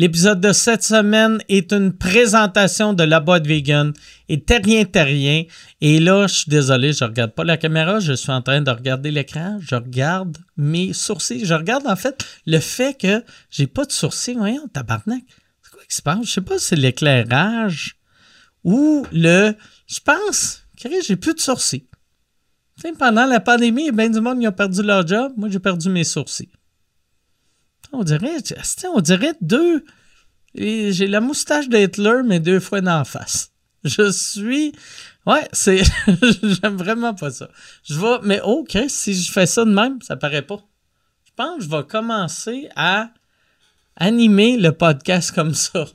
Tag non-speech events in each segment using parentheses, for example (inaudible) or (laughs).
L'épisode de cette semaine est une présentation de la boîte vegan et terrien terrien. Et là, je suis désolé, je regarde pas la caméra, je suis en train de regarder l'écran, je regarde mes sourcils, je regarde en fait le fait que j'ai pas de sourcils. Voyons, tabarnak. C'est quoi qui se passe? Je sais pas si c'est l'éclairage ou le. Je pense j'ai plus de sourcils. Pendant la pandémie, bien du monde qui a perdu leur job. Moi, j'ai perdu mes sourcils. On dirait, on dirait deux. J'ai la moustache d'Hitler, mais deux fois d'en face. Je suis. Ouais, c'est. (laughs) J'aime vraiment pas ça. Je vais. Mais OK, si je fais ça de même, ça paraît pas. Je pense que je vais commencer à animer le podcast comme ça.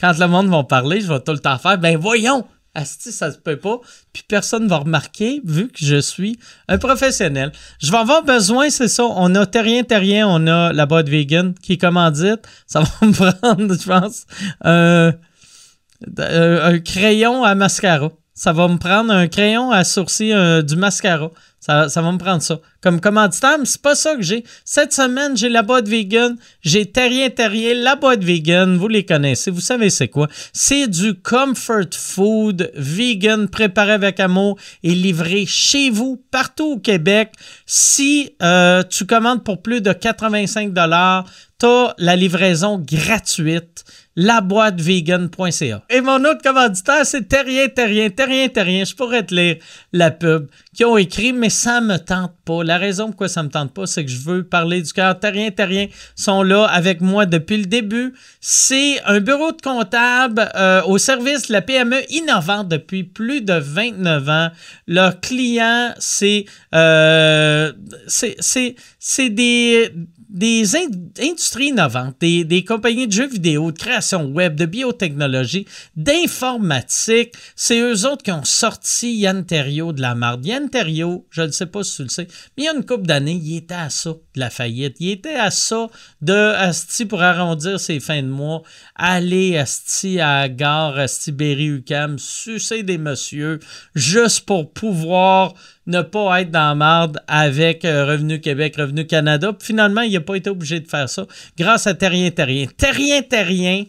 Quand le monde va parler, je vais tout le temps faire. Ben voyons! Asti, ça se peut pas. Puis personne ne va remarquer vu que je suis un professionnel. Je vais avoir besoin, c'est ça. On a Terrien Terrien, on a la boîte vegan qui est commandite. Ça va me (laughs) prendre, je pense, un crayon à mascara. Ça va me prendre un crayon à sourcil, du mascara. Ça, va me prendre ça. Comme commanditaire, mais c'est pas ça que j'ai. Cette semaine, j'ai la boîte vegan. J'ai Terrien Terrien, la boîte vegan. Vous les connaissez. Vous savez c'est quoi? C'est du comfort food vegan préparé avec amour et livré chez vous, partout au Québec. Si euh, tu commandes pour plus de 85 tu as la livraison gratuite laboîtevegan.ca. Et mon autre commanditaire, c'est Terrien, Terrien, Terrien, Terrien. Je pourrais te lire la pub qui ont écrit, mais ça me tente pas. La raison pourquoi ça me tente pas, c'est que je veux parler du cœur. Terrien, Terrien sont là avec moi depuis le début. C'est un bureau de comptable euh, au service de la PME innovante depuis plus de 29 ans. Leurs clients, c'est euh, c'est des des industries innovantes, des, compagnies de jeux vidéo, de création web, de biotechnologie, d'informatique. C'est eux autres qui ont sorti Yann Terrio de la marde. Yann Terrio, je ne sais pas si tu le sais, mais il y a une couple d'années, il était à ça de la faillite. Il était à ça de Asti pour arrondir ses fins de mois, aller Asti à gare Asti Berry Ucam, sucer des messieurs, juste pour pouvoir ne pas être dans la marde avec euh, Revenu Québec, Revenu Canada. finalement, il n'a pas été obligé de faire ça grâce à Terrien Terrien. Terrien Terrien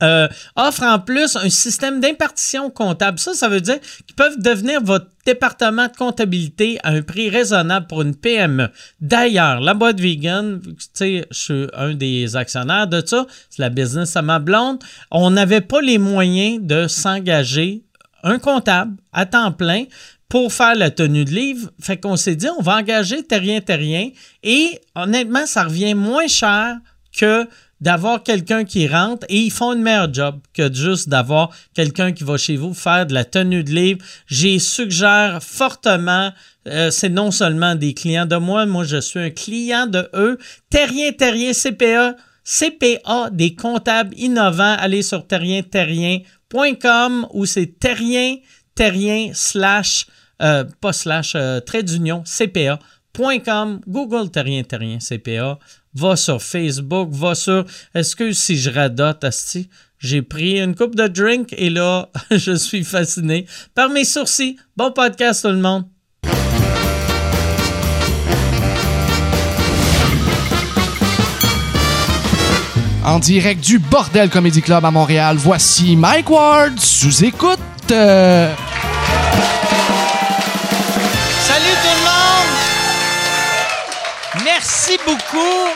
euh, offre en plus un système d'impartition comptable. Ça, ça veut dire qu'ils peuvent devenir votre département de comptabilité à un prix raisonnable pour une PME. D'ailleurs, la boîte vegan, tu sais, je suis un des actionnaires de ça, c'est la business à ma blonde. On n'avait pas les moyens de s'engager un comptable à temps plein pour faire la tenue de livre. Fait qu'on s'est dit, on va engager Terrien Terrien. Et honnêtement, ça revient moins cher que d'avoir quelqu'un qui rentre et ils font une meilleure job que juste d'avoir quelqu'un qui va chez vous faire de la tenue de livre. J'y suggère fortement, euh, c'est non seulement des clients de moi, moi je suis un client de eux. Terrien Terrien CPA, CPA des comptables innovants. Allez sur terrienterrien.com ou c'est terrien terrien slash euh, pas slash, euh, trait d'union, CPA.com, Google Terrien Terrien CPA, va sur Facebook, va sur, excuse si je radote, Asti, j'ai pris une coupe de drink et là, (laughs) je suis fasciné par mes sourcils. Bon podcast tout le monde. En direct du Bordel Comedy Club à Montréal, voici Mike Ward sous écoute. Merci beaucoup.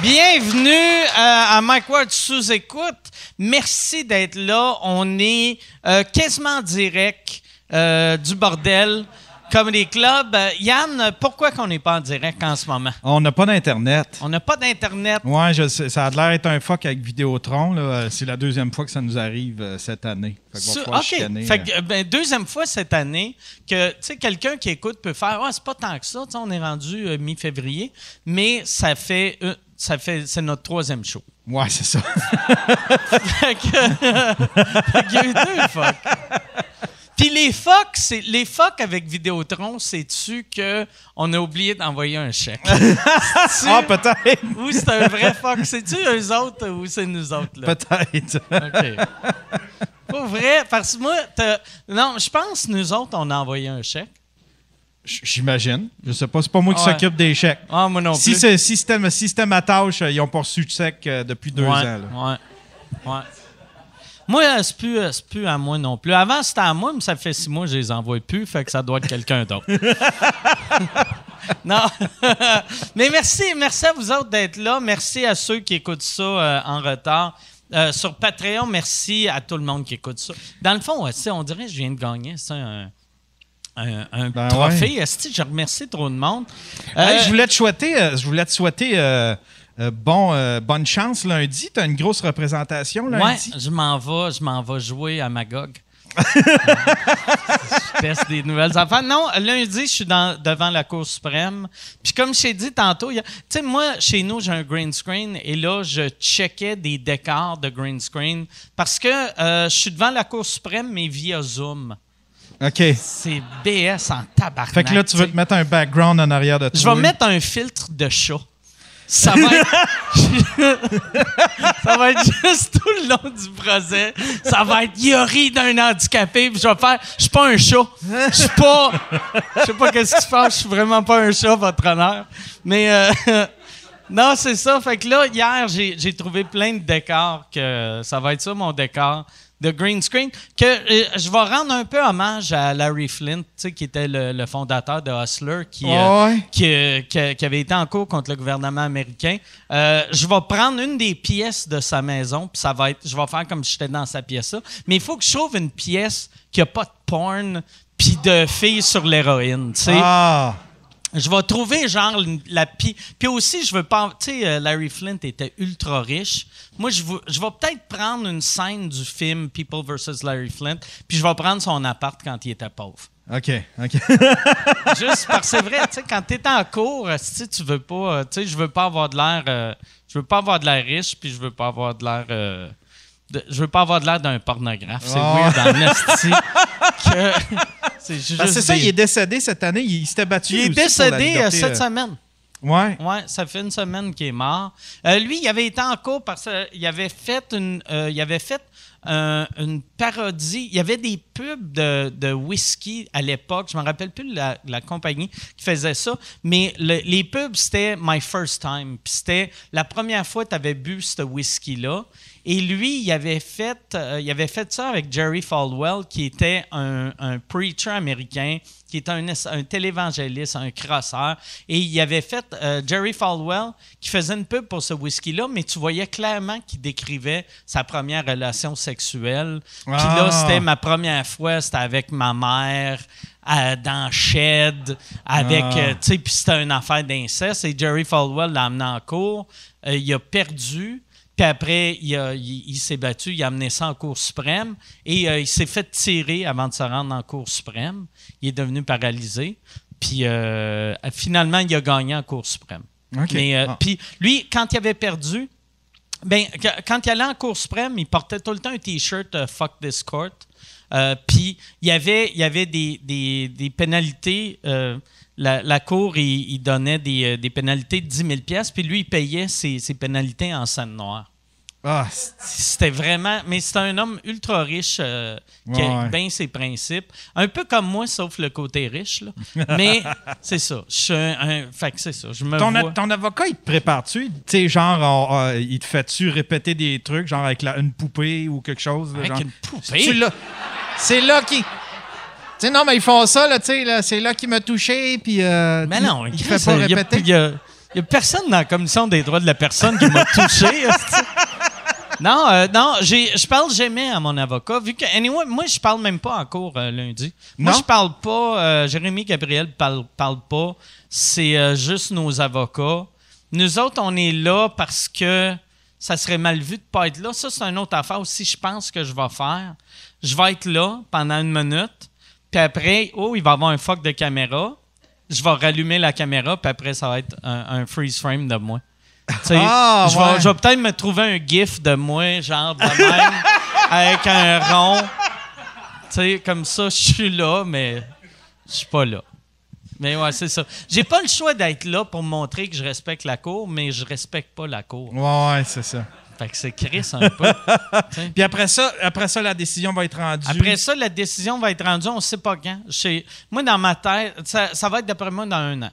Bienvenue euh, à Mike Ward sous écoute. Merci d'être là. On est euh, quasiment direct euh, du bordel. Comedy Club. Yann, pourquoi qu'on n'est pas en direct en ce moment? On n'a pas d'Internet. On n'a pas d'Internet. Oui, ça a l'air d'être un fuck avec Vidéotron. C'est la deuxième fois que ça nous arrive euh, cette année. OK. Euh. Ben, deuxième fois cette année que quelqu'un qui écoute peut faire Ah, c'est pas tant que ça. on est rendu euh, mi-février, mais ça fait. ça fait c'est notre troisième show. Ouais, c'est ça. (laughs) fait (laughs) il y a eu deux fuck. Puis les fucks, c'est les fucks avec Vidéotron, c'est-tu qu'on a oublié d'envoyer un chèque? (laughs) ah, peut-être. Ou c'est un vrai fuck? C'est-tu eux autres ou c'est nous autres? Là? Peut-être. OK. Pas vrai, parce que moi, non, je pense que nous autres, on a envoyé un chèque. J'imagine. Je sais pas. C'est pas moi qui Ouais. s'occupe des chèques. Ah, moi non Si plus. c'est si c'était si c'était ma tâche, euh, ils ont pas reçu de chèque euh, depuis deux ouais, ans. là. Ouais. Ouais. Moi, euh, c'est plus, euh, c'est plus à moi non plus. Avant, c'était à moi, mais ça fait six mois que je les envoie plus, fait que ça doit être quelqu'un d'autre. (laughs) non. (laughs) mais merci, merci à vous autres d'être là. Merci à ceux qui écoutent ça euh, en retard. Euh, sur Patreon, merci à tout le monde qui écoute ça. Dans le fond, ouais, on dirait que je viens de gagner c'est un, un, un Ben trophée. Je remercie trop de monde. Hey, je voulais te souhaiter, je voulais te souhaiter euh, bon, euh, bonne chance lundi. Tu as une grosse représentation Ouais, lundi. je m'en vais, je m'en vais jouer à Magog. (laughs) je teste des nouvelles affaires. Non, lundi, je suis dans- devant la Cour suprême. Puis comme je t'ai dit tantôt, tu sais, moi, chez nous, j'ai un green screen et là, je checkais des décors de green screen parce que euh, je suis devant la Cour suprême, mais via Zoom. OK. C'est BS en tabarnak. Fait que là, tu veux te mettre un background en arrière de toi. Je vais mettre un filtre de chat. Ça va être. (laughs) ça va être juste tout le long du procès. Ça va être Yori d'un handicapé. Je vais faire. Je suis pas un chat. Je suis pas. Je sais pas qu'est-ce qui se passe. Je suis vraiment pas un chat, votre honneur. Mais. euh, (laughs) non, c'est ça. Fait que là, hier, j'ai j'ai trouvé plein de décors que ça va être ça, mon décor de green screen. Que euh, je vais rendre un peu hommage à Larry Flint, qui était le, le fondateur de Hustler, qui, euh, qui, euh, qui- qui avait été en cours contre le gouvernement américain. Euh, je vais prendre une des pièces de sa maison, puis ça va être, je vais faire comme si j'étais dans sa pièce là. Mais il faut que je trouve une pièce qui a pas de porn puis de filles sur l'héroïne, tu sais. Ah! Je vais trouver genre la pi- puis aussi je veux pas tu sais euh, Larry Flint était ultra riche. Moi je veux- je vais peut-être prendre une scène du film People vs Larry Flint puis je vais prendre son appart quand il était pauvre. OK. OK. (laughs) Juste parce que c'est vrai, tu sais, quand t'es en cours, si tu veux pas, euh, tu sais, je veux pas avoir de l'air, euh, je veux pas avoir de l'air riche, puis je veux pas avoir de l'air, euh, je veux pas avoir de l'air d'un pornographe. C'est Oh. weird en (laughs) que c'est. Ah, c'est ça, il est décédé cette année. Il, il s'était battu. Il est décédé euh, liberté, cette euh, semaine. Ouais. Ouais, ça fait une semaine qu'il est mort. Euh, lui, il avait été en cours parce qu'il avait fait une, euh, il avait fait euh, une parodie. Il y avait des pubs de, de whisky à l'époque. Je me rappelle plus la, la compagnie qui faisait ça, mais le- les pubs c'était My First Time. Puis c'était la première fois que tu avais bu ce whisky là. Et lui, il avait fait, euh, il avait fait ça avec Jerry Falwell, qui était un, un preacher américain, qui était un, un télévangéliste, un crosseur. Et il avait fait euh, Jerry Falwell, qui faisait une pub pour ce whisky-là, mais tu voyais clairement qu'il décrivait sa première relation sexuelle. Puis Ah. là, c'était ma première fois, c'était avec ma mère. dans Shed, avec, Ah. euh, tu sais, puis c'était une affaire d'inceste, et Jerry Falwell l'a amené en cours, Euh, il a perdu, puis après, il, a- il- il s'est battu, il a amené ça en Cour suprême et euh, il s'est fait tirer avant de se rendre en Cour suprême. Il est devenu paralysé. Puis euh, finalement, il a gagné en Cour suprême. Mais euh, Ah. puis lui, quand il avait perdu, ben, qu- quand il allait en Cour suprême, il portait tout le temps un T-shirt Fuck this court. Puis il y avait, il y avait des, des, des pénalités. la, la Cour, il, il donnait des, des pénalités de 10 000 puis lui, il payait ses, ses pénalités en scène noire. Ah, C'était vraiment. Mais c'est un homme ultra riche euh, qui Ouais, a ouais. bien ses principes. Un peu comme moi, sauf le côté riche. Là. Mais (laughs) c'est ça. Je suis un, un- Fait que c'est ça. Je me ton, vois. ton avocat, il te prépare-tu? Tu sais, genre, on- il te fait-tu répéter des trucs, genre avec la- une poupée ou quelque chose? Avec genre? une poupée? C'est là qui. Tu sais, non, mais ils font ça, là, tu sais, là, c'est là qui m'a touché, puis. euh, Mais non, il Chris, fait pas il répéter. Il y a, il a personne dans la commission des droits de la personne qui m'a touché. (laughs) non, euh, non, je parle jamais à mon avocat, vu que, anyway, moi, je parle même pas en cours euh, lundi. Moi, je parle pas, euh, Jérémy Gabriel parle, parle pas, c'est euh, juste nos avocats. Nous autres, on est là parce que ça serait mal vu de pas être là. Ça, c'est une autre affaire aussi, je pense que je vais faire. Je vais être là pendant une minute, puis après, oh, il va y avoir un fuck de caméra. Je vais rallumer la caméra, puis après, ça va être un, un freeze frame de moi. Ah, je vais, ouais. je vais peut-être me trouver un gif de moi, genre de même, (laughs) avec un rond. Tu sais, comme ça, je suis là, mais je suis pas là. Mais ouais, c'est ça. J'ai pas le choix d'être là pour montrer que je respecte la cour, mais je respecte pas la cour. Ouais, ouais, c'est ça. Fait que c'est Chris un peu. (laughs) T'sais. Puis après ça, après ça, la décision va être rendue. Après ça, la décision va être rendue, on ne sait pas quand. Moi, dans ma tête, ça, ça va être d'après moi dans un an.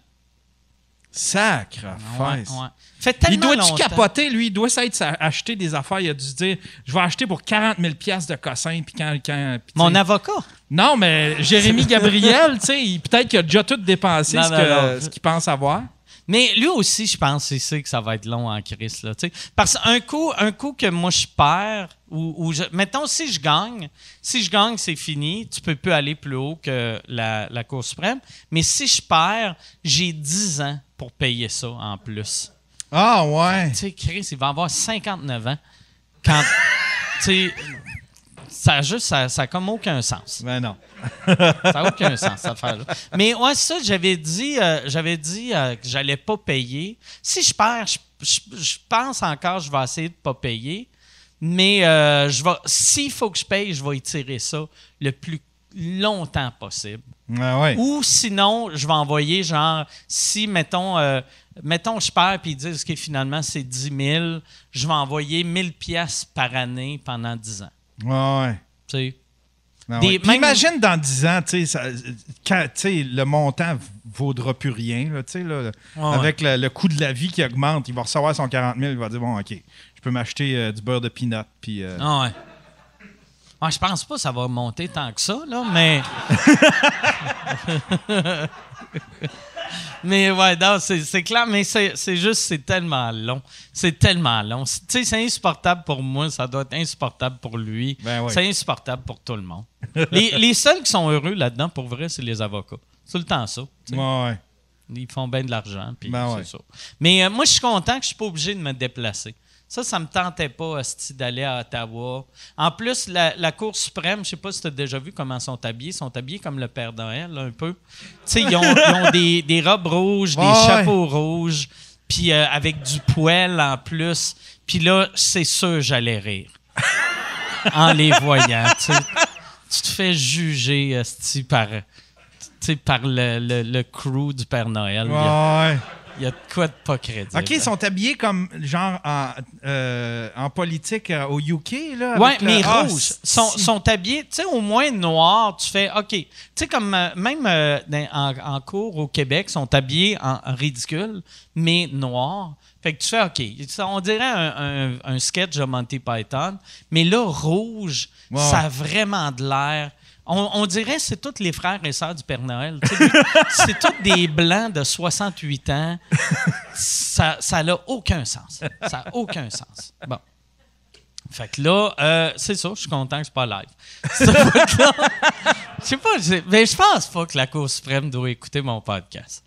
Sacre Ouais, ouais. Fait tellement Il doit-tu capoter, lui? Il doit s'être acheter des affaires. Il a dû se dire Je vais acheter pour 40 000 de cossin. Puis quand. quand Mon avocat. Non, mais Jérémy (laughs) Gabriel, peut-être qu'il a déjà tout dépensé Non, ce qu'il pense avoir. Mais lui aussi, je pense, il sait que ça va être long en crise. Là. Parce qu'un coup, un coup que moi je perds, ou, ou je, mettons si je gagne, si je gagne, c'est fini, tu peux plus aller plus haut que la, la Cour suprême. Mais si je perds, j'ai 10 ans pour payer ça en plus. Ah, ouais. Tu sais, Chris, il va avoir 59 ans. Quand. tu sais. Ça a juste, ça, ça a comme aucun sens. Ben non. Ça n'a aucun sens, cette affaire-là. Mais ouais, ça, j'avais dit, euh, j'avais dit euh, que j'allais pas payer. Si je perds, je, je- je pense encore que je vais essayer de pas payer. Mais euh, je vais, s'il faut que je paye, je vais étirer ça le plus longtemps possible. Ah, ouais. Ou sinon, je vais envoyer genre, si, mettons, euh, mettons je perds puis ils disent que finalement c'est 10 000, je vais envoyer 1000 pièces par année pendant 10 ans. Ouais, ouais. Tu sais. Ah Des- ouais. Même- imagine dans 10 ans, tu sais, ça- quand, le montant vaudra plus rien. là, là, Ouais, avec le, le coût de la vie qui augmente, il va recevoir son 40 000, il va dire, bon, OK, je peux m'acheter euh, du beurre de peanut. Puis, euh, Ah ouais. Ouais, je pense pas que ça va monter tant que ça, là, mais. (laughs) mais ouais, non, c'est clair, mais c'est juste, c'est tellement long. C'est tellement long. Tu sais, c'est insupportable pour moi, ça doit être insupportable pour lui. Ben oui. C'est insupportable pour tout le monde. les, les seuls qui sont heureux là-dedans, pour vrai, c'est les avocats. C'est tout le temps ça. ouais, ouais. Ils font bien de l'argent, puis Ben c'est ouais. ça. Mais euh, moi, je suis content que je suis pas obligé de me déplacer. Ça, ça me tentait pas, d'aller à Ottawa. En plus, la, la Cour suprême, je sais pas si tu as déjà vu comment ils sont habillés. Ils sont habillés comme le Père Noël, un peu. Tu sais, ils ont, ils ont des, des robes rouges, des ouais. chapeaux rouges, puis euh, avec du poêle en plus. Puis là, c'est sûr, j'allais rire. en les voyant, tu te fais juger, hostie, par, par le, le, le crew du Père Noël. Ouais. Il y a de quoi de pas crédible. OK, ils sont habillés comme genre en, euh, en politique euh, au UK, là. Ouais, avec le- mais Ah, rouges. si- Sont, sont habillés, tu sais, au moins noir, tu fais OK. Tu sais, comme euh, même dans- en, en cours au Québec, sont habillés en ridicule, mais noir. Fait que tu fais OK. Ça, On dirait un, un- un sketch de Monty Python, mais là, rouge, ça a vraiment de l'air. On, on dirait que c'est tous les frères et sœurs du Père Noël. (laughs) C'est tous des blancs de 68 ans. Ça ça n'a aucun sens. Ça n'a aucun sens. Bon. Fait que là, euh, c'est ça, je suis content que c'est pas live. Je sais pas, mais je pense pas que la Cour suprême doit écouter mon podcast.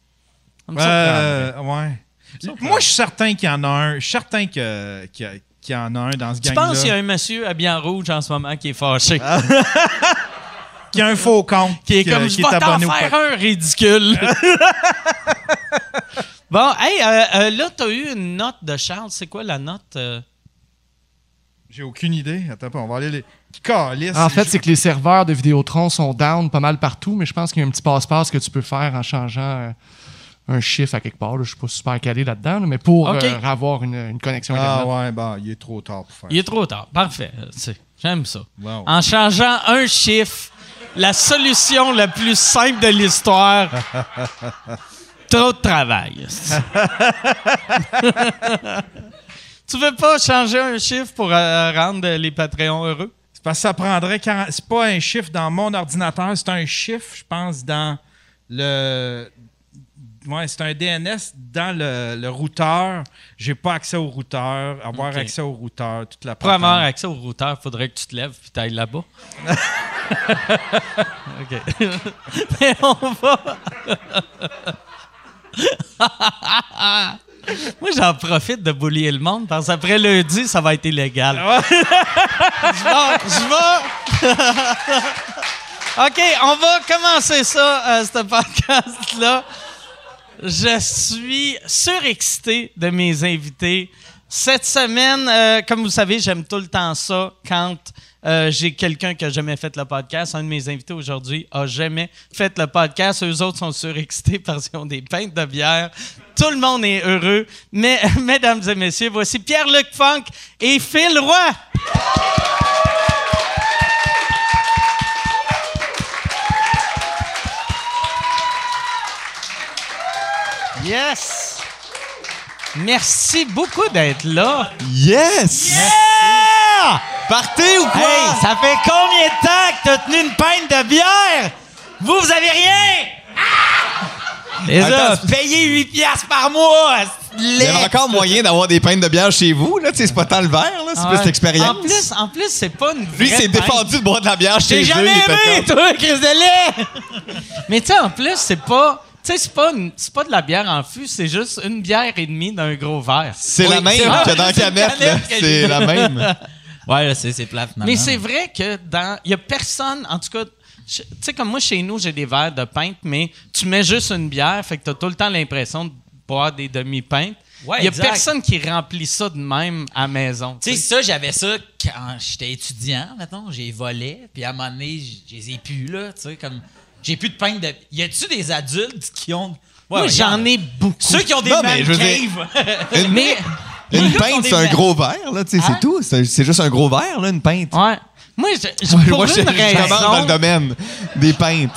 Ça me surprendrait. Euh, ouais. Moi, je suis certain qu'il y en a un. Je suis certain que- qu'il y, y en a un dans ce gang-là. penses qu'il y a un monsieur habillé en rouge en ce moment qui est fâché? (laughs) Qui a un faux compte. qui est comme, qui je vais t'en faire un ridicule. (laughs) bon, hey, euh, euh, là, t'as eu une note de Charles. C'est quoi la note? euh? J'ai aucune idée. Attends, peu, on va aller les. Calice. En fait, Je- c'est que les serveurs de Vidéotron sont down pas mal partout, mais je pense qu'il y a un petit passe-passe que tu peux faire en changeant euh, un chiffre à quelque part. là. Je suis pas super calé là-dedans, là, mais pour OK. euh, avoir une, une connexion Ah Internet. ouais, bah, il est trop tard pour faire. Il est trop tard. Parfait. C'est- J'aime ça. Wow. En changeant un chiffre, la solution la plus simple de l'histoire. (laughs) Trop de travail. (laughs) tu veux pas changer un chiffre pour euh, rendre les Patreons heureux? C'est parce que ça prendrait 40. C'est pas un chiffre dans mon ordinateur, c'est un chiffre, je pense, dans le. Ouais, c'est un DNS dans le, le routeur. J'ai pas accès au routeur. Avoir accès au routeur, toute la Pour avoir accès au routeur, il faudrait que tu te lèves et t'ailles là-bas. (laughs) OK. (laughs) Mais on va. (laughs) Moi, j'en profite de boulier le monde parce qu'après lundi, ça va être illégal. je vais. Je vais. OK, on va commencer ça, euh, ce podcast-là. Je suis surexcité de mes invités Cette semaine, euh, comme vous savez, j'aime tout le temps ça quand euh, j'ai quelqu'un qui a jamais fait le podcast. Un de mes invités aujourd'hui a jamais fait le podcast. Eux autres sont surexcités (laughs) parce qu'ils ont des pintes de bière. Tout le monde est heureux. Mais, (laughs) mesdames et messieurs, voici Pierre-Luc Funk et Phil Roy. Yes! Merci beaucoup d'être là. Yes! Yeah! Partez ou quoi? Hey, ça fait combien de temps que t'as tenu une pinte de bière? Vous, vous avez rien? Ah! Les autres, payez 8 piastres par mois! Il y a encore moyen d'avoir des pintes de bière chez vous, là. C'est pas tant le verre, là. C'est Ouais. plus l'expérience. En plus, en plus c'est pas une Lui, c'est défendu de boire de la bière chez J'ai eux. jamais fait aimé, toi, Chris de lait! Mais tu sais, en plus, c'est pas... Tu sais, c'est pas, une- c'est pas de la bière en fût, c'est juste une bière et demie d'un gros verre. C'est Oui, la même c'est vrai, que dans la c'est une canette, là. canette que C'est la même. (laughs) Ouais, là, c'est, c'est plate, finalement. Mais c'est vrai que dans. Il y a personne, en tout cas. je- Tu sais, comme moi, chez nous, j'ai des verres de pinte, mais tu mets juste une bière, fait que t'as tout le temps l'impression de boire des demi-pintes. Ouais, Il y a exact. personne qui remplit ça de même à la maison. Tu sais, ça, j'avais ça quand j'étais étudiant, mettons. J'ai volé, puis à un moment donné, j- je les ai plus, là. Tu sais, comme. J'ai plus de pinte de. Y a-tu des adultes qui ont. Ouais, moi, j'en ai beaucoup. Ceux qui ont des Non, mais je veux dire- caves. Une, (laughs) Mais. une pinte, c'est un gros verre, là. Tu sais, Hein? c'est tout. C'est c'est juste un gros verre, là, une pinte. Ouais. Moi, je, je- Moi, pour une je commence dans le raison. domaine des pintes.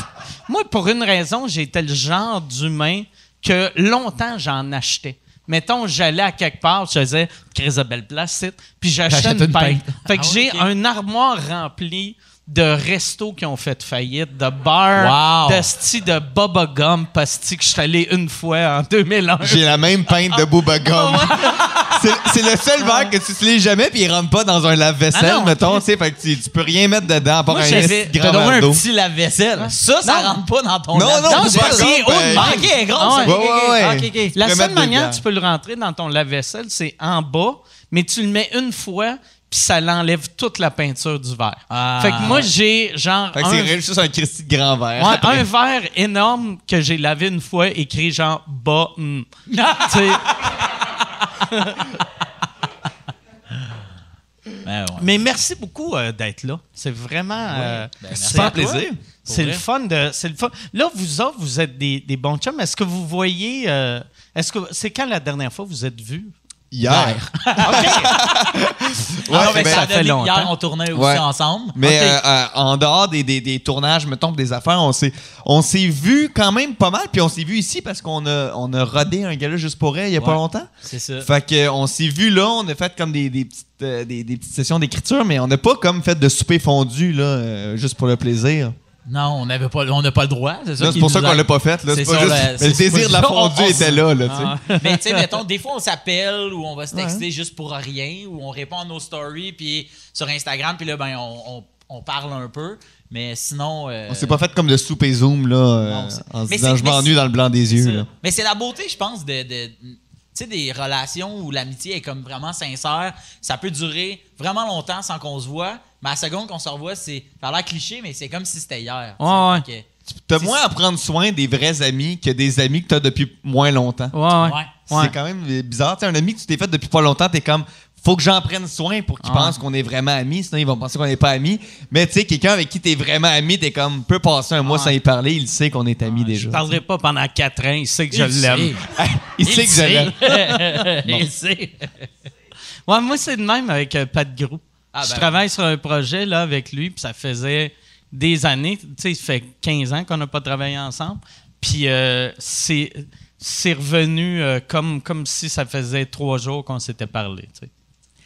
Moi, pour une raison, j'étais le genre d'humain que longtemps j'en achetais. Mettons, j'allais à quelque part, je faisais Chris de belle place, c'est- puis j'achetais J'achète une une pinte. pinte. Fait que Ah j'ai un armoire rempli de restos qui ont fait faillite, de bars, Wow. de sti de Bubba Gum, parce que je suis allé une fois en 2001. J'ai la même pinte de Booba (laughs) Gum. C'est le seul verre que tu utilises jamais puis il rentre pas dans un lave-vaisselle, Ah non. mettons, tu sais, fait que tu, tu peux rien mettre dedans à part Moi, un grand un petit lave-vaisselle. Ça, ça Non. rentre pas dans ton Non, non, lave-vaisselle. Booba c'est- haut de. Ok, grosse. Ah ouais. ok, ok, Ouais, ouais, ok, ouais. ok. La seule manière que tu peux le rentrer dans ton lave-vaisselle, c'est en bas, mais tu le mets une fois, puis ça l'enlève toute la peinture du verre. Ah. Fait que moi, j'ai genre. Fait que un- c'est juste un Christy de grand verre. Ouais, (laughs) un verre énorme que j'ai lavé une fois, écrit genre bas. (laughs) tu sais, Ben ouais. mais merci beaucoup euh, d'être là. C'est vraiment. euh, Ben, super à toi. plaisir. C'est le fun de. C'est le fun. Là, vous autres, vous êtes des, des bons chums. Est-ce que vous voyez. euh, est-ce que c'est quand la dernière fois vous êtes vus? Hier. (laughs) OK. Ah non, mais ben, ça fait longtemps. Hier, on tournait aussi Ouais. ensemble. Mais euh, euh, en dehors des, des, des tournages, mettons, des affaires, on s'est on s'est vu quand même pas mal, puis on s'est vu ici parce qu'on a on a rodé un gars juste pour elle il y a pas Ouais. longtemps. C'est ça. Fait que on s'est vu là, on a fait comme des, des petites euh, des, des petites sessions d'écriture, mais on n'a pas comme fait de souper fondu là, euh, juste pour le plaisir. Non, on n'avait pas, on n'a pas le droit. C'est ça c'est pour ça qu'on a- l'a pas fait. là. C'est C'est pas ça, juste- mais c'est- le désir de la on- fondue on- était là, là, tu sais. Mais tu sais, mettons, des fois, on s'appelle ou on va se texter juste pour rien ou on répond à nos stories puis sur Instagram, puis là, ben, on, on- parle un peu. Mais sinon. euh, On s'est pas fait comme de souper Zoom là, euh, Non, en se disant je m'ennuie dans le blanc des yeux. là. Mais c'est la beauté, je pense, de. Sais, des relations où l'amitié est comme vraiment sincère. Ça peut durer vraiment longtemps sans qu'on se voit. Mais à la seconde qu'on se revoit, c'est. Ça a l'air cliché, mais c'est comme si c'était hier. tu. Ouais, ouais. Que- T'as moins à prendre soin des vrais amis que des amis que t'as depuis moins longtemps. Ouais, ouais. C'est quand même bizarre. Tu sais, un ami que tu t'es fait depuis pas longtemps, t'es comme, faut que j'en prenne soin pour qu'il Ah. pense qu'on est vraiment amis, sinon ils vont penser qu'on n'est pas amis. Mais tu sais, quelqu'un avec qui t'es vraiment ami, t'es comme, peut passer un mois Ah. sans y parler, il sait qu'on est amis déjà. Je parlerai pas pendant quatre ans. Il sait que je l'aime. (laughs) il sait que je l'aime. (laughs) (laughs) Il sait. Ouais, moi, c'est de même avec euh, Pat Grou. Ah, je ben travaille sur un projet là, avec lui, puis ça faisait des années. Tu sais, ça fait 15 ans qu'on n'a pas travaillé ensemble. Puis euh, c'est c'est revenu euh, comme, comme si ça faisait trois jours qu'on s'était parlé. tu sais.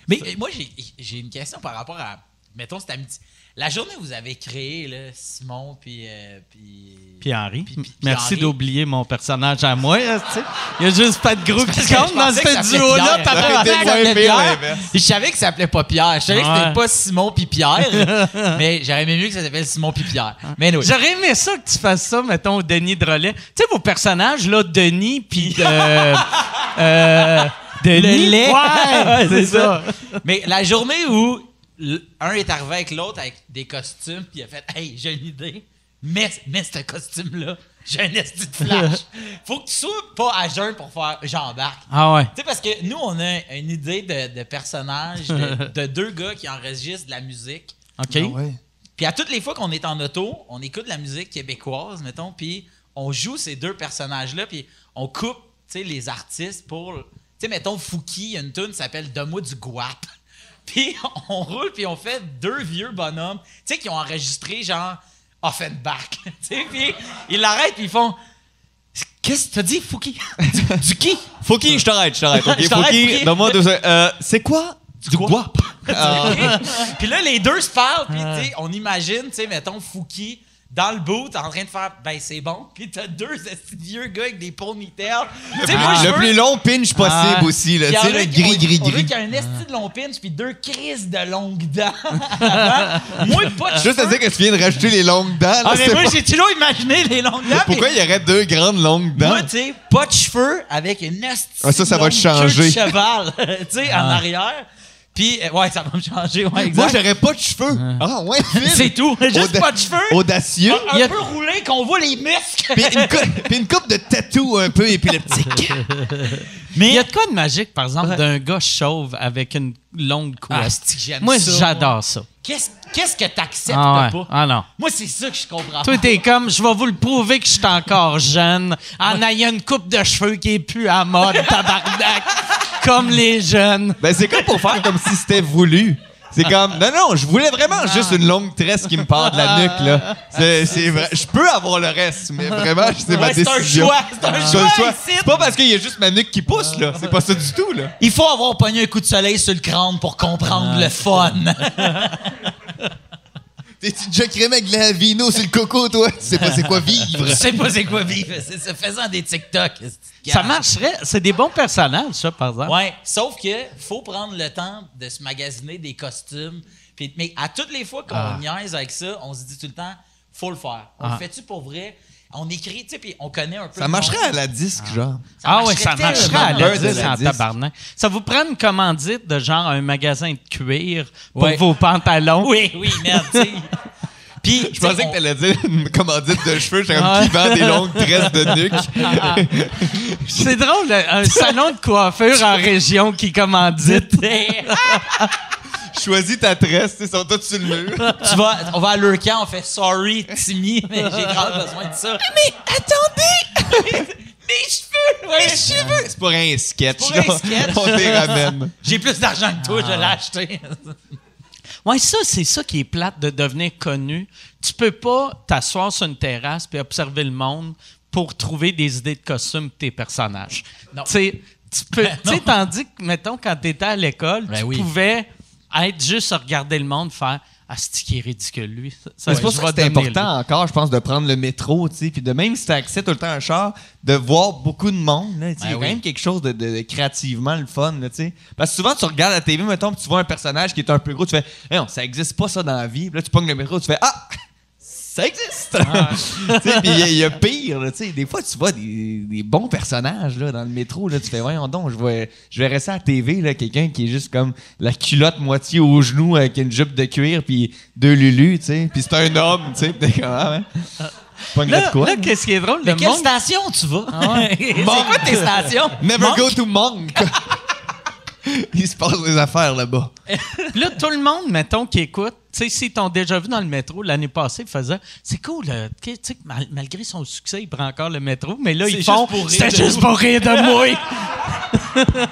Mais euh, moi, j'ai- une question par rapport à. Mettons, cette amitié. La journée où vous avez créé, là, Simon, puis. euh, puis Puis Henri, Puis- merci d'oublier mon personnage à moi. là, tu sais. Il y a juste Pat Grou qui Parce que compte dans que ce duo-là. Je savais que ça s'appelait pas Pierre. Je savais que Ouais. c'était pas Simon puis Pierre. (laughs) mais j'aurais aimé mieux que ça s'appelle Simon puis Pierre. Mais anyway. J'aurais aimé ça que tu fasses ça, mettons, au Denis Drolet. Tu sais, vos personnages, là, Denis, puis euh, (laughs) euh, Denis? Le lait. Ouais, (laughs) c'est ça. Mais la journée où un est arrivé avec l'autre avec des costumes, puis il a fait Hey, j'ai une idée. Mets, mets ce costume-là. J'ai un esti de flash. (laughs) Faut que tu sois pas à jeun pour faire j'embarque. Ah ouais. Tu sais, parce que nous, on a une idée de, de personnage de, (laughs) de deux gars qui enregistrent de la musique. OK. Ah ouais. Puis à toutes les fois qu'on est en auto, on écoute la musique québécoise, mettons, puis on joue ces deux personnages-là, puis on coupe, tu sais, les artistes pour... Tu sais, mettons, Fouki, il y a une tune qui s'appelle « Donne-moi du guap (laughs) ». Puis on roule, puis on fait deux vieux bonhommes, tu sais, qui ont enregistré, genre, Offenbach. (laughs) Tu sais, puis ils l'arrêtent, puis ils font... Qu'est-ce que t'as dit, Fouki? (laughs) Du, du qui? Fouki, je t'arrête, je t'arrête. ok? Je t'arrête, Fouki, donne-moi deux. Euh, c'est quoi? Du guap? puis là, les deux se parlent, puis tu sais, on imagine, tu sais, mettons, Fouki dans le boot en train de faire ben c'est bon, puis t'as deux vieux gars avec des ponytails. Moi, le veux- plus long pinch possible Ah. aussi, là. Tu sais, a le gris, on- gris, gris. qu'il y ait un esti de long pinch puis deux crises de longues dents. (laughs) moi, pas de Juste à cheveux. dire que tu viens de rajouter les longues dents. là, Ah, mais moi, pas- j'ai toujours imaginé les longues dents. Pourquoi mais il y aurait deux grandes longues dents? Moi, tu sais, pas de cheveux avec une esti Ah, ça, ça va te changer. queue de cheval, (laughs) tu sais, en arrière. Puis, euh, ouais, ça va me changer, ouais, exact. Moi, j'aurais pas de cheveux. Ah, ouais. (laughs) C'est tout. Juste Auda- pas de cheveux. Audacieux. Un Il y a- peu roulé, qu'on voit les muscles. Puis une, cou- (laughs) puis une coupe de tatou un peu épileptique. (laughs) Il y a de quoi de magique, par exemple, d'un gars chauve avec une longue couette? Ah, c'est-tu que j'aime Moi, ça, j'adore ça. Qu'est-ce qu'est-ce que t'acceptes Ah, ouais. pas? ah non. Moi, c'est ça que je comprends Toi, pas. t'es comme, je vais vous le prouver que je suis encore jeune en ayant une coupe de cheveux qui est plus à mode, tabarnak, comme les jeunes. Ben, c'est comme pour faire comme si c'était voulu. C'est comme, non, non, je voulais vraiment juste une longue tresse qui me part de la nuque, là. C'est, c'est vrai. Je peux avoir le reste, mais vraiment, c'est ma Ouais, c'est un décision. choix, c'est un choix, ici. C'est pas parce qu'il y a juste ma nuque qui pousse, là. C'est pas ça du tout, là. Il faut avoir pogné un coup de soleil sur le crâne pour comprendre le fun. (laughs) T'es-tu déjà crémé avec de la vino sur le coco, toi? Tu sais pas c'est quoi vivre? Je sais pas c'est quoi vivre. C'est faisant des TikTok. Ça marcherait. C'est des bons personnages, ça, par exemple. Ouais, sauf que faut prendre le temps de se magasiner des costumes. Puis, mais à toutes les fois qu'on Ah. niaise avec ça, on se dit tout le temps, faut le faire. On Ah. le fait-tu pour vrai? On écrit, tu sais, puis on connaît un peu. Ça marcherait monde. à la disque, genre. ah oui, ça marcherait à la bien de 10 la en 10. tabarnak. Ça vous prend une commandite de genre un magasin de cuir pour Ouais. vos pantalons? Oui, oui, merde, tu sais. (laughs) Puis, Je pensais que t'allais dire une commandite de cheveux, j'étais comme qui vend des longues tresses de nuque? (laughs) C'est drôle, un salon de coiffure en région qui commandite. (laughs) Choisis ta tresse, ils sont tous sur le mur. tu vas, on va à leur camp, on fait sorry, Timmy, (laughs) mais j'ai grave besoin de ça. Mais attendez! (laughs) Mes cheveux! Mes cheveux! C'est pour un sketch, pour un là. sketch. On les ramène. (laughs) J'ai plus d'argent que toi, je Ah. l'ai acheté. Ouais, ça, c'est ça qui est plate de devenir connu. Tu peux pas t'asseoir sur une terrasse puis observer le monde pour trouver des idées de costumes pour tes personnages. Non. Tu peux, tu sais, tandis que, mettons, quand tu étais à l'école, Ben tu oui. pouvais être juste à regarder le monde faire Ah, c'est qui est ridicule, lui. Ça, c'est pour ça que c'est important lui. encore, je pense, de prendre le métro, tu sais, puis de même si t'as accès tout le temps à un char, de voir beaucoup de monde, là, tu sais, il y a Ben quand même quelque chose de, de- de créativement le fun, là, tu sais. Parce que souvent, tu regardes la TV, mettons, puis tu vois un personnage qui est un peu gros, tu fais, non, ça existe pas ça dans la vie. Puis là, tu pognes le métro, tu fais, ah! Ça existe! (laughs) Sais, puis il y a- il y, a pire, là, tu sais. Des fois, tu vois des, des bons personnages là, dans le métro. Là, tu fais, voyons donc, je, vois, je verrais ça à la TV, là, quelqu'un qui est juste comme la culotte moitié au genou avec une jupe de cuir puis deux lulus, tu sais. Puis c'est un homme, tu sais. Puis t'es comme, ah, ouais. Pognerais Là, de quoi? là, qu'est-ce qui est drôle? Mais le quelle monde- station tu vas? (laughs) C'est quoi tes stations? Never Monk? go to Monk! (laughs) (laughs) Il se passe des affaires là-bas. Puis (laughs) là, tout le monde, mettons, qui écoute, tu sais, s'ils t'ont déjà vu dans le métro l'année passée, ils faisaient C'est cool, euh, tu sais, mal- malgré son succès, il prend encore le métro, mais là, ils font C'était juste pour rire de moi. (laughs)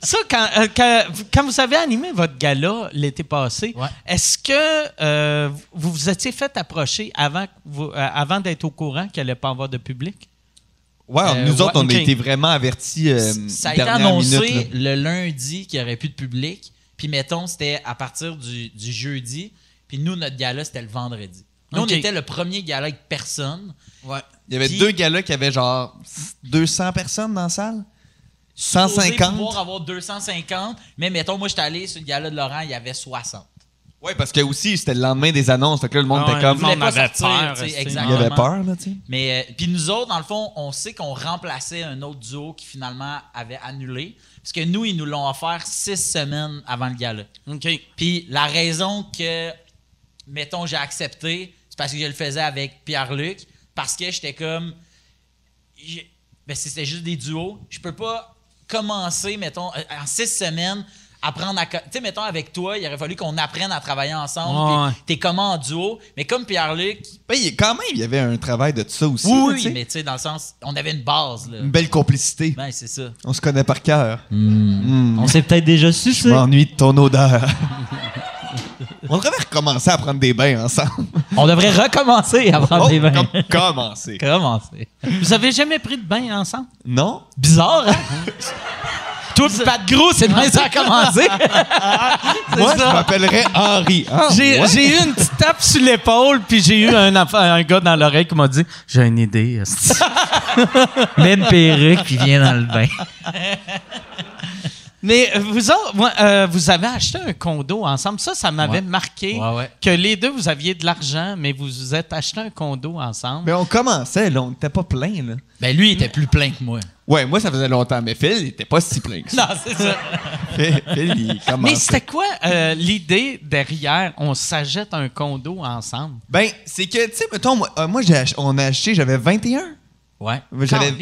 Ça, quand, euh, quand, quand vous avez animé votre gala l'été passé, Ouais. est-ce que euh, vous vous étiez fait approcher avant, vous- euh, avant d'être au courant qu'il allait pas avoir de public? Ouais, Euh, nous autres, ouais, on a été vraiment avertis. euh, ça a été annoncé minute, le lundi qu'il n'y aurait plus de public. Puis mettons, c'était à partir du, du jeudi. Puis nous, notre gala, c'était le vendredi. Nous, on était le premier gala avec personne. Il y avait Puis- deux galas qui avaient genre 200 personnes dans la salle? Supposé 150. pouvoir avoir 250. Mais mettons, moi, j'étais allé sur le gala de Laurent, il y avait 60. Oui, parce que aussi, c'était le lendemain des annonces. Fait que là, le monde Ah était comme. le monde avait sortir, peur. Il avait peur, là, tu sais. Mais euh, puis nous autres, dans le fond, on sait qu'on remplaçait un autre duo qui finalement avait annulé. Parce que nous, ils nous l'ont offert six semaines avant le gala. OK. Puis la raison que, mettons, j'ai accepté, c'est parce que je le faisais avec Pierre-Luc, parce que j'étais comme. j'ai- Ben, c'était juste des duos. Je peux pas commencer, mettons, euh, en six semaines, apprendre à. Tu sais, mettons, avec toi, il aurait fallu qu'on apprenne à travailler ensemble. Ouais. puis T'es comment en duo. Mais comme Pierre-Luc, Ben, il- quand même, il y avait un travail de ça aussi. oui, là, mais tu sais, dans le sens, on avait une base, là. Une belle complicité. Ben, c'est ça. On se connaît par cœur. On s'est peut-être déjà su, Je m'ennuie de ton odeur. (laughs) On devrait recommencer à prendre des bains ensemble. On devrait recommencer à prendre Oh, des bains. com- commencer. (laughs) Commencer. Vous avez jamais pris de bain ensemble? Non? Bizarre, hein? (laughs) Toi, Pat Gros, c'est de même ça a commencé. (laughs) Moi, je m'appellerais Henri. Ah, J'ai ouais. eu une petite tape sur l'épaule, puis j'ai eu un, un gars dans l'oreille qui m'a dit J'ai une idée. une perruque puis viens dans le bain. (laughs) Mais euh, vous autres, moi, euh, vous avez acheté un condo ensemble. Ça, ça m'avait Ouais. marqué Ouais, ouais. que les deux, vous aviez de l'argent, mais vous vous êtes acheté un condo ensemble. Mais on commençait, là. On n'était pas plein, là. Ben, lui, il était plus plein que moi. Ouais, moi, ça faisait longtemps. Mais Phil, il était pas si plein que ça. Non, c'est ça. (laughs) Phil, Phil, il commençait. Mais c'était quoi euh, l'idée derrière on s'achète un condo ensemble? Ben, c'est que, tu sais, mettons, moi, euh, moi, j'ai ach- on a acheté, j'avais 21. Ouais. J'avais,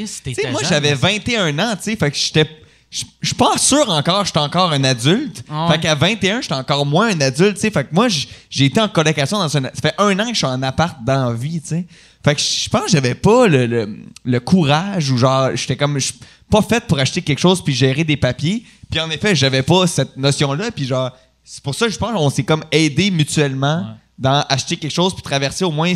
moi, j'avais hein. 21 ans, tu sais, fait que j'étais. Je je suis pas sûr encore, j'étais encore un adulte. Ouais. Fait qu'à 21, j'étais encore moins un adulte, tu sais. Fait que moi, j'ai été en colocation dans un. Ça fait un an que je suis en appart dans la vie, tu sais. Fait que je pense que j'avais pas le, le, le courage ou genre, j'étais comme. je suis pas fait pour acheter quelque chose puis gérer des papiers. Puis en effet, j'avais pas cette notion-là. Puis genre, c'est pour ça que je pense qu'on s'est comme aidé mutuellement dans acheter quelque chose puis traverser au moins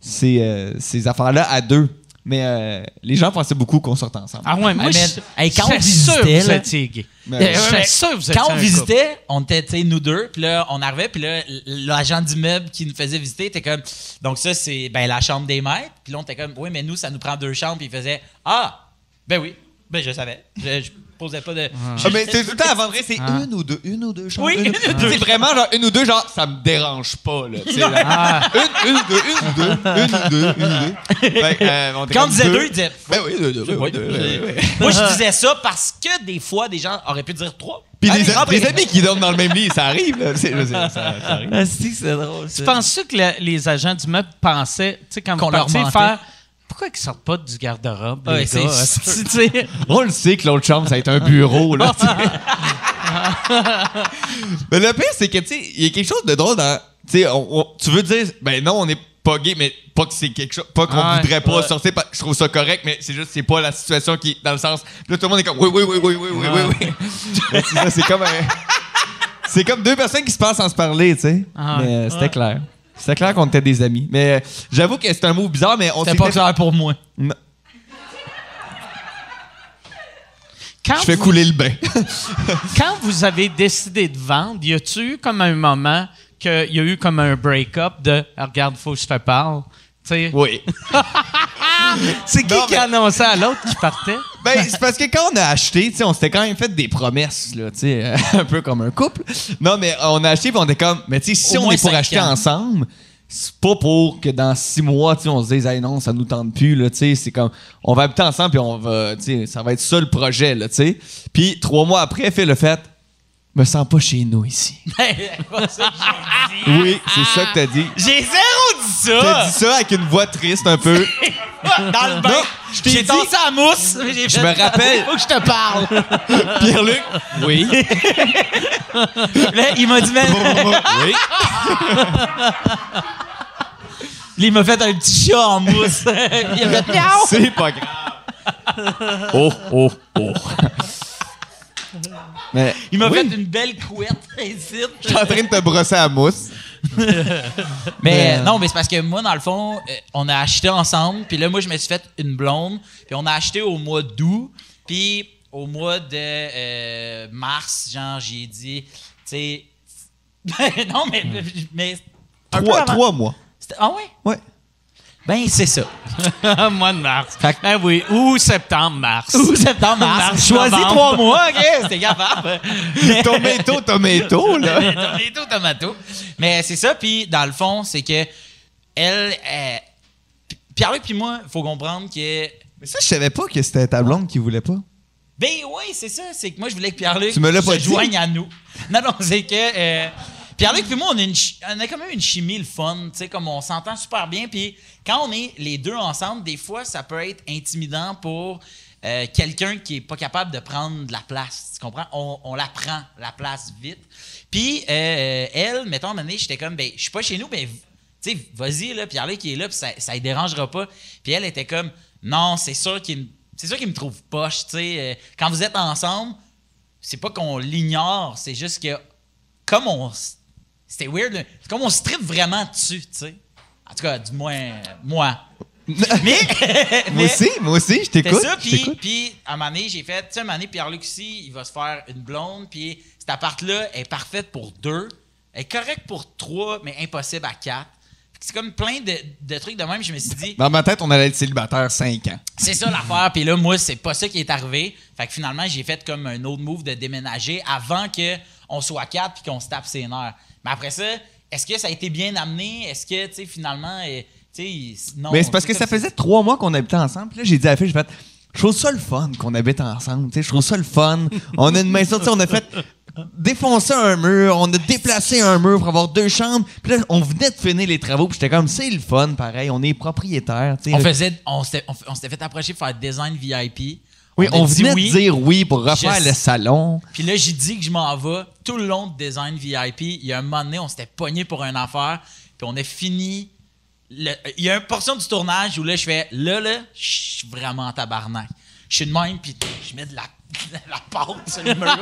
ces, euh, ces affaires-là à deux. Mais euh, les gens pensaient beaucoup qu'on sortait ensemble. Ah ouais, moi, Ah, mais- je hey, quand on j'étais sûr que visitait, vous là- gay. Mais- Euh, ouais, sûr que vous Quand on visitait, on était, tu sais, nous deux, puis là, on arrivait, puis là, l'agent d'immeuble qui nous faisait visiter était comme, donc ça, c'est ben, la chambre des maîtres, puis là, on était comme, oui, mais nous, ça nous prend deux chambres, puis il faisait, ah, ben oui, ben je savais. Je, je posais pas de. Ah, mais c'est tout le temps avant vrai, c'est Ah. une ou deux, une ou deux. Oui, une, une ou deux. C'est vraiment genre une ou deux, genre ça me dérange pas là. tu sais, là. Une, une, deux, une ou deux, une ou deux, une deux. Que, euh, on Quand on comme disait deux, il disait, Ben oui, deux, deux, deux, Oui. deux, deux, deux. Moi, je disais ça parce que des fois, des gens auraient pu dire trois. Puis des, amis qui dorment dans le même lit, ça arrive là. C'est- c'est- ça, ça arrive. Ah, si, c'est drôle. Tu penses-tu que le- les agents du meuble pensaient, tu sais, quand Qu'on vous leur partiez faire pourquoi ils sortent pas du garde-robe, Ouais, les c'est gars? sûr. Tu sais, (laughs) On le sait que l'autre chambre, ça va être un bureau, là. (laughs) mais le pire, c'est que, tu sais, il y a quelque chose de drôle dans. Tu sais, on- on- tu veux dire, ben non, on n'est pas gay, mais pas que c'est quelque chose. Pas qu'on Ouais, voudrait pas ouais. sortir, pas- je trouve ça correct, mais c'est juste, c'est pas la situation qui. Dans le sens. Là, tout le monde est comme, oui, oui, oui, oui, oui, oui, oui, oui. C'est comme. C'est comme deux personnes qui se passent sans se parler, tu sais. Ah mais euh, c'était clair. C'était clair qu'on était des amis. Mais euh, j'avoue que c'est un mot bizarre, mais on C'était pas clair pour moi. Non, quand, Je fais vous, couler le bain. (laughs) quand vous avez décidé de vendre, y a-tu eu comme un moment qu'il y a eu comme un break-up de Ah, regarde, faut que je te parle? Tu sais, oui. (laughs) c'est qui Non, qui mais- annonçait à l'autre qui partait? Ben, c'est parce que quand on a acheté, tu sais, on s'était quand même fait des promesses, là, tu sais, euh, (laughs) un peu comme un couple. Non, mais on a acheté, puis on était comme, mais tu sais, si Au on est pour acheter ans. ensemble, c'est pas pour que dans six mois, tu sais, on se dise, hey, non, ça nous tente plus, là, tu sais, c'est comme, on va habiter ensemble, puis on va, tu sais, ça va être ça le projet, là, tu sais. Puis trois mois après, fait le fait, me sens pas chez nous ici. (laughs) C'est pas ça que j'ai dit. Oui, c'est ça que t'as dit. J'ai zéro dit ça! T'as dit ça avec une voix triste un peu. (laughs) Dans le bain. J'ai dit- tossé à mousse. Je me rappelle. Faut que je te parle. (laughs) Pierre-Luc? Oui. Là, il m'a dit, mais. oui. Là, il m'a fait un petit chat en mousse. il a fait miaou. C'est pas grave. Oh, oh, oh. Mais Il m'a oui, fait une belle couette (laughs) ici. Je suis en train de te brosser à la mousse. (laughs) Mais euh, non, mais c'est parce que moi, dans le fond, euh, on a acheté ensemble. Puis là, moi, je me suis fait une blonde. Puis on a acheté au mois d'août. Puis au mois de euh, mars, genre, j'ai dit, tu sais. (laughs) non, mais. mais un peu Trois, avant- trois mois. Ah ouais? Ouais. Ben, c'est ça. (laughs) mois de mars. Ben oui, ou septembre, mars. Ou septembre, mars. Mars, Choisis novembre. trois mois, OK? (laughs) C'était capable. Mais- Tomato, tomato, là. (laughs) tomato, tomato. Mais c'est ça, puis dans le fond, c'est que elle, euh, P- Pierre-Luc puis moi, faut comprendre que. Mais ça, je savais pas que c'était ta blonde qui voulait pas. Ben oui, c'est ça. C'est que moi, je voulais que Pierre-Luc Tu me l'as se pas dit. joigne à nous. Non, non, c'est que. euh, Pierre-Luc puis moi, on a, quand même une chimie, le fun, tu sais, comme on s'entend super bien. Puis quand on est les deux ensemble, des fois, ça peut être intimidant pour euh, quelqu'un qui est pas capable de prendre de la place. Tu comprends? On, on la prend, la place, vite. Puis euh, elle, mettons, à un j'étais comme, ben, je suis pas chez nous, ben, tu sais, vas-y, là, Pierre-Luc qui est là, puis ça, ça ne dérangera pas. Puis elle était comme, non, c'est sûr qu'il me, c'est sûr qu'il me trouve poche, tu sais. euh, quand vous êtes ensemble, c'est pas qu'on l'ignore, c'est juste que, comme on. C'était weird, là. c'est comme on se tripe vraiment dessus, tu sais. En tout cas, du moins, euh, (laughs) moi. mais. Moi aussi, moi aussi, je t'écoute. ça, puis, puis à un moment donné, j'ai fait, tu sais, à un moment donné, Pierre-Luc aussi, il va se faire une blonde, puis cet appart-là est parfaite pour deux, elle est correcte pour trois, mais impossible à quatre. Que C'est comme plein de, de trucs de même, je me suis dit, Dans ma tête, on allait être célibataire 5 ans. c'est ça l'affaire. Puis là, moi, c'est pas ça qui est arrivé. Fait que finalement, j'ai fait comme un autre move de déménager avant qu'on soit quatre puis qu'on se tape ses nerfs. Mais après ça, est-ce que ça a été bien amené? Est-ce que, tu sais, finalement, euh, tu sais, non. Mais c'est parce que ça faisait trois mois qu'on habitait ensemble. Puis là, j'ai dit à la fille, j'ai fait, je trouve ça le fun qu'on habite ensemble. Tu sais, je trouve ça le fun. On a une maison, tu sais, on a fait défoncer un mur, on a déplacé un mur pour avoir deux chambres. Puis là, on venait de finir les travaux. Puis j'étais comme, c'est le fun, pareil. On est propriétaire. On faisait, on on on s'était fait approcher pour faire design VIP. Oui, on, dit venait oui. de dire oui pour refaire Je- le salon. Puis là, j'ai dit que je m'en vais tout le long de design VIP. Il y a un moment donné, on s'était pogné pour une affaire, puis on a fini. le- Il y a une portion du tournage où là, je fais là, là, je suis vraiment en tabarnak. Je suis de même, puis je mets de la, la pâte sur le mur. Là.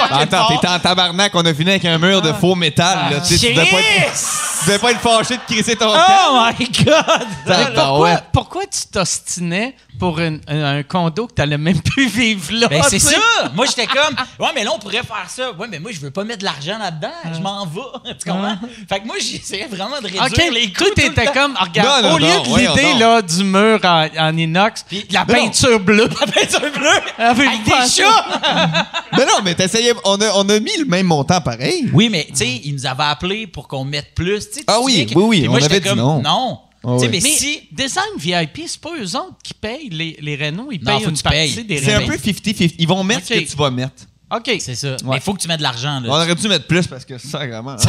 Fucking Attends, t'étais en tabarnak, on a fini avec un mur de faux métal. Là, tu sais, tu devais pas être, tu devais pas être fâché de crisser ton camp. Oh my God! pourquoi, pourquoi tu t'ostinais pour une- un, un condo que t'allais même plus vivre là? Ben, c'est ça! Moi, j'étais (laughs) comme, ouais, mais là, on pourrait faire ça. Ouais, mais moi, je veux pas mettre de l'argent là-dedans. Je m'en vais. (laughs) Tu comprends? Fait que moi, j'essayais vraiment de réduire OK, les coûts. t'étais comme, regarde, Non, non, au lieu non, de l'idée là, du mur en, en inox, de la Non. peinture bleue. (laughs) La peinture bleue! Avec Avec des des chats! Mais non, mais t'essayais, on a, on a mis le même montant pareil. Oui, mais tu sais, ils nous avaient appelé pour qu'on mette plus. Tu sais, tu Ah te oui, oui, oui, on moi, j'étais avait dit comme, non. Non. Ah Tu sais, oui. mais, Mais si. Design VIP, c'est pas eux autres qui payent les, les rénaux, ils Non, payent faut une que tu partie payes. des C'est un peu 50-50. Ils vont mettre ce que tu vas mettre. OK. C'est ça. Mais il faut que tu mettes de l'argent. On aurait dû mettre plus parce que ça, vraiment. (laughs)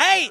Hey,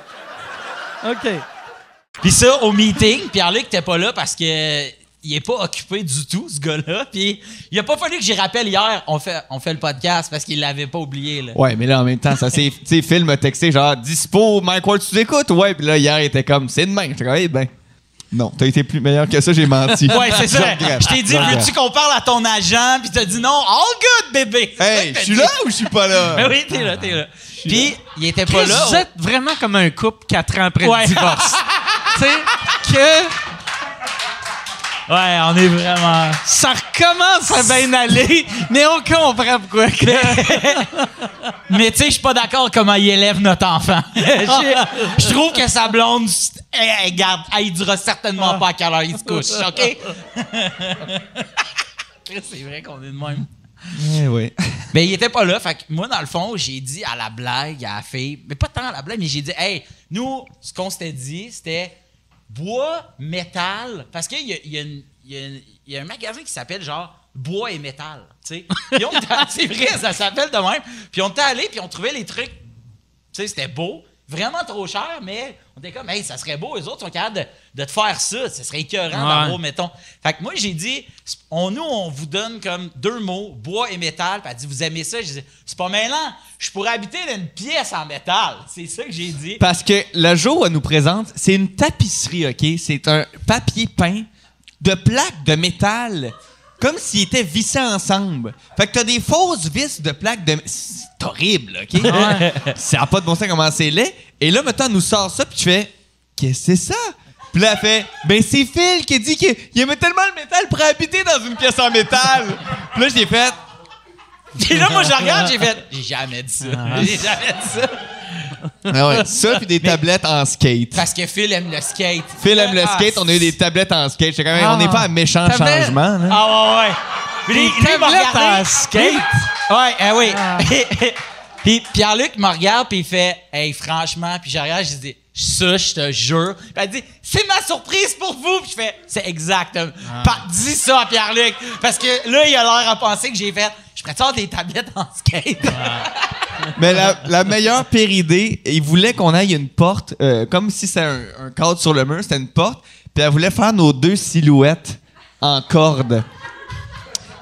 OK. Puis ça, au meeting, Pierre-Luc t'es pas là parce que. Il est pas occupé du tout, ce gars-là. Puis il a pas fallu que j'y rappelle hier, on fait, on fait le podcast parce qu'il l'avait pas oublié. Là. Ouais, mais là, en même temps, ça c'est. (laughs) Tu sais, Phil m'a texté genre, dispo, Mike Ward, tu écoutes? Ouais, puis là, hier, il était comme, c'est demain. Comme, eh ben. Non, t'as été plus meilleur que ça, j'ai menti. Ouais, c'est (laughs) ça. Je. Je t'ai dit, Je veux-tu qu'on parle à ton agent? Puis t'as dit non, all good, bébé. Hey, (laughs) je suis là ou je suis pas là? Ben oui, t'es là, t'es là. Puis il était pas Chris, là. vous êtes vraiment comme un couple quatre ans après Ouais. le divorce. (laughs) tu sais, que Ouais, on est vraiment. ça recommence à bien aller, mais on comprend pourquoi. que- Mais (laughs) tu sais, je suis pas d'accord comment il élève notre enfant. Je (laughs) je trouve que sa blonde, elle, elle garde, elle dira certainement pas à quelle heure il se couche, OK? Chris, C'est vrai qu'on est de même. Eh oui. (laughs) Mais il était pas là. Fait que moi, dans le fond, j'ai dit à la blague, à la fille, mais pas tant à la blague, mais j'ai dit, hey, nous, ce qu'on s'était dit, c'était bois, métal. Parce qu'il y a, y a y y un magasin qui s'appelle genre bois et métal. (laughs) C'est vrai, ça s'appelle de même. Puis on était allé, puis on trouvait les trucs. Tu sais, c'était beau. Vraiment trop cher, mais on était comme, hey, ça serait beau, les autres sont capables de, de te faire ça. Ça serait écœurant Ouais. d'avoir, mettons. Fait que moi, j'ai dit, on, nous, on vous donne comme deux mots, bois et métal. Puis elle dit, vous aimez ça? J'ai dit, c'est pas mêlant. Je pourrais habiter dans une pièce en métal. C'est ça que j'ai dit. Parce que le jour où elle nous présente, c'est une tapisserie, OK? C'est un papier peint de plaques de métal, comme s'ils étaient vissés ensemble. Fait que t'as des fausses vis de plaques de... C'est horrible, OK? Ça n'a pas de bon sens comment c'est laid. Et là, maintenant, elle nous sort ça, puis tu fais... Qu'est-ce que c'est ça? Puis là, elle fait... Ben, c'est Phil qui dit qu'il il aimait tellement le métal pour habiter dans une pièce en métal. Puis là, j'ai fait... (laughs) Puis là, moi, je regarde, j'ai fait, j'ai jamais dit ça. Ah. J'ai jamais dit ça. Ah ouais, ça, puis des tablettes en skate. Parce que Phil aime le skate. Phil aime le Ah, skate, on a eu des tablettes en skate. J'étais quand même, Ah. on n'est pas à méchant changement. là. Ah ouais, ouais. Puis lui, il m'a tablettes regardé. en skate? Ouais, ah oui. (laughs) puis Pierre-Luc me regarde, puis il fait Hey, franchement, puis je regarde, je dis Ça, je te jure. Puis elle dit C'est ma surprise pour vous. Puis je fais C'est. Pa- dis ça à Pierre-Luc. Parce que là, il a l'air à penser que j'ai fait Je pourrais avoir des tablettes en skate. Mais la, la meilleure pire idée, il voulait qu'on aille une porte, euh, comme si c'était un, un cadre sur le mur, c'était une porte, puis elle voulait faire nos deux silhouettes en corde.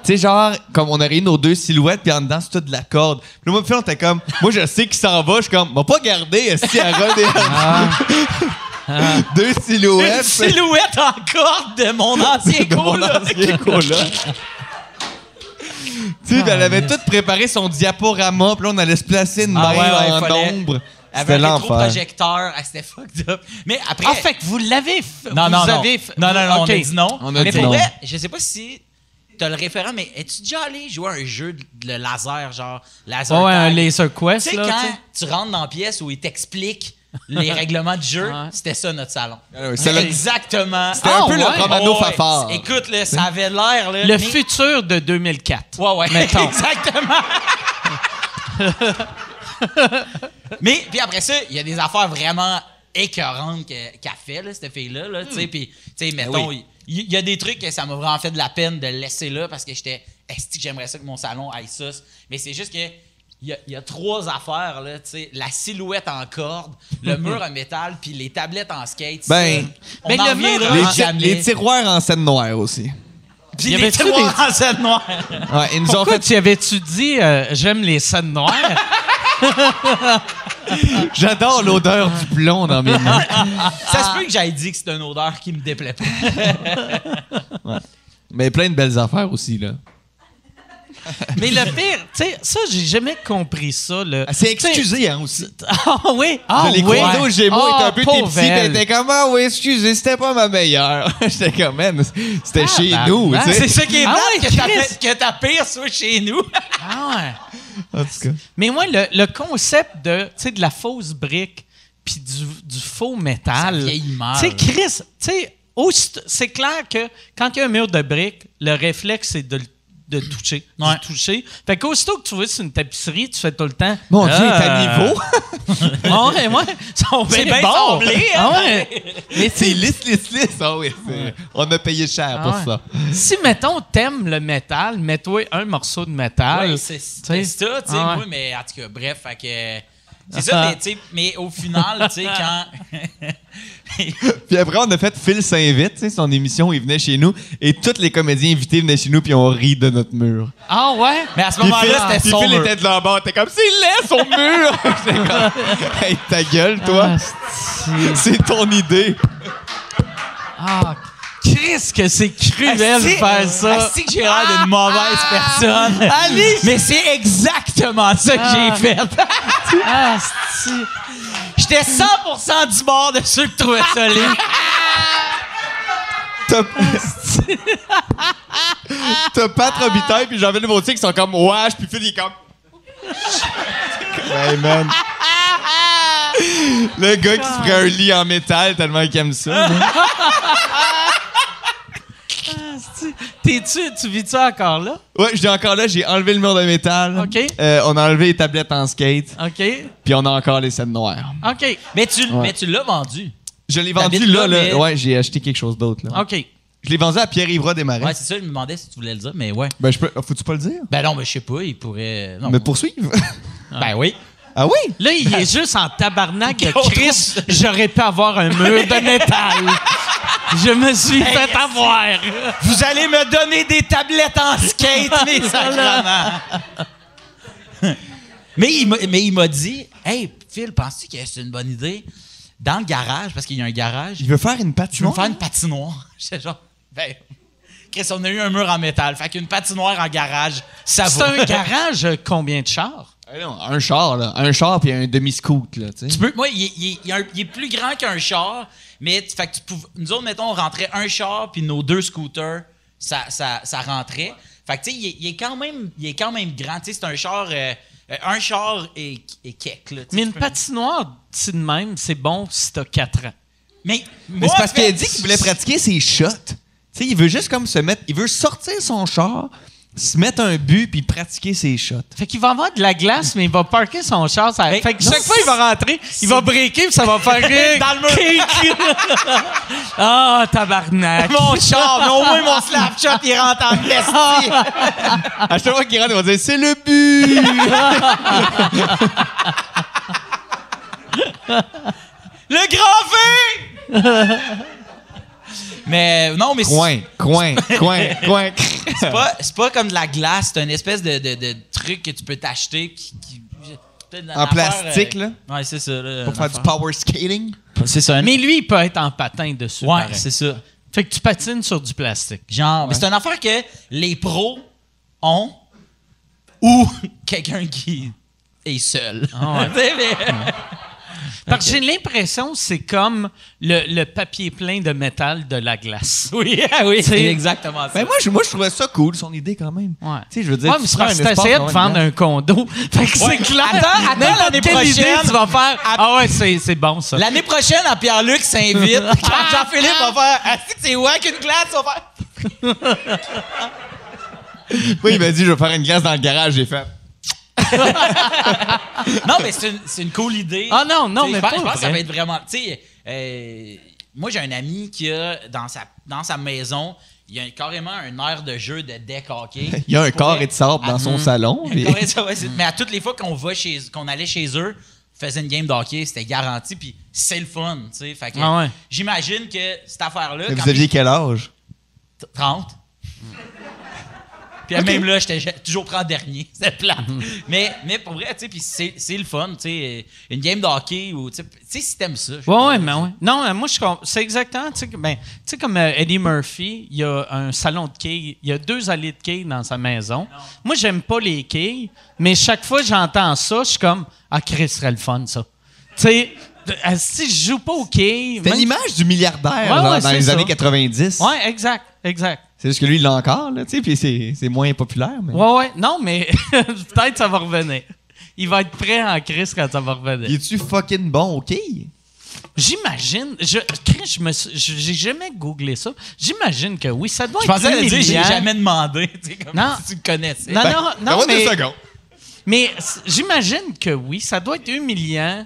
Tu sais, genre, comme on aurait eu nos deux silhouettes, puis en dedans, c'est tout de la corde. Puis là, moi, on était comme, moi, je sais qu'il s'en va, je suis comme, m'a pas gardé, si à Rod et Deux Une silhouettes. silhouette en corde de mon ancien (laughs) de mon coloc. ancien coloc. Tu sais, elle avait tout préparé son diaporama, puis là, on allait se placer une Ah main ouais, ouais, en ombre. Avec C'était un l'enfer. rétroprojecteur. Ah, c'était fucked up. Mais après. Ah, fait que vous l'avez fait. Non, vous non, non. non, non, non, on a dit non. On a mais dit pour non. vrai, je sais pas si t'as le référent, mais es-tu déjà allé jouer à un jeu de laser, genre laser Ouais, ouais, un laser Tu quest, sais, quand tu sais. tu rentres dans la pièce où ils t'expliquent les (laughs) règlements du jeu, Ouais. c'était ça notre salon. Ah ouais, c'est le- Exactement. C'était Ah, un peu le. Romano Oh, ouais. Fafard. Écoute, là, ça avait l'air. là, Le mais- futur de 2004. Ouais, ouais. Mettons. (laughs) Exactement. (laughs) Mais, puis après ça, il y a des affaires vraiment écœurantes que- qu'elle fait, là, cette fille-là. Là, tu sais, Puis, tu sais, mettons, il il y, a des trucs que ça m'a vraiment fait de la peine de laisser là parce que j'étais, est-ce que j'aimerais ça que mon salon aille ça? Mais c'est juste que. Il y, a, il y a trois affaires, là, tu sais. La silhouette en corde, le (laughs) mur en métal, puis les tablettes en skate. ça, Ben, on ben, en le reviendra Les, ti- les tiroirs en scène noire aussi. Puis Y les tiroirs des- en scène noire. Ouais, ils nous ont Pourquoi fait. tu avais-tu dit euh, j'aime les scènes noires? (laughs) J'adore l'odeur du plomb dans mes mains. (laughs) Ça se peut que j'aille dit que c'est une odeur qui me déplaît pas. Mais plein de belles affaires aussi, là. Mais le pire, tu sais, ça, j'ai jamais compris ça. Le... Tu sais- excusée, hein, aussi. (laughs) Ah oui? Ah je l'ai oui? croisée au Gémeaux, était un peu Ah, pauvre puis elle était comme, ah oui, excusez, c'était pas ma meilleure. (laughs) J'étais comme, man, c'était Ah, chez bah, nous, bah, tu sais. C'est ça qui est Ah ouais, que, ta, Chris. que ta pire soit chez nous. (laughs) Ah ouais. En tout cas. Mais moi, le, le concept de, tu sais, de la fausse brique puis du, du faux métal. Tu sais, Chris, tu sais, c'est clair que quand il y a un mur de briques, le réflexe, c'est de le de toucher, de Ouais. toucher. Fait qu'aussitôt que tu vois sur une tapisserie, tu fais tout le temps. Mon Dieu, est Ah. à niveau. (laughs) Ah ouais, ouais. Sont C'est bien bien bons. semblé, hein? Ah ouais. (laughs) Mais C'est lisse, lisse, lisse. Ah oui, c'est- on a payé cher Ah pour ouais. ça. si, mettons, t'aimes le métal, mets-toi un morceau de métal. Ouais, c'est c'est ça, tu sais, Ah moi, mais en tout cas, bref, fait que. C'est (laughs) ça, mais, mais au final, tu sais, quand. (laughs) Puis après, on a fait Phil s'invite, son émission, il venait chez nous et tous les comédiens invités venaient chez nous puis on rit de notre mur. Ah ouais? Mais à ce moment-là, c'était son Phil mur. était de là-bas, t'es comme, c'est laid son mur! (laughs) J'étais comme, hey, ta gueule, toi, Ah, (laughs) c'est- ton idée. Ah, Chris, que c'est cruel de faire ça? C'est que j'ai l'air d'une mauvaise personne. Alice! Mais c'est exactement ça que Ah. j'ai fait. J'étais 100% du bord de ceux qui trouvaient ça laid. T'as (laughs) T'as Pat Robitaille puis Jean-Philippe Vautier qui sont comme wesh, puis Phil il est comme. hey man. Le gars qui se ferait un lit en métal tellement qu'il aime ça. (laughs) T'es-tu, tu vis-tu encore là? Ouais, je dis encore là, j'ai enlevé le mur de métal. OK. Euh, on a enlevé les tablettes en skate, OK. puis on a encore les scènes noires. OK. Mais tu, Ouais. mais tu l'as vendu. Je l'ai vendu là, là, mais- Ouais, j'ai acheté quelque chose d'autre là. OK. Je l'ai vendu à Pierre-Yvra Desmarais. Ouais, c'est ça, je me demandais si tu voulais le dire, mais ouais. Ben, je peux. Faut-tu pas le dire? Ben non, mais je sais pas, il pourrait. Non. Me poursuivre? (laughs) Ben oui. ah oui? Là, il est juste en tabarnak de (laughs) Chris. J'aurais pu avoir un mur de (laughs) métal. Je me suis fait avoir. Vous allez me donner des tablettes en skate, (laughs) mes sacrements. mais il m'a- mais il m'a dit Hey, Phil, penses-tu que c'est une bonne idée? Dans le garage, parce qu'il y a un garage, Il veut faire une je veux patinoire? faire une patinoire. (laughs) J'étais genre, ben, Chris, on a eu un mur en métal. Fait qu'une patinoire en garage, ça C'est va. un (laughs) garage, euh, combien de chars? Ah non, un char, là. Un char puis un demi-scoot, là, tu peux- moi, il il il il est plus grand qu'un char, mais tu- fait que tu nous autres, mettons, on rentrait un char, puis nos deux scooters, ça, ça, ça rentrait. Fait que, tu sais, il, est- il est quand même, il est quand même grand. Tu sais, c'est un char euh, euh, un char et, et là. tu Mais tu une patinoire, si de même, c'est bon si t'as 4 ans. Mais, Mais c'est parce qu'il a dit qu'il voulait pratiquer ses shots. Tu sais, il veut juste comme se mettre. Il veut sortir son char, se mettre un but, puis pratiquer ses shots. Fait qu'il va avoir de la glace, mais il va parker son char. ça- fait que non, chaque fois il va rentrer, il va breaker, puis ça va faire. (laughs) Dans le mur. (laughs) Ah, tabarnak. Mon char, mais au moins mon Snapchat, il rentre en (laughs) bestie. À chaque fois qu'il rentre, il va dire C'est le but! Le grand V! Mais non, mais c'est coin, coin, (laughs) coin, coin. c'est pas, c'est pas comme de la glace, c'est une espèce de, de, de truc que tu peux t'acheter qui. qui- peut-être une En affaire, plastique, euh, là? Ouais, c'est ça. là, Pour faire du affaire. power skating? C'est ça. Mais lui, il peut être en patin dessus. ouais, pareil. c'est ça. Fait que tu patines sur du plastique. Genre, mais c'est une affaire que les pros ont ou (laughs) quelqu'un qui est seul. Ah ouais. (laughs) Tu sais, mais- Parce que j'ai l'impression que c'est comme le, le papier plein de métal de la glace. (laughs) oui, ah oui, c'est exactement ça. Ben moi, je, moi, je trouvais ça cool, son idée, quand même. Ouais. Tu sais, je veux dire, Ouais, tu mais c'est prends parce t'essayais de vendre un condo. (laughs) Fait que c'est clair. Attends, attends, l'année quelle idée, prochaine- tu vas faire? Ah ouais, c'est, c'est bon ça. L'année prochaine, à Pierre-Luc s'invite. (laughs) Quand Jean-Philippe va faire Ah, c'est que c'est wack une glace, on va faire. Oui, il m'a dit, je vais faire une glace dans le garage. J'ai fait. (laughs) Non, mais c'est une, c'est une cool idée. Ah non, non, mais je pas je pense que ça va être vraiment. Tu sais, euh, moi, j'ai un ami qui a dans sa, dans sa maison, il y a carrément un air de jeu de deck hockey. (laughs) Il y a un corps et de sable dans son salon. Ouais, c'est- Mais à toutes les fois qu'on va chez, qu'on allait chez eux, faisait une game de hockey, c'était garanti, puis c'est le fun, tu sais. Fait que Ah ouais. j'imagine que cette affaire-là, Mais Vous aviez quel âge? 30. Puis même là, j'étais toujours pris en dernier. (laughs) C'est plat. mais, mais pour vrai, tu sais, puis c'est c'est le fun, tu sais. Une game de hockey ou, tu sais, si t'aimes ça. Ouais, ouais, mais ouais. Non, euh, moi, je c'est exactement, tu sais, ben, tu sais, comme euh, Eddie Murphy, il y a un salon de quilles, il y a deux allées de quilles dans sa maison. Moi, j'aime pas les quilles, mais chaque fois que j'entends ça, je suis comme, ah, Chris serait le fun, ça. Tu sais, euh, si je joue pas aux quilles. C'était même- l'image du milliardaire Ouais, genre, ouais, dans les ça. années 90. Ouais, exact, exact. C'est juste que lui, il l'a encore, là, tu sais, puis c'est c'est moins populaire. Mais... Ouais, ouais, non, mais (laughs) peut-être ça va revenir. Il va être prêt en crise quand ça va revenir. Il est-tu fucking bon au quai? J'imagine, je, Chris, je me je- j'ai jamais googlé ça. J'imagine que oui, ça doit Je pensais être le dire, j'ai jamais demandé. Tu sais, comme Non. si tu le connaissais. Non, Ben, non, non, deux mais, mais j'imagine que oui, ça doit être humiliant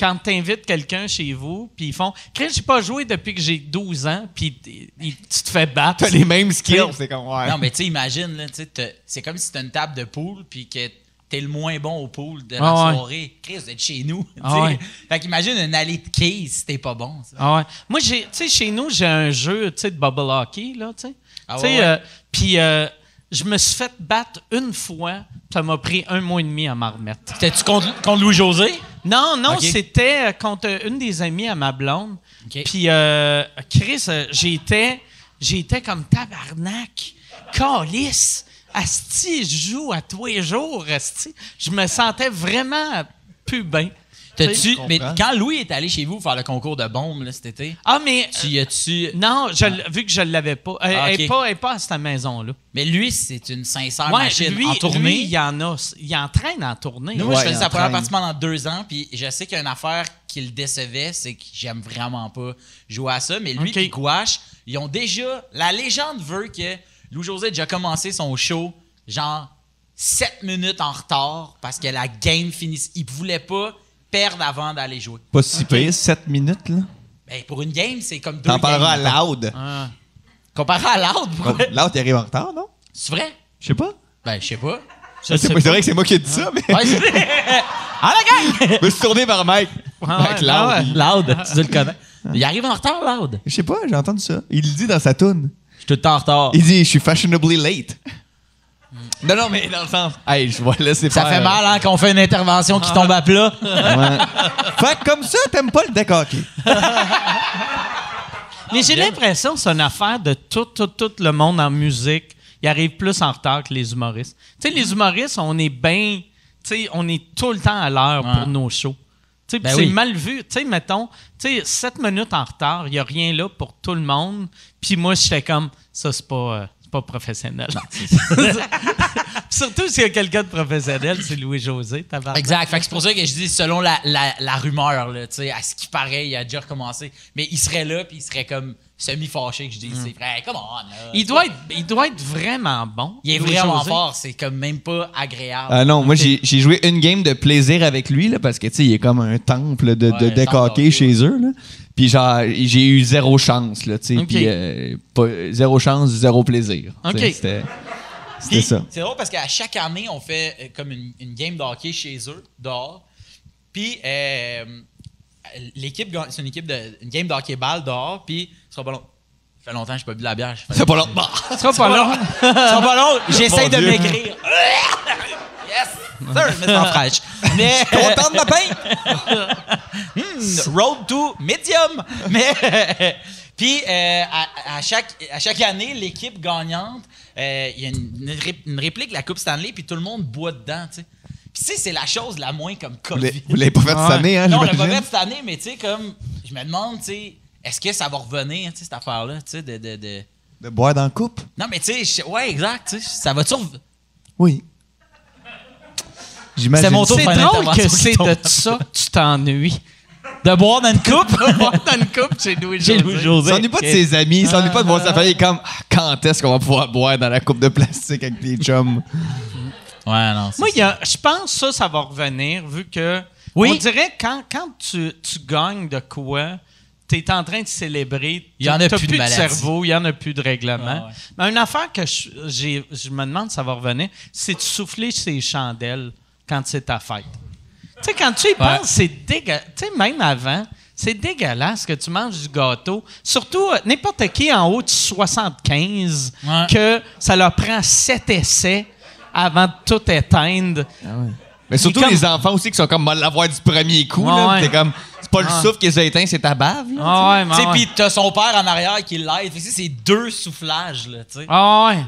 quand tu invites quelqu'un chez vous, puis ils font Chris, j'ai pas joué depuis que j'ai 12 ans, puis tu te fais battre. T'as les mêmes skills, c'est comme, ouais. Non, mais tu sais, imagine, là, c'est comme si t'as une table de pool, puis que t'es le moins bon au pool de la Ah ouais. soirée. Chris, vous êtes chez nous. tu (laughs) Ah sais. ouais. Fait qu'imagine une allée de quilles si t'es pas bon. ça. Ah ouais. Moi, j'ai, tu sais, chez nous, j'ai un jeu, tu sais, de bubble hockey, là, tu sais. Ah euh, puis euh, je me suis fait battre une fois, ça m'a pris un mois et demi à m'en remettre. T'étais-tu contre, contre Louis-José? Non, non, c'était euh, contre une des amies à ma blonde. Puis, euh, Chris, euh, j'étais, j'étais comme tabarnak, calice. Asti, je joue à tous les jours, Asti. Je me sentais vraiment plus bien. T'as-tu. Mais quand Louis est allé chez vous faire le concours de bombes là, cet été, Ah, mais. tu y as-tu. Non, je vu que je l'avais pas. Elle Ah, elle est ok. pas, elle est pas à cette maison-là. Mais lui, c'est une sincère Ouais, machine lui, en tournée? lui, il y en a. Il entraîne en tournée. Nous, moi, Ouais, je faisais sa première partie pendant deux ans, puis je sais qu'il y a une affaire qui le décevait, c'est que j'aime vraiment pas jouer à ça. Mais lui Ok. et Gouache, ils ont déjà. La légende veut que Louis-José a déjà commencé son show, genre 7 minutes en retard, parce que la game finissait. Il voulait pas perdre avant d'aller jouer. Pas si pire, 7 minutes, là. Ben, pour une game, c'est comme deux T'en parleras à. Loud. Ah. Comparé à l'autre, pourquoi? Loud, il arrive en retard, non? C'est vrai? Je sais pas. Ben, je sais pas. C'est vrai que c'est moi qui ai dit ça, mais Ouais, (laughs) ah, la gang! je me suis tourné vers Mike. Mike ouais, Loud. ah ouais. il- Loud, tu le connais. Il arrive en retard, Loud. Je sais pas, j'ai entendu ça. Il le dit dans sa toune. Je suis tout le temps en retard. Il dit, je suis fashionably late. Non, non, mais dans le sens. Hey, je vois laisser Ça faire, fait euh, mal, hein, qu'on fait une intervention qui tombe à plat. Ouais. (laughs) fait que comme ça, t'aimes pas le deck hockey. (laughs) Mais j'ai l'impression que c'est une affaire de tout, tout, tout le monde en musique. Il arrive plus en retard que les humoristes. Tu sais, les humoristes, on est bien. Tu sais, on est tout le temps à l'heure Ouais. pour nos shows. Tu sais, Ben c'est oui. mal vu. Tu sais, mettons, tu sais, 7 minutes en retard, il n'y a rien là pour tout le monde. Puis moi, j'étais comme, ça, c'est pas, euh, pas professionnel. (laughs) Surtout s'il y a quelqu'un de professionnel, c'est Louis-José. tabarnak. Exact. Fait que c'est pour ça que je dis selon la, la, la rumeur, là, à ce qui paraît, il a déjà recommencé. Mais il serait là, puis il serait comme semi-fâché que je dis, c'est vrai, come on. là. Il doit, être, il doit être vraiment bon. Il est vraiment fort, c'est comme même pas agréable. Ah non, moi j'ai j'ai joué une game de plaisir avec lui là, parce que tu sais, il est comme un temple de, de Ouais, deck temple hockey hockey, chez eux là. Puis genre j'ai eu zéro chance là, tu sais, Ok. puis euh, pas- zéro chance, zéro plaisir. Tu sais, Ok. C'était c'était Puis, ça. C'est drôle parce qu'à chaque année, on fait euh, comme une, une game de hockey chez eux, dehors. Puis euh, l'équipe, c'est une équipe de une game de hockey balle dehors, puis ce sera pas long. Ça fait longtemps que j'ai pas bu de la bière. C'est pas long. (laughs) Ce sera pas long. (laughs) Ce sera pas long, j'essaie de maigrir. (laughs) yes! Sir, me sens fraîche. Mais, Content de ma pain. Hmm, road to medium. Mais puis euh, à, à chaque à chaque année, l'équipe gagnante, euh, il y a une, une réplique de la Coupe Stanley, puis tout le monde boit dedans, tu sais. Puis tu sais, c'est la chose la moins comme COVID. vous l'avez pas fait cette année hein, non, on l'a pas fait cette année, mais tu sais comme je me demande, tu sais, est-ce que ça va revenir, tu sais, cette affaire-là, tu sais, de, de, de- De boire dans la coupe. Non, mais tu sais, ouais, exact, tu sais, ça va-tu Oui. J'imagine. C'est mon tour. C'est drôle que c'est de ça que tu t'ennuies. de boire dans une coupe? (laughs) dans une coupe chez Louis-José. Chez Louis-José. Il s'ennuie pas de ses amis, il s'ennuie pas de voir sa famille comme ah, quand est-ce qu'on va pouvoir boire dans la coupe de plastique avec tes chums? Ouais, non. c'est Moi, il y a- je pense que ça, ça va revenir, vu que. Oui. On dirait que quand, quand tu, tu gagnes de quoi, tu es en train de célébrer. Il y en a plus de cerveau, il y en a plus de règlement. Ah ouais. Mais une affaire que je, je me demande si ça va revenir, c'est de souffler ces chandelles quand c'est ta fête. Tu sais, quand tu y penses, c'est dégueulasse. Tu sais, même avant, c'est dégueulasse que tu manges du gâteau. Surtout, euh, n'importe qui en haut de 75, Ouais. que ça leur prend sept essais avant de tout éteindre. Mais surtout comme- les enfants aussi qui sont comme mal l'avoir du premier coup. Ouais. T'es comme, c'est pas le souffle qui les a éteints, c'est ta bave. là. Ah Tu sais, puis t'as son père en arrière qui l'aide. C'est deux soufflages, là, tu sais. Ah ouais.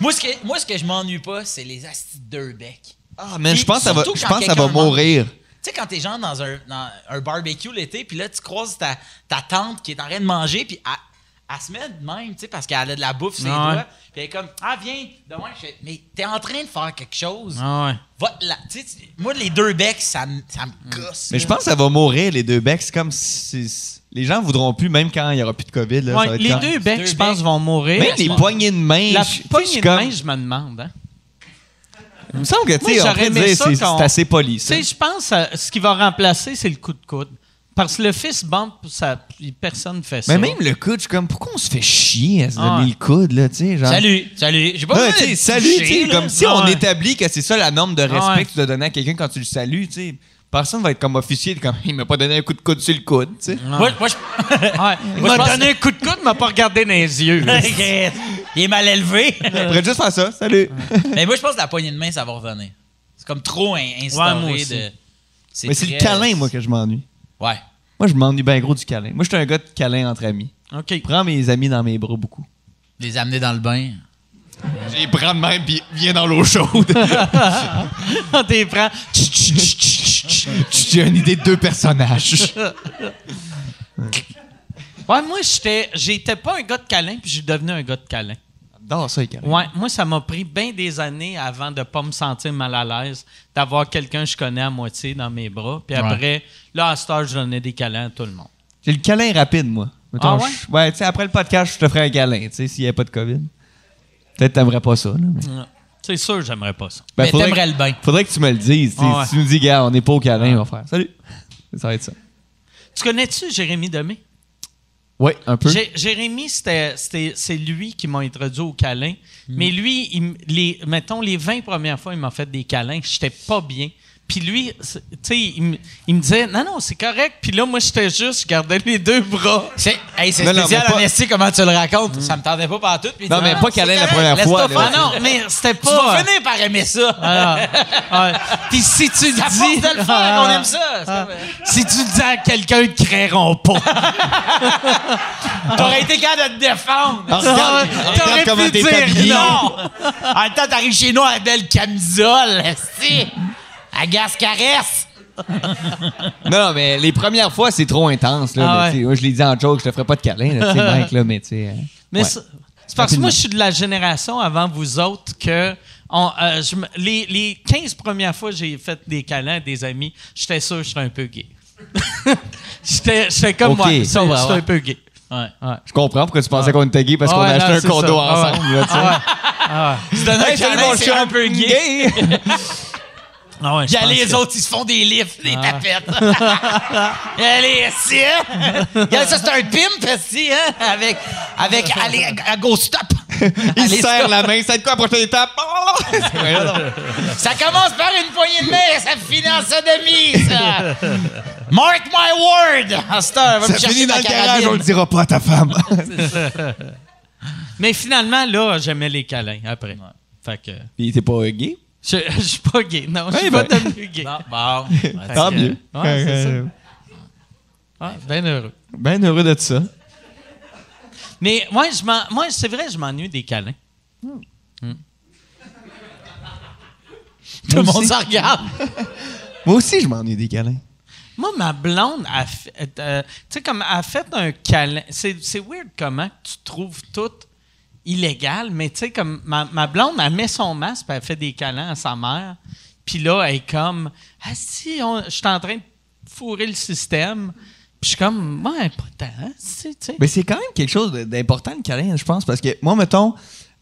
Moi, ce que, moi, ce que je m'ennuie pas, c'est les astis de deux becs. Ah, mais je pense que ça va, je pense que ça va mourir. Tu sais, quand t'es genre dans un, dans un barbecue l'été, puis là, tu croises ta, ta tante qui est en train de manger, puis elle, se met de même, tu sais, parce qu'elle a de la bouffe sur les Ouais. doigts. Puis elle est comme, ah, viens, demain, je fais, mais t'es en train de faire quelque chose. Ah ouais. Va tu- moi, les deux becs, ça, me- ça me gosse. Mais là. je pense que ça va mourir, les deux becs. C'est comme si les gens voudront plus, même quand il n'y aura plus de COVID. Là, ça va Ouais, être les deux becs, Deux je pense, becs. vont mourir. Même les poignées de main. La poignée de comme- main, je me demande. Hein? Il me semble que, tu sais, c'est assez poli, Tu sais, je pense que ce qui va remplacer, c'est le coup de coude. Parce que le fist bump, ça, personne ne fait ça. Mais même le coude, je suis comme, pourquoi on se fait chier à se Ah donner ouais. le coude, là, tu sais, genre? Salut, salut. J'ai pas salut, tu sais, comme si Ah on ouais. établit que c'est ça la norme de respect Ah ouais. que tu dois donner à quelqu'un quand tu le salues, tu sais. Personne va être comme officier, comme, (laughs) il m'a pas donné un coup de coude sur le coude, tu sais. Moi, moi, je... (laughs) Ouais. Il m'a donné un coup de coude, il m'a pas regardé dans les yeux. (laughs) Il est mal élevé. On pourrait juste faire ça, salut. Mais moi, je pense que la poignée de main, ça va revenir. C'est comme trop in- instauré Ouais, moi aussi. de. Mais c'est le câlin, moi, que je m'ennuie. Ouais. Moi, je m'ennuie bien gros du câlin. Moi, je suis un gars de câlin entre amis. OK. Je prends mes amis dans mes bras beaucoup. Les amener dans le bain. Je les prends de même, puis viens dans l'eau chaude. On (laughs) t'es prend. J'ai une idée de deux personnages. Ouais, moi, j'étais, j'étais pas un gars de câlin, puis j'ai devenu un gars de câlin. J'adore ça. Ouais, moi, ça m'a pris bien des années avant de pas me sentir mal à l'aise, d'avoir quelqu'un que je connais à moitié dans mes bras. Puis après, là, à cette heure, je donnais des câlins à tout le monde. J'ai le câlin rapide, moi. Mettons, Ah ouais? je- ouais, tu sais, après le podcast, je te ferai un câlin, tu sais, s'il n'y a pas de COVID. Peut-être que t'aimerais pas ça, là. mais- C'est sûr, j'aimerais pas ça. Ben, mais t'aimerais le bain. faudrait que tu me le dises. Ah ouais. Si tu nous dis, gars, on n'est pas au câlin, on va faire. Salut. Ça va être ça. Tu connais-tu Jérémy Demé? Oui, un peu. Jé- Jérémy, c'est lui qui m'a introduit au câlin. Mais lui, les, mettons, les 20 premières fois, il m'a fait des câlins. J'étais pas bien. Puis lui, tu sais, il, me- il me disait, non, non, c'est correct. Puis là, moi, j'étais juste, je gardais les deux bras. C'est hey, c'est spécial, pas- comment tu le racontes? Ça me tentait pas partout. puis Non, mais pas c'est câlin la première fois. Ah non, mais c'était Tu vas pas... finir par aimer ça. Ah. Puis si tu le À dis... de le faire, Ah, on aime ça. Ah. euh, Si tu le dis à quelqu'un, ils te créeront pas. (laughs) T'aurais été capable de te défendre. Regarde, regarde t'aurais comment t'es habillé. Non! En même temps, t'arrives chez nous avec belle camisole, si! Agace caresse! (laughs) Non, mais les premières fois, c'est trop intense. Là, Ah ouais. Moi, je l'ai dit en joke, je te ferai pas de câlin, là, (laughs) Mike, là, mais tu sais. euh, Mais ouais. C'est parce que moi, je suis de la génération avant vous autres que. on, euh, je les, les 15 premières fois que j'ai fait des câlins à des amis, j'étais sûr que je serais un peu gay. (laughs) j'étais j'étais comme moi, Ça, ouais, ouais. un peu gay. Ouais. Je comprends pourquoi tu pensais qu'on était gay parce Ah qu'on ouais, a acheté un condo ça. Ah ouais. ensemble. là, tu sais. Tu donnes un Hey, salut, câlin, un peu gay. Ah ouais, y a les que- autres, ils se font des lifts, des tapettes. Allez, si, hein? Regarde, ça, c'est un pimp, si, hein? Avec, avec, allez, à, à go stop. Il Allez, serre stop. la main. C'est quoi la prochaine étape? (laughs) Ça commence par une poignée de main, ça finit en sodomie, ça. Mark my word. Va Ça finit dans le garage, carabine. on le dira pas à ta femme. (laughs) Mais finalement, là, j'aimais les câlins après. Fait que. Puis t'es pas gay? Je, (laughs) je suis pas gay. Non, je suis Ouais, pas ben. devenu gay. Non, bon. (laughs) Tant que- mieux. Ouais, c'est ça. Euh, Ouais, bien heureux. Ben heureux de ça. Mais moi, je m'en- moi c'est vrai, je m'ennuie des câlins. Tout le monde se regarde. (laughs) Moi aussi, je m'ennuie des câlins. Moi, ma blonde a fait, euh, tu sais, comme a fait un câlin. C'est, c'est weird comment tu trouves tout illégal, mais tu sais, comme ma, ma blonde, elle met son masque, puis elle fait des câlins à sa mère. Puis là, elle est comme, ah si, je suis en train de fourrer le système. Puis je suis comme, ouais, pas tant. Mais c'est quand même quelque chose d'important, le câlin, je pense, parce que moi, mettons,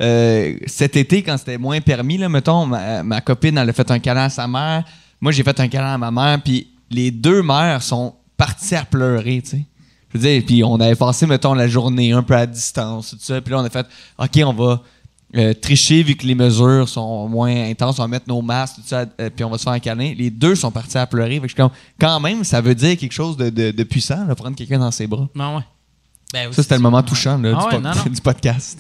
euh, cet été, quand c'était moins permis, là, mettons, ma, ma copine, elle a fait un câlin à sa mère. Moi, j'ai fait un câlin à ma mère, puis les deux mères sont parties à pleurer, tu sais. Je veux dire, puis on avait passé, mettons, la journée un peu à distance, tout ça. Puis là, on a fait, OK, on va euh, tricher vu que les mesures sont moins intenses, on va mettre nos masques, tout ça, euh, puis on va se faire un câlin. Les deux sont partis à pleurer. Fait que je suis comme, quand même, ça veut dire quelque chose de, de- de puissant, là, prendre quelqu'un dans ses bras. Non, ouais. Ben, Ça, c'était le moment touchant là, Ah du, ouais, po- non, non. (laughs) du podcast.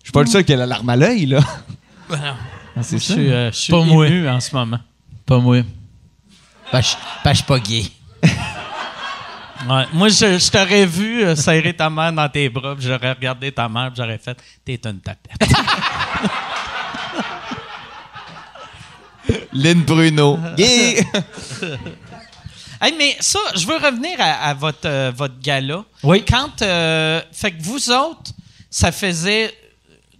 Je suis pas le seul qui a la larme à l'œil, là. Ah, c'est Je suis, euh, je suis Pas ému en ce moment. Pas moi. Ben, je ben, je suis pas gay. (laughs) Ouais. Moi, je, je t'aurais vu euh, serrer ta mère dans tes bras, puis j'aurais regardé ta mère, puis j'aurais fait T'es une tapette. (laughs) Lynn Bruno. Yeah! Hey, mais ça, je veux revenir à, à votre, euh, votre gala. Oui. Quand. euh, fait que vous autres, ça faisait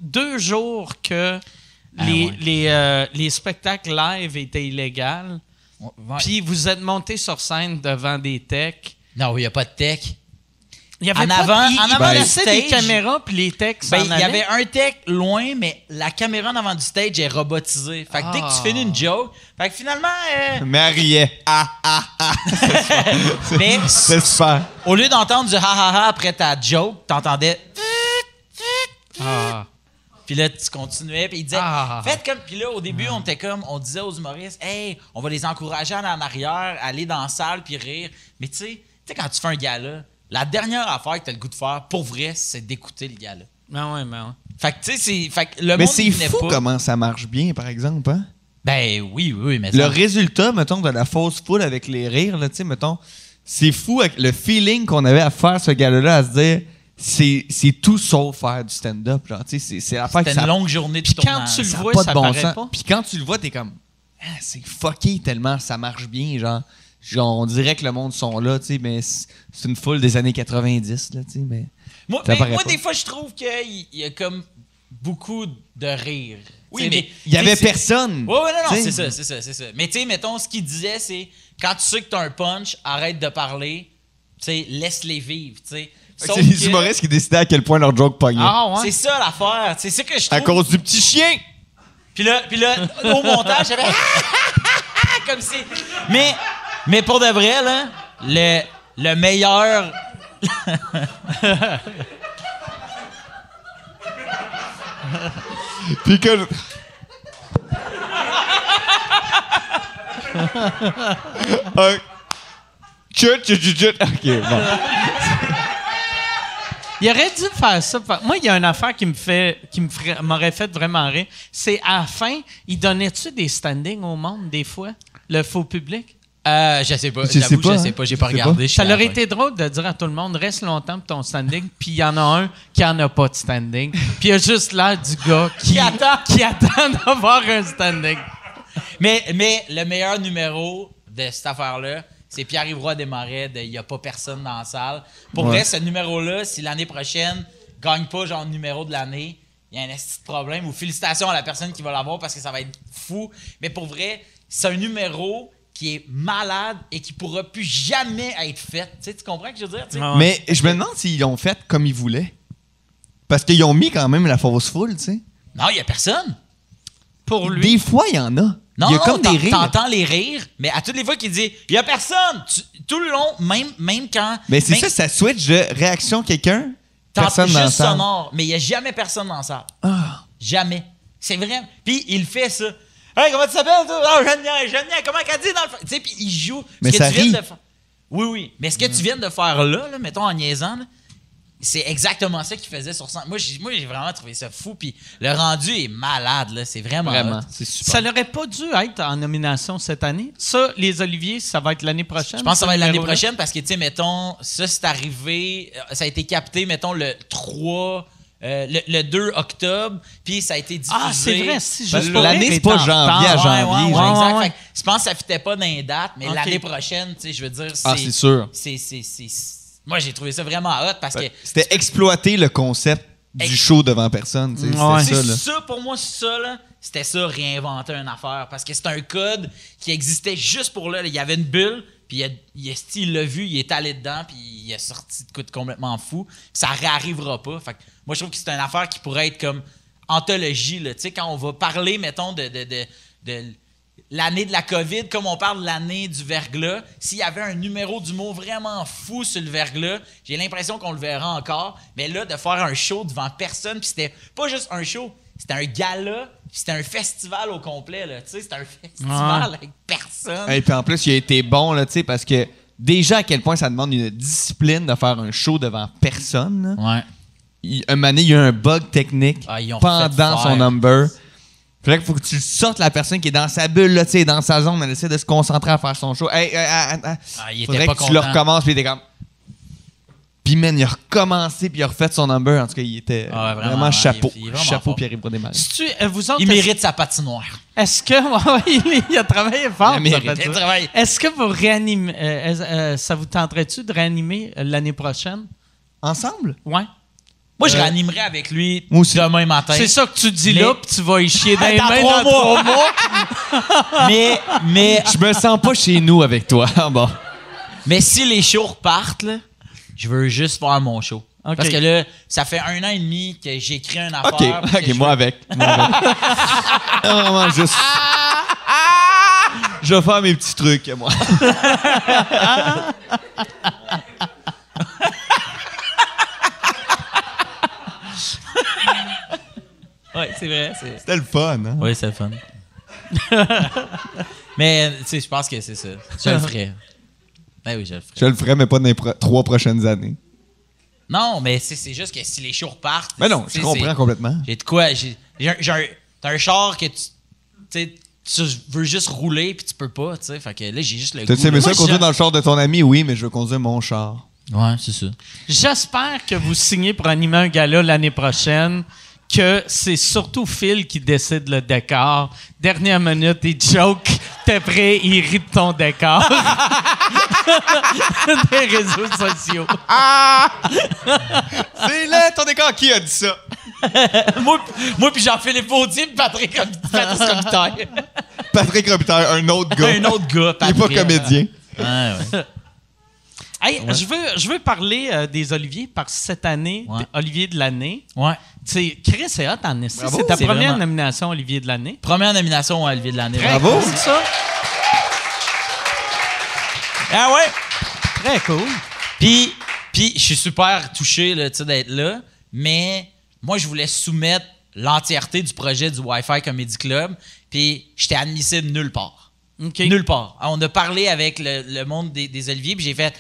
deux jours que les, les, euh, les spectacles live étaient illégaux. Puis vous êtes monté sur scène devant des techs. Non, il n'y a pas de tech. Il y En pas- avant- il- en avant du stage. des caméras, puis les techs Ben, il y avait un tech loin, mais la caméra en avant du stage est robotisée. Fait que dès que tu Ah. finis une joke, fait que finalement, euh, Mais elle riait. Ah, ah, ah. (laughs) C'est super. au lieu d'entendre du ha ha ha après ta joke, t'entendais. Ah. Puis là, tu continuais, puis il disait, Ah. faites comme. Puis là, au début, on était comme, on disait aux humoristes, hey, on va les encourager à aller en arrière, aller dans la salle, puis rire. Mais tu sais, sais, quand tu fais un gala, la dernière affaire que tu as le goût de faire, pour vrai, c'est d'écouter le gala. Ben ouais, ben ouais. Fait que, tu sais, c'est. Fait que le Mais c'est fou pas. comment ça marche bien, par exemple. Hein? Ben oui, oui, mais Le ça- résultat, mettons, de la fausse foule avec les rires, là, tu sais, mettons, c'est fou avec le feeling qu'on avait à faire ce gars-là, à se dire, c'est c'est tout sauf faire du stand-up. genre, tu sais, C'est c'est l'affaire ça une longue journée de Puis quand tu le ça vois, pas ça de bon paraît sens. pas. Puis quand tu le vois, t'es comme, Ah, c'est fucké tellement ça marche bien, genre. Genre, on dirait que le monde sont là, tu sais, mais c'est une foule des années 90, là, tu sais, mais... Moi, mais moi des fois, je trouve qu'il y, il y a comme beaucoup de rire. Oui, mais il y avait personne. Ouais, ouais, non, non, c'est ça, c'est ça, c'est ça. Mais tu sais, mettons, ce qu'il disait, c'est quand tu sais que t'as un punch, arrête de parler, tu sais, laisse-les vivre, tu sais. C'est les que- humoristes qui décidaient à quel point leur joke pognait. Ah ouais? C'est ça l'affaire, c'est ça que je À trouve. cause du petit chien! Puis là, puis là, au montage, j'avais (laughs) comme si. Mais, mais pour de vrai, là, le, le meilleur. (laughs) Puis que... Euh, (laughs) Chut, chut, chut, chut. OK, bon. Il aurait dû faire ça. Moi, il y a une affaire qui me fait, qui m'aurait fait vraiment rire. C'est à la fin, il donnait-tu des standings au monde des fois, le faux public? Euh, je sais pas, Je sais j'avoue, pas, je hein? sais pas, j'ai pas sais regardé. Ça fin. été drôle de dire à tout le monde reste longtemps pour ton standing, puis il y en a un qui en a pas de standing, (laughs) puis il y a juste l'air du gars qui, Qui attend. qui attend d'avoir un standing. Mais, mais le meilleur numéro de cette affaire-là, c'est Pierre-Yves Roy Desmarais de Il n'y a pas personne dans la salle. Pour Ouais. vrai, ce numéro-là, si l'année prochaine, gagne pas genre numéro de l'année, il y a un esti de problème. Ou félicitations à la personne qui va l'avoir parce que ça va être fou. Mais pour vrai, c'est un numéro qui est malade et qui pourra plus jamais être fait. Tu, sais, tu comprends ce que je veux dire? tu sais? Ah. Mais je me demande s'ils l'ont fait comme ils voulaient. Parce qu'ils ont mis quand même la fausse foule, tu sais. Non, il y a personne. Pour lui. Des fois, il y en a. Non, il y a non, comme des rires. t'entends les rires, mais à toutes les fois qu'il dit « Il y a personne! Tu- Tout le long, même, même quand... Mais c'est même- ça, ça switch de réaction quelqu'un, T'entends personne dans juste salle. sonore, mais il n'y a jamais personne dans la salle. Ah. Jamais. C'est vrai. Puis il fait ça. Hey, comment tu t'appelles, toi? Oh, Jeanne, Jeanne, comment qu'elle dit dans le. Tu sais, puis il joue. Mais Ce que ça tu viens rit. de faire- Oui, oui. Mais ce que tu viens de faire là, là, mettons en niaisant, là, c'est exactement ça qu'il faisait sur scène. Moi, j'ai moi, j'ai vraiment trouvé ça fou. Puis le rendu est malade, là. C'est vraiment. Vraiment, hot. c'est super. Ça n'aurait pas dû être en nomination cette année? Ça, les Oliviers, ça va être l'année prochaine? Je pense que ça va être l'année numéro-là? prochaine parce que, tu sais, mettons, ça, c'est arrivé, euh, ça a été capté, mettons, le 3, euh, le, le 2 octobre, puis ça a été diffusé. Ah, c'est vrai. Si, juste l'année, c'est est pas janvier à janvier, Ouais, ouais, ouais, genre. exact. Ouais, ouais, Fait que je pense que ça fitait pas dans les dates, mais l'année prochaine, tu sais, je veux dire, c'est. Ah, c'est sûr. c'est- Moi, j'ai trouvé ça vraiment hot parce que. C'était exploiter le concept du show devant personne. tu sais, Ouais. C'était C'est ça, là. ça, pour moi, ça, là, c'était ça, réinventer une affaire. Parce que c'est un code qui existait juste pour là. Il y avait une bulle, puis il, il, l'a vu, il est allé dedans, puis il a sorti de de complètement fou. Ça réarrivera pas. Moi, je trouve que c'est une affaire qui pourrait être comme anthologie. Tu sais, quand on va parler, mettons, de, de, de, l'année de la COVID, comme on parle de l'année du verglas, s'il y avait un numéro d'humour vraiment fou sur le verglas, j'ai l'impression qu'on le verra encore. Mais là, de faire un show devant personne, puis c'était pas juste un show, c'était un gala, c'était un festival au complet. Là. Tu sais, c'était un (laughs) festival Ouais. avec personne. Et puis en plus, il a été bon, là, tu sais, parce que déjà à quel point ça demande une discipline de faire un show devant personne. là. Ouais. Il, un moment donné, il y a eu un bug technique Ah, pendant son number. Fait qu'il faut que tu sortes la personne qui est dans sa bulle, là, tu sais, dans sa zone, elle essaie de se concentrer à faire son show. Hey, hey, hey, hey, Ah, il était faudrait pas que tu le recommences, puis il était comme. Puis, man, il a recommencé, puis il a refait son number. En tout cas, il était Ah ouais, vraiment, vraiment, ouais, chapeau. il est- il est vraiment chapeau, fort. Pierre-Yves euh, vous autres, Il mérite sa patinoire. Est-ce que. (laughs) il, a travaillé fort. Il travaille. Est-ce que vous réanimez. euh, euh, ça vous tenterait-tu de réanimer euh, l'année prochaine? Ensemble? Ouais. Moi, je Euh, réanimerai avec lui moi aussi. demain matin. C'est ça que tu dis Mais- là, puis tu vas y chier dans les Dans mains trois dans mois. trois mois. (laughs) mais, mais, Je me sens pas chez nous avec toi. (laughs) bon. mais si les shows repartent, là, je veux juste faire mon show. Parce que là, ça fait un an et demi que j'écris une affaire. Ok, moi veux- avec. Moi avec. (laughs) Vraiment juste. Je vais faire mes petits trucs, moi. (laughs) Ouais, c'est vrai. c'est- C'était le fun, hein? Oui, c'est le fun. (laughs) mais, tu sais, je pense que c'est ça. Je le ferai. Ben oui, je le ferai. Je le ferai, mais pas dans les pro- trois prochaines années. Non, mais c'est c'est juste que si les shows repartent. Mais non, je comprends c'est- complètement. J'ai de quoi. J'ai j'ai un, j'ai un- t'as un char que tu. Tu sais, tu veux juste rouler puis tu peux pas, tu sais. Fait que là, j'ai juste le goût. T'as-tu aimé là. ça Moi, conduire je- dans le char de ton ami? Oui, mais je veux conduire mon char. Ouais, c'est ça. J'espère que vous signez pour animer un gala l'année prochaine, que c'est surtout Phil qui décide le décor. Dernière minute, il joke, t'es prêt, il rit de ton décor. (laughs) Des réseaux sociaux. C'est là ton décor qui a dit ça? (laughs) moi, moi puis Jean-Philippe Audier puis Patrick, Patrice Robitaille. Patrick Robitaille, un autre gars. un autre gars, Il est pas Patrick. comédien. Ouais. Hey, je, veux, je veux parler euh, des Oliviers parce que cette année, Ouais. Olivier de l'année, Ouais. tu sais, Chris et hot en. C'est ta C'est première vraiment- nomination Olivier de l'année. Première nomination à Olivier de l'année. Bravo. cool, ça. Ah ouais? Très cool. Puis, puis je suis super touché là, d'être là, mais moi, je voulais soumettre l'entièreté du projet du Wi-Fi Comedy Club, puis j'étais admissible nulle part. OK. Nulle part. On a parlé avec le, le monde des, des Oliviers, puis j'ai fait,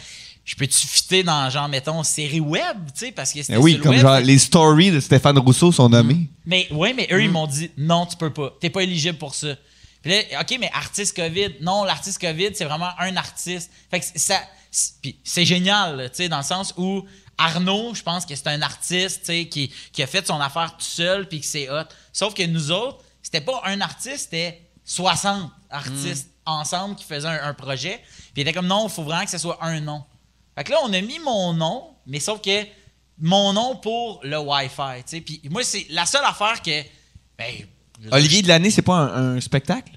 je peux-tu fitter dans, genre, mettons, série web, tu sais, parce que c'était oui, sur le comme web, genre fait les stories de Stéphane Rousseau sont nommées. mais oui, mais eux, ils m'ont dit non, tu peux pas. T'es pas éligible pour ça. Puis là, OK, mais artiste COVID. Non, l'artiste COVID, c'est vraiment un artiste. Fait que ça. c'est- Puis c'est génial, tu sais, dans le sens où Arnaud, je pense que c'est un artiste, tu sais, qui, qui a fait son affaire tout seul, puis que c'est hot. Sauf que nous autres, c'était pas un artiste, c'était 60 artistes ensemble qui faisaient un, un projet. Puis il était comme non, il faut vraiment que ce soit un nom. Fait que là, on a mis mon nom, mais sauf que mon nom pour le Wi-Fi. tu sais. Puis moi, c'est la seule affaire que. Ben, Olivier de l'année, c'est pas un, un spectacle?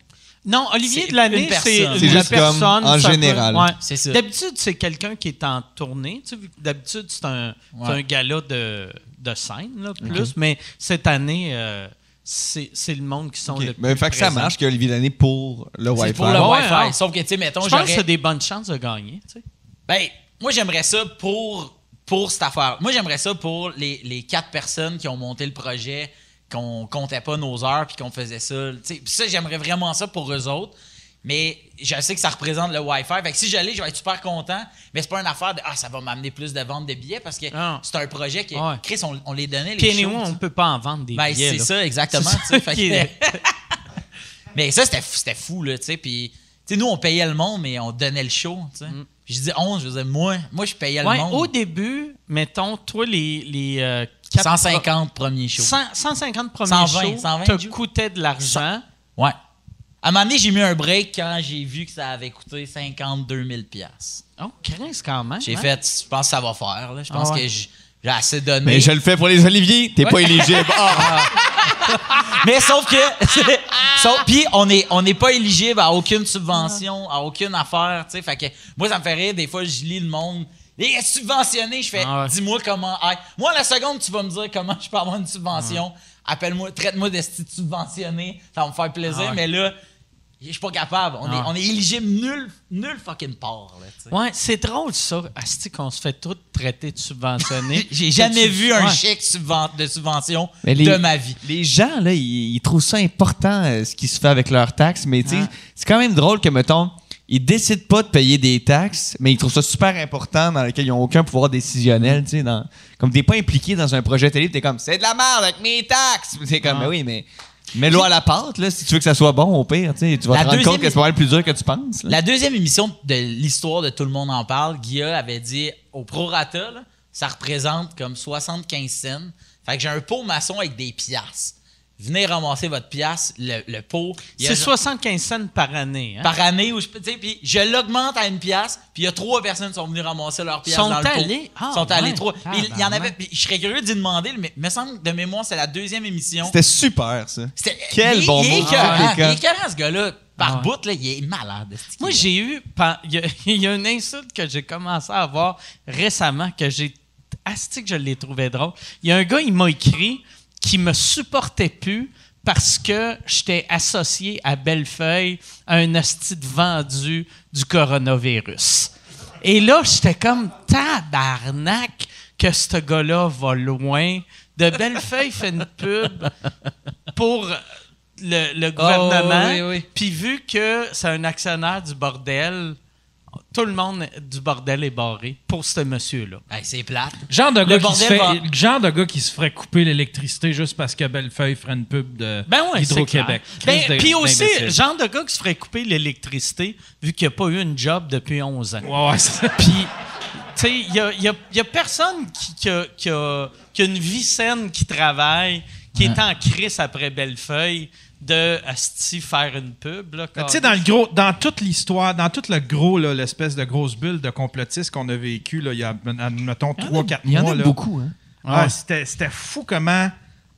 Non, Olivier C'est de l'année, une c'est personne. Comme personne. en général. ouais. C'est ça. D'habitude, c'est quelqu'un qui est en tournée. D'habitude, c'est un, c'est Ouais. un gala de, de scène, là, plus. Mais cette année, euh, c'est c'est le monde qui sont le Mais plus fait que ça marche qu'Olivier de l'année pour le Wi-Fi. pour le Ouais, Wi-Fi. ouais. Sauf que, tu sais, mettons, Je pense que c'est des bonnes chances de gagner. tu sais. Ben, moi, j'aimerais ça pour, pour cette affaire. Moi, j'aimerais ça pour les, les quatre personnes qui ont monté le projet, qu'on comptait pas nos heures puis qu'on faisait ça. Tu sais, puis ça, j'aimerais vraiment ça pour eux autres. Mais je sais que ça représente le Wi-Fi. Fait que si j'allais, je vais être super content. Mais c'est pas une affaire de Ah, ça va m'amener plus de ventes de billets parce que Ah. c'est un projet qui. Ouais. Chris, on, on les donnait, les Puis anyway, on peut pas en vendre des Ben, billets. c'est ça, exactement. Ça Fait que- (laughs) mais ça, c'était fou, c'était fou, là, tu sais. Puis, tu sais, nous, on payait le monde, mais on donnait le show, tu sais. Puis je dis 11, je disais, moi, moi, je payais Ouais, le monde. au début, mettons, toi, les, les euh, quatre- 150 premiers shows. 100 150 premiers 120, shows 120, te Ju. coûtaient de l'argent. Ouais. À un moment donné, j'ai mis un break quand j'ai vu que ça avait coûté 52 000 piastres. Oh, Chris, quand même. J'ai hein? fait, je pense que ça va faire. Là. Je pense Ah ouais. que j'ai assez donné. Mais je le fais pour les Olivier, t'es pas éligible. Ah! (laughs) Mais sauf que. (laughs) sauf- Puis on n'est on est pas éligible à aucune subvention, à aucune affaire. Fait que moi, ça me fait rire. Des fois, je lis le monde. Et est subventionné, je fais Ah ouais. dis-moi comment. hey, moi, la seconde, tu vas me dire comment je peux avoir une subvention. Appelle-moi, traite-moi de subventionné. Ça va me faire plaisir. Ah ouais. Mais là, je suis pas capable. On, est, Ah. on est éligible nulle, nulle fucking part. Là. Ouais, c'est drôle ça. Asti qu'on se fait tout traiter de subventionné. (laughs) J'ai jamais Tu- vu un chèque de subvention Mais les- de ma vie. Les gens, là, ils, ils trouvent ça important, euh, ce qui se fait avec leurs taxes, mais c'est quand même drôle que, mettons, ils décident pas de payer des taxes, mais ils trouvent ça super important dans lequel ils ont aucun pouvoir décisionnel, tu sais, dans- comme t'es pas impliqué dans un projet télé, t'es comme, c'est de la merde avec mes taxes! C'est comme, Ah. mais oui, mais mets-le à la pâte, là, si tu veux que ça soit bon, au pire, tu sais, tu vas La te rendre deuxième- compte que c'est pas mal plus dur que tu penses. là. La deuxième émission de l'histoire de Tout le monde en parle, Guilla avait dit au prorata, là, ça représente comme 75 cents. Fait que j'ai un pot maçon avec des piastres. Venez ramasser votre piastre, le, le pot. C'est genre- 75 cents par année. Hein? par année où je peux, puis je l'augmente à une pièce, puis il y a trois personnes qui sont venues ramasser leur pièce Sont dans le pot. allés? Ah, sont allés trois. Il y en avait, je serais curieux d'y demander, mais il me semble de mémoire c'est la deuxième émission. C'était super, ça. Quel il bon il Ah, il est écœurant, ce gars-là. Par Ah bout, là, il est malade. Moi, j'ai eu. pan- (laughs) Il y, a, il y a une insulte que j'ai commencé à avoir récemment que j'ai. Asti que je l'ai trouvé drôle. Il y a un gars, il m'a écrit qui me supportait plus parce que j'étais associé à Bellefeuille à un asti de vendu du coronavirus. Et là, j'étais comme tabarnak que ce gars-là va loin. De Bellefeuille fait une pub pour le, le gouvernement. oui, oui. Puis vu que c'est un actionnaire du bordel, tout le monde du bordel est barré pour ce monsieur-là. Hey, c'est plate. Genre de, Le gars qui se fait, va- genre de gars qui se ferait couper l'électricité juste parce que Bellefeuille ferait une pub de Ben ouais, c'est Hydro-Québec. Ben, puis aussi, genre de gars qui se ferait couper l'électricité vu qu'il n'a pas eu une job depuis 11 ans. Ouais, Puis, tu sais, il y a, y a- y a personne qui, qui a, qui a- qui a une vie saine, qui travaille, qui est en crise après Bellefeuille, de asti faire une pub. Tu sais, dans le gros, dans toute l'histoire, dans tout le gros, l'espèce de grosse bulle de complotistes qu'on a vécu, là, il y a, mettons, 3-4 Il y en mois. a là. beaucoup, hein. Ah, c'était, c'était fou comment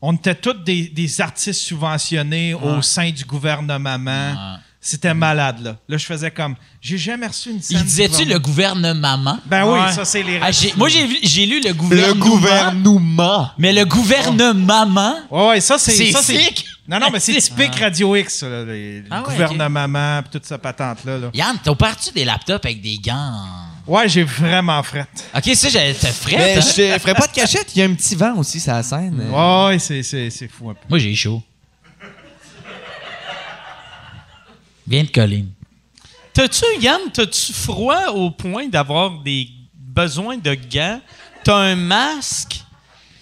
on était tous des, des artistes subventionnés au sein du gouvernement. C'était malade, là. Là, je faisais comme, j'ai jamais reçu une scène Il disait-tu le gouvernement? gouvernement? Ben oui, Ouais. ça, c'est les... Ah, moi, j'ai, lu le Le gouvernement. gouvernement. Mais le gouvernement? Ouais, ouais, ça, c'est... C'est sick. Non, non, mais c'est typique Radio X, ça, là, les, Ah le ouais, gouvernement, puis toute cette patente-là. Là. Yann, t'as parti des laptops avec des gants? Ouais, j'ai vraiment fret. Ok, ça, j'allais te Mais frais. je te ferais pas de cachette, il y a un petit vent aussi sur la scène. Ouais, ouais, c'est, c'est, c'est fou un peu. Moi, j'ai chaud. Viens de coller. T'as-tu, Yann, t'as-tu froid au point d'avoir des besoins de gants? T'as un masque?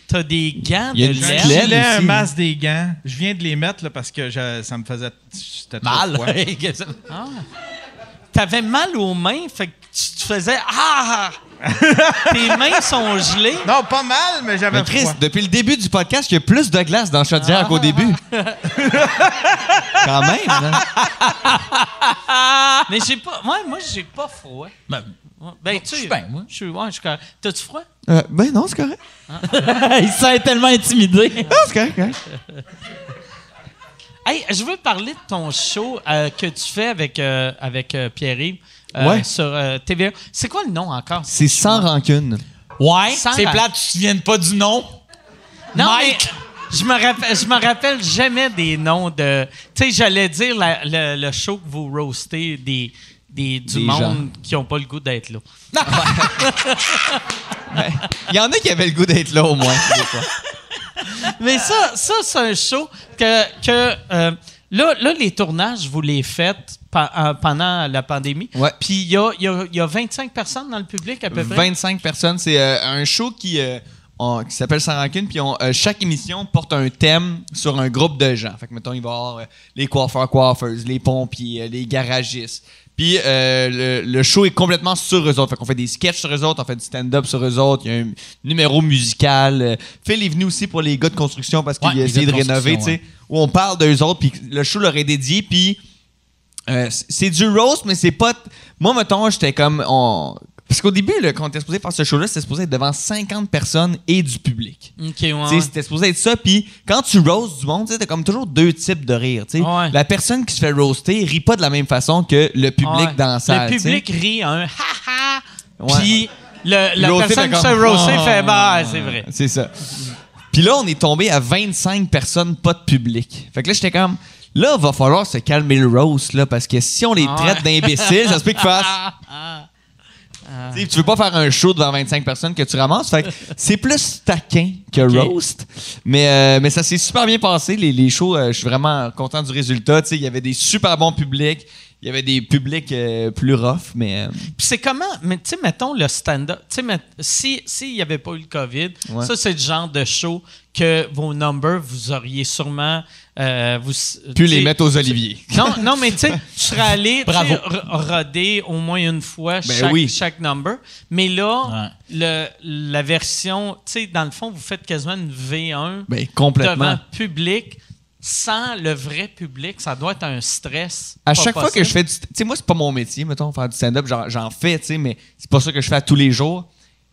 T'as des gants Il y a de une J'ai un masque, des gants. Je viens de les mettre là, parce que je- ça me faisait... Mal. froid. T'avais mal aux mains, fait que tu te faisais Ah! Tes mains sont gelées. Non, pas mal, mais j'avais Mais Chris, froid. depuis le début du podcast, il y a plus de glace dans Chaudière qu'au début. Quand même, hein? Mais j'ai pas. Ouais, moi, j'ai pas froid. Ben, Ouais. Ben, tu Je suis bien, moi. Je suis, ouais, je suis correct. T'as-tu froid? Euh, ben non, c'est correct. (laughs) Il se sent tellement intimidé. Non, c'est correct, correct. (laughs) Hey, je veux parler de ton show euh, que tu fais avec, euh, avec euh, Pierre-Yves euh, Ouais. sur euh, TVA. C'est quoi le nom encore? C'est sans rancune. Ouais, Sans c'est ra- plate, tu te souviens pas du nom? Non, Mike! mais je me rappelle, je me rappelle jamais des noms de. Tu sais, j'allais dire la- le, le show que vous roastez des, des, du Des monde gens. qui n'ont pas le goût d'être là. (laughs) Il y en a qui avaient le goût d'être là au moins. des fois. Mais ça, ça c'est un show que. que euh, là, là, les tournages, vous les faites euh, pendant la pandémie. Ouais. Puis il y a, y, a, y a 25 personnes dans le public à peu près. 25 personnes. C'est euh, un show qui, euh, on- qui s'appelle Sans rancune. Puis on- euh, chaque émission porte un thème sur un groupe de gens. Fait que, mettons, il va y avoir euh, les coiffeurs, coiffeuses, les pompiers, euh, les garagistes. Puis euh, le, le show est complètement sur eux autres. Fait qu'on fait des sketchs sur eux autres, on fait du stand-up sur eux autres. Il y a un numéro musical. Euh, Phil est venu aussi pour les gars de construction parce qu'il Ouais, a essayé de rénover, tu sais. Où on parle d'eux autres, puis le show leur est dédié. Puis euh, c'est du roast, mais c'est pas. Moi, mettons, j'étais comme. On... Parce qu'au début, là, quand on était supposé faire ce show-là, c'était supposé être devant 50 personnes et du public. Ok, ouais. C'était supposé être ça. Puis quand tu roastes du monde, t'as comme toujours deux types de rire. Ouais. La personne qui se fait roaster rit pas de la même façon que le public Ouais. dans la salle. Le public rit un ha-ha. Ouais. Puis le- la personne qui se fait roaster Oh. (laughs) fait bah, c'est vrai. C'est ça. Puis là, on est tombé à 25 personnes, pas de public. Fait que là, j'étais comme. Là, va falloir se calmer le roast, là, parce que si on les Ah traite d'imbéciles, ça se peut qu'ils (laughs) fassent. Tu sais, tu veux pas faire un show devant 25 personnes que tu ramasses? Fait (laughs) c'est plus taquin que roast. Mais, euh, mais ça s'est super bien passé. Les, les shows, euh, je suis vraiment content du résultat. Il y avait des super bons publics. Il y avait des publics euh, plus rough, mais. Puis c'est comment, mais tu sais, mettons le stand-up. Tu sais, met- si s'il n'y avait pas eu le COVID, Ouais. ça, c'est le genre de show que vos numbers, vous auriez sûrement. Euh, vous, pu tu les mettre aux oliviers. (laughs) Non, non, mais tu sais, je serais allé roder au moins une fois Ben chaque, oui. chaque number. Mais là, Ouais. le, la version, tu sais, dans le fond, vous faites quasiment une V1 Ben, complètement. devant public. Sans le vrai public, ça doit être un stress. À chaque fois que je fais du. Tu sais, moi, c'est pas mon métier, mettons, faire du stand-up. J'en, j'en fais, tu sais, mais c'est pas ça que je fais à tous les jours.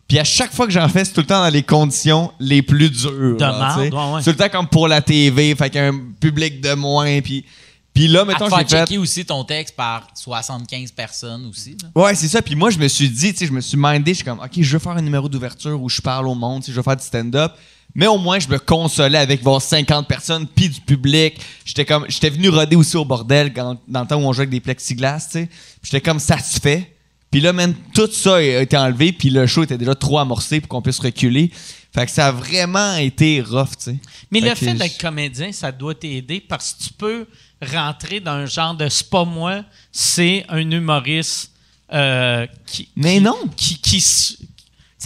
Puis à chaque fois que j'en fais, c'est tout le temps dans les conditions les plus dures. De marde, ouais, ouais. C'est tout le temps comme pour la TV, fait qu'il y a un public de moins. Puis, puis là, mettons, j'ai fait. checker aussi ton texte par 75 personnes aussi. là. Ouais, c'est ça. Puis moi, je me suis dit, tu sais, je me suis mindé, je suis comme, OK, je veux faire un numéro d'ouverture où je parle au monde, tu sais, je veux faire du stand-up. Mais au moins, je me consolais avec voir 50 personnes, puis du public. J'étais comme, j'étais venu roder aussi au bordel quand- dans le temps où on jouait avec des plexiglas, tu sais. Puis J'étais comme, ça se fait. Puis là, man, tout ça a été enlevé, puis le show était déjà trop amorcé pour qu'on puisse reculer. Fait que ça a vraiment été rough, tu sais. Mais Fait le fait je- d'être comédien, ça doit t'aider parce que tu peux rentrer dans un genre de c'est pas moi, c'est un humoriste euh, qui. Mais qui- non. Qui. qui, Ça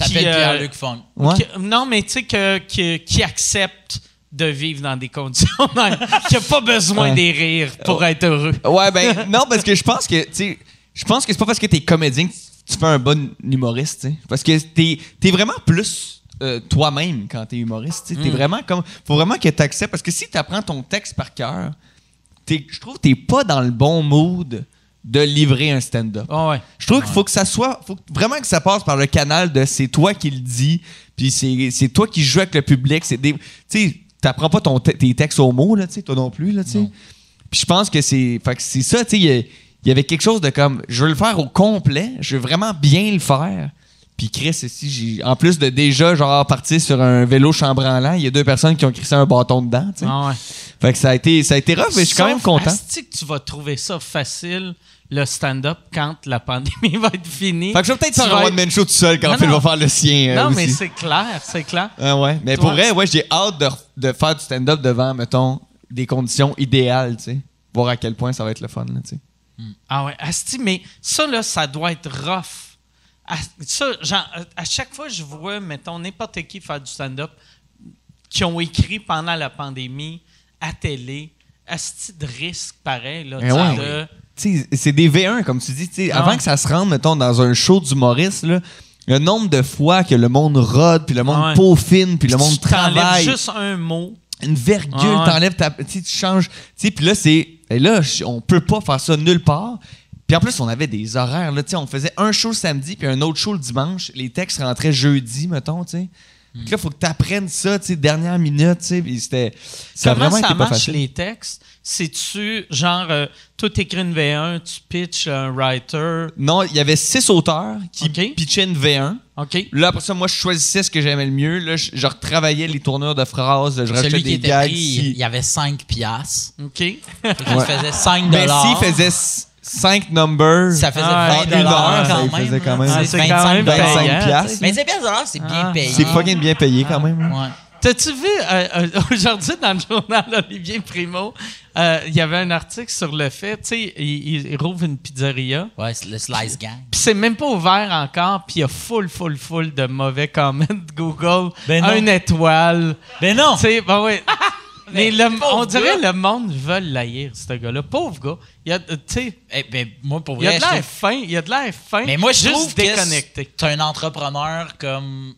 s'appelle euh, Pierre-Luc Funk. Ouais. qui- non, mais tu sais, que, qui, qui accepte de vivre dans des conditions. (laughs) qui a pas besoin Ouais. des rires pour être heureux. Ouais, ben non, parce que je pense que, tu sais, je pense que c'est pas parce que t'es comédien que tu fais un bon humoriste, tu sais. Parce que t'es es vraiment plus euh, toi-même quand t'es humoriste, tu sais. T'es vraiment comme. Faut vraiment que t'acceptes. Parce que si t'apprends ton texte par cœur, je trouve que t'es pas dans le bon mood de livrer un stand-up. Ah ouais. Je trouve qu'il faut que ça soit. faut vraiment que ça passe par le canal de c'est toi qui le dis, puis c'est toi qui joues avec le public. C'est des. Tu sais, t'apprends pas ton te- tes textes au mot, là, tu toi non plus, là, tu. Puis je pense que c'est. Fait que c'est ça, tu sais. Il y avait quelque chose de comme. Je veux le faire au complet, je veux vraiment bien le faire. Puis Chris, ici, j'ai. En plus de déjà, genre, partir sur un vélo chambranlant, il y a deux personnes qui ont crissé un bâton dedans, tu sais. Ah ouais. Fait que ça a été, ça a été rough, mais je suis quand même content. que tu vas trouver ça facile, le stand-up, quand la pandémie (laughs) va être finie. Fait que je vais peut-être faire un one-man show tout seul quand Non, Phil non. va faire le sien. euh, Non, aussi. mais c'est clair, c'est clair. Ah ouais. Mais Toi- pour vrai, ouais, j'ai hâte de, de faire du stand-up devant, mettons, des conditions idéales, tu sais. Voir à quel point ça va être le fun, tu sais. Ah ouais, asti, mais ça, là, ça doit être rough. À, ça, genre, à chaque fois que je vois, mettons, n'importe qui faire du stand-up qui ont écrit pendant la pandémie à télé, asti de risque pareil, là, Eh ouais. de- c'est des V1, comme tu dis. Ah Avant que ça se rende, mettons, dans un show d'humoriste, là, le nombre de fois que le monde rode, puis le monde Ah ouais. peaufine, puis le monde travaille. juste un mot. une virgule, Ah ouais. t'enlèves ta. Tu sais, tu changes. Tu sais, puis là, c'est. Et là, on peut pas faire ça nulle part. Puis en plus, on avait des horaires. Là, on faisait un show le samedi puis un autre show le dimanche. Les textes rentraient jeudi, mettons. tu sais. Puis là, il faut que tu apprennes ça, tu sais, dernière minute. tu sais, c'était. Ça a Comment vraiment ça pas marche les textes? C'est-tu genre, euh, toi t'écris une V1, tu pitches un writer, Non, il y avait six auteurs qui Ok. pitchaient une V1. OK? Là, après ça, moi, je choisissais ce que j'aimais le mieux. Là, je, je retravaillais les tournures de phrases. Je rajoutais Celui qui des était gags. pris, si- il y avait 5 piastres. OK? Qu'il faisait 5 Mais dollars. s'il faisait 5 numbers. ça faisait Ah, 20 une heure, dollars ça quand même. faisait quand même- Ah, C'est c'est quand 25 même dollars. payant. 25 piastres. 25 piastres, c'est bien Ah. payé. C'est fucking bien payé quand même. Ouais. T'as-tu vu, euh, euh, (laughs) aujourd'hui, dans le journal Olivier Primo, euh, il y avait un article sur le fait, tu sais, il, il rouvre une pizzeria, Ouais, c'est le Slice Gang. puis c'est même pas ouvert encore, puis il y a full, full, full de mauvais comments de Google. Ben non. une étoile. Ben non! Tu sais, ben oui. (laughs) Mais Mais le- pauvre on dirait gars. le monde veut l'haïr, ce gars-là. Pauvre gars. Il a, tu sais, Eh ben, moi, pour il a vrai, de l'air fin. Il a de l'air fin. Mais moi, je juste trouve que déconnecté. t'es un entrepreneur comme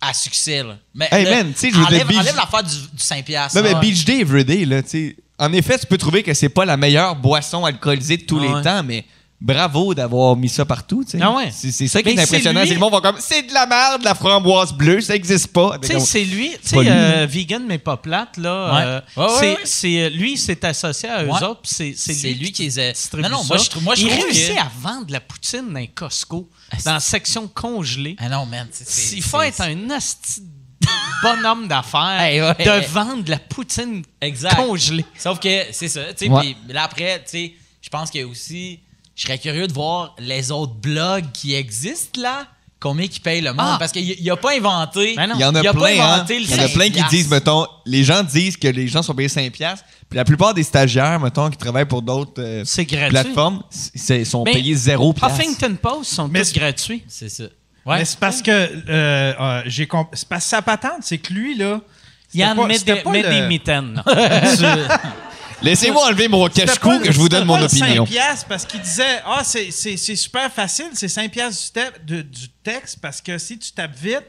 à succès, là. Mais Hey, le- man, tu sais, je enlève, Beach- enlève l'affaire du, du 5 piastres. Non, mais. Beach Day Everyday, là, tu sais. En effet, tu peux trouver que c'est pas la meilleure boisson alcoolisée de tous les temps, mais bravo d'avoir mis ça partout, tu sais. Ah ouais. C'est c'est ça qui Mais est impressionnant. c'est C'est lui- que le monde va comme, c'est de la merde, la framboise bleue, ça existe pas. Tu sais, c'est lui, tu pas sais, lui. euh, vegan mais pas plate, là. Ouais. euh, Ouais, ouais, c'est, ouais. c'est, euh, lui, il s'est associé à eux Ouais. autres, puis c'est, c'est, C'est lui qui les a- distribue Non, non, ça. moi, je trouve- moi, je il trouve réussit que- à vendre de la poutine dans un Costco, Ah, dans la section congelée. Ah non, man. c'est- c'est- Il faut c'est- être un asti de bonhomme d'affaires (laughs) Hey, ouais. de vendre de la poutine Exact. congelée. Sauf que c'est ça, tu sais. Ouais. puis là après, tu sais, je pense que aussi, je serais curieux de voir les autres blogs qui existent là, combien qui payent le monde, Ah. parce qu'il n'a pas inventé. Ben. Il y en a il plein, hein. inventé le Il y en a 5 plein qui disent, mettons, les gens disent que les gens sont payés 5 piastres, puis la plupart des stagiaires, mettons, qui travaillent pour d'autres euh, plateformes, c'est- sont Ben, payés 0 piastres. Huffington Post sont Mais tous c'est- gratuits. C'est ça. Ouais. Mais c'est parce que euh, euh, j'ai comp- c'est parce que sa patente, c'est que lui, là. Yann, pas- mets, c'était des, le- mitaines. (laughs) (laughs) Laissez-moi enlever mon cache-cou que je vous donne mon opinion. 5 piastres parce qu'il disait Ah, c'est- c'est c'est super facile, c'est 5 piastres du, te- de- du texte parce que si tu tapes vite,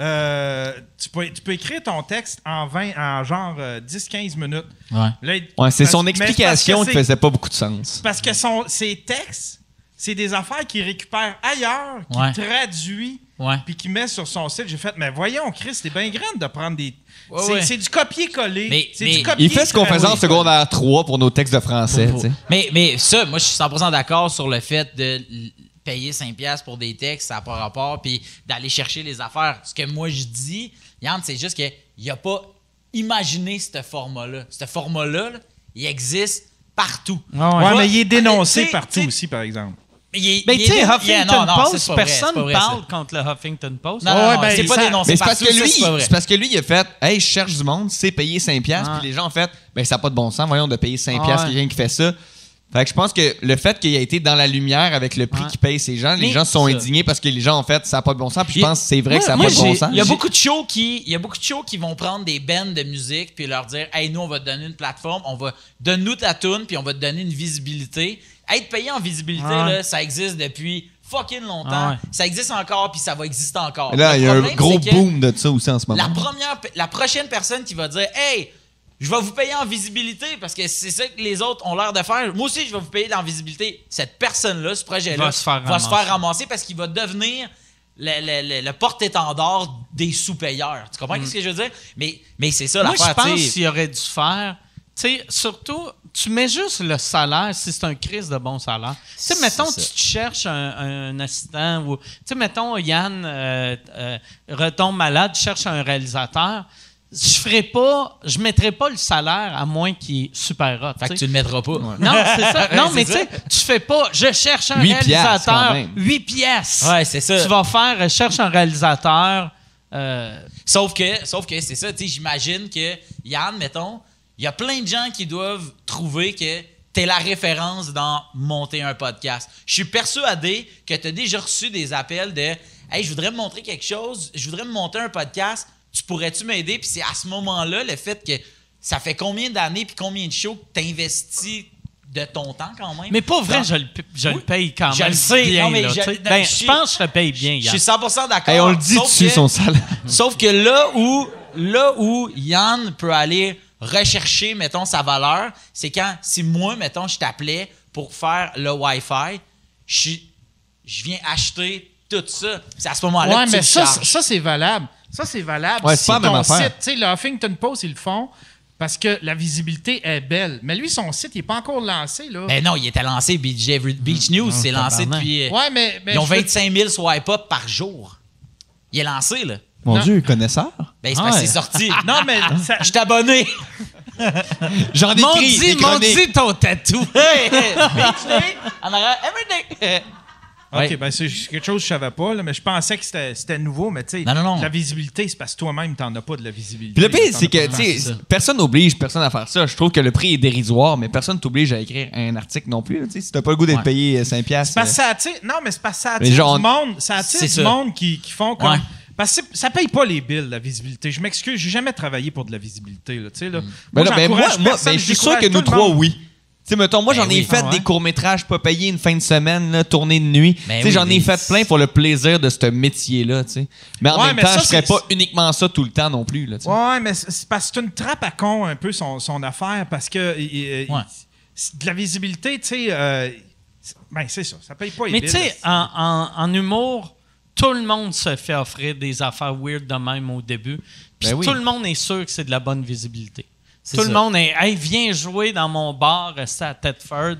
euh, tu, peux, tu peux écrire ton texte en 20, en genre euh, 10-15 minutes. Ouais. Là, il- Ouais, c'est parce- son mais explication qui c'est- faisait pas beaucoup de sens. Parce que son, ses textes, c'est des affaires qu'il récupère ailleurs, qu'il Ouais. traduit. Puis qu'il met sur son site. J'ai fait, mais voyons, Chris, c'est bien grande de prendre des. Ouais, c'est ouais. c'est du copier-coller. Mais- C'est mais- du copier Il fait ce qu'on faisait en secondaire 3 pour nos textes de français. Mais, mais ça, moi, je suis 100% d'accord sur le fait de payer 5$ piastres pour des textes, ça n'a pas rapport, puis d'aller chercher les affaires. Ce que moi, je dis, Yann, c'est juste qu'il n'a pas imaginé ce format-là. Ce format-là, là, il existe partout. Ah Ouais, Va- mais il est dénoncé partout aussi, par exemple. Il est- Ben, tu sais, Huffington Yeah, non, non, Post, vrai, personne vrai, parle ça. contre le Huffington Post. Non, non, Ouais, non, ben, c'est pas ça- dénoncé Mais c'est parce que lui, c'est parce que lui, il a fait, hey, je cherche du monde, c'est payer 5 piastres, Ah. puis les gens ont fait, ben ça n'a pas de bon sens, voyons de payer 5 Ah piastres ouais. quelqu'un qui fait ça. Fait que je pense que le fait qu'il ait été dans la lumière avec le prix Ouais. qu'il paye ces gens, les Mais gens sont ça- indignés parce que les gens ont fait, ça n'a pas de bon sens, puis je Il- pense que c'est vrai que ça n'a pas de bon sens. Il y a beaucoup de shows qui, il y a beaucoup de shows qui vont prendre des bands de musique puis leur dire, hey, nous on va te donner une plateforme, on va donne-nous ta tune puis on va te donner une visibilité. Être payé en visibilité Ouais. là, ça existe depuis fucking longtemps. Ouais. Ça existe encore puis ça va exister encore. Et Là, il y a un gros boom de ça aussi en ce moment. La première, la prochaine personne qui va dire, hey, je vais vous payer en visibilité parce que c'est ça que les autres ont l'air de faire. Moi aussi, je vais vous payer en visibilité. Cette personne-là, ce projet-là, Va se faire va se ramasser. faire ramasser parce qu'il va devenir le, le- le- le porte-étendard des sous-payeurs. Tu comprends ce que je veux dire? Mais, mais c'est ça Moi, je pense qu'il aurait dû faire. Tu sais, surtout, tu mets juste le salaire si c'est un crise de bon salaire. Tu sais, mettons, ça. tu te cherches un, un assistant ou. Tu sais, mettons, Yann euh, euh, retombe malade, tu cherches un réalisateur. Je ferais pas. Je mettrais pas le salaire à moins qu'il est super hot. Fait que tu le mettras pas. Non, c'est ça. (laughs) Non, mais tu sais, tu fais pas. Je cherche un Huit réalisateur. même. 8 pièces. Ouais, c'est ça. Tu vas faire. euh, cherche un réalisateur. euh, Sauf que, sauf que c'est ça, tu sais, j'imagine que Yann, mettons, il y a plein de gens qui doivent trouver que t'es la référence dans monter un podcast. Je suis persuadé que tu as déjà reçu des appels de Hey, je voudrais me montrer quelque chose, je voudrais me monter un podcast, tu pourrais-tu m'aider? Puis c'est à ce moment-là, le fait que ça fait combien d'années puis combien de shows que tu investis de ton temps quand même? Mais pas vrai, Dans- je, le, je le paye quand Je même. le sais, bien, non, mais là, je- tu non, Ben, je je pense que je le paye bien, Je suis 100% d'accord. Hey, on le dit sauf dessus, que- son salaire. Sauf que là où, là où Yann peut aller rechercher, mettons, sa valeur, c'est quand, si moi, mettons, je t'appelais pour faire le Wi-Fi, je je viens acheter tout ça. C'est à ce moment-là Ouais, que tu mais le ça, ça c'est valable. Ça, c'est valable. Ouais, si c'est pas ton affaire. site, tu sais, le Huffington Post, ils le font parce que la visibilité est belle. Mais lui, son site, il n'est pas encore lancé, là. Mais non, il était lancé, Beach, Beach News, c'est lancé depuis... euh, ouais, mais. mais ils ont je veux- 25 000 swipe-up par jour. Il est lancé, là. Mon Non. Dieu, connaisseur. Ben, c'est parce que Ouais. c'est sorti. (laughs) Non, mais. ça- Je suis abonné. J'en ai des dit, chroniques. dit ton tatou. (laughs) En arrière, everyday. OK, Ouais. ben c'est quelque chose que je savais pas, là, mais je pensais que c'était c'était nouveau, mais tu sais, Non, non, non. la visibilité, c'est parce que toi-même, t'en as pas de la visibilité. Puis le pire, c'est que, tu sais, personne n'oblige personne à faire ça. Je trouve que le prix est dérisoire, mais personne t'oblige à écrire un article non plus. tu sais. Si t'as pas le goût d'être Ouais. payé euh, 5 piastres. Parce que ça attire, non, mais c'est parce que ça attire du monde, ça attire c'est du monde qui, qui font comme. Ouais. Parce que ça paye pas les billes, la visibilité. Je m'excuse, j'ai jamais travaillé pour de la visibilité. Là, tu sais, là. Ben ben moi, moi, ben, je suis sûr que nous trois, oui. Tu sais, mettons, moi, Ben j'en ai oui. fait Ah ouais. des courts-métrages pas payés une fin de semaine, là, tournée de nuit. Ben tu sais, oui, j'en ai fait plein pour le plaisir de ce métier-là, tu sais. Mais en Ouais, même mais temps, ça, je ferais pas uniquement ça tout le temps non plus, là, tu sais. Ouais, mais c'est parce que c'est une trappe à con un peu son, son affaire parce que il- Ouais. c'est de la visibilité, tu sais. euh, c'est- ben, c'est ça. Ça paye pas les Mais tu sais, en, en- en humour, tout le monde se fait offrir des affaires weird de même au début. Puis Ben oui. tout le monde est sûr que c'est de la bonne visibilité. C'est Tout le monde est Hey, viens jouer dans mon bar, reste à Tedford.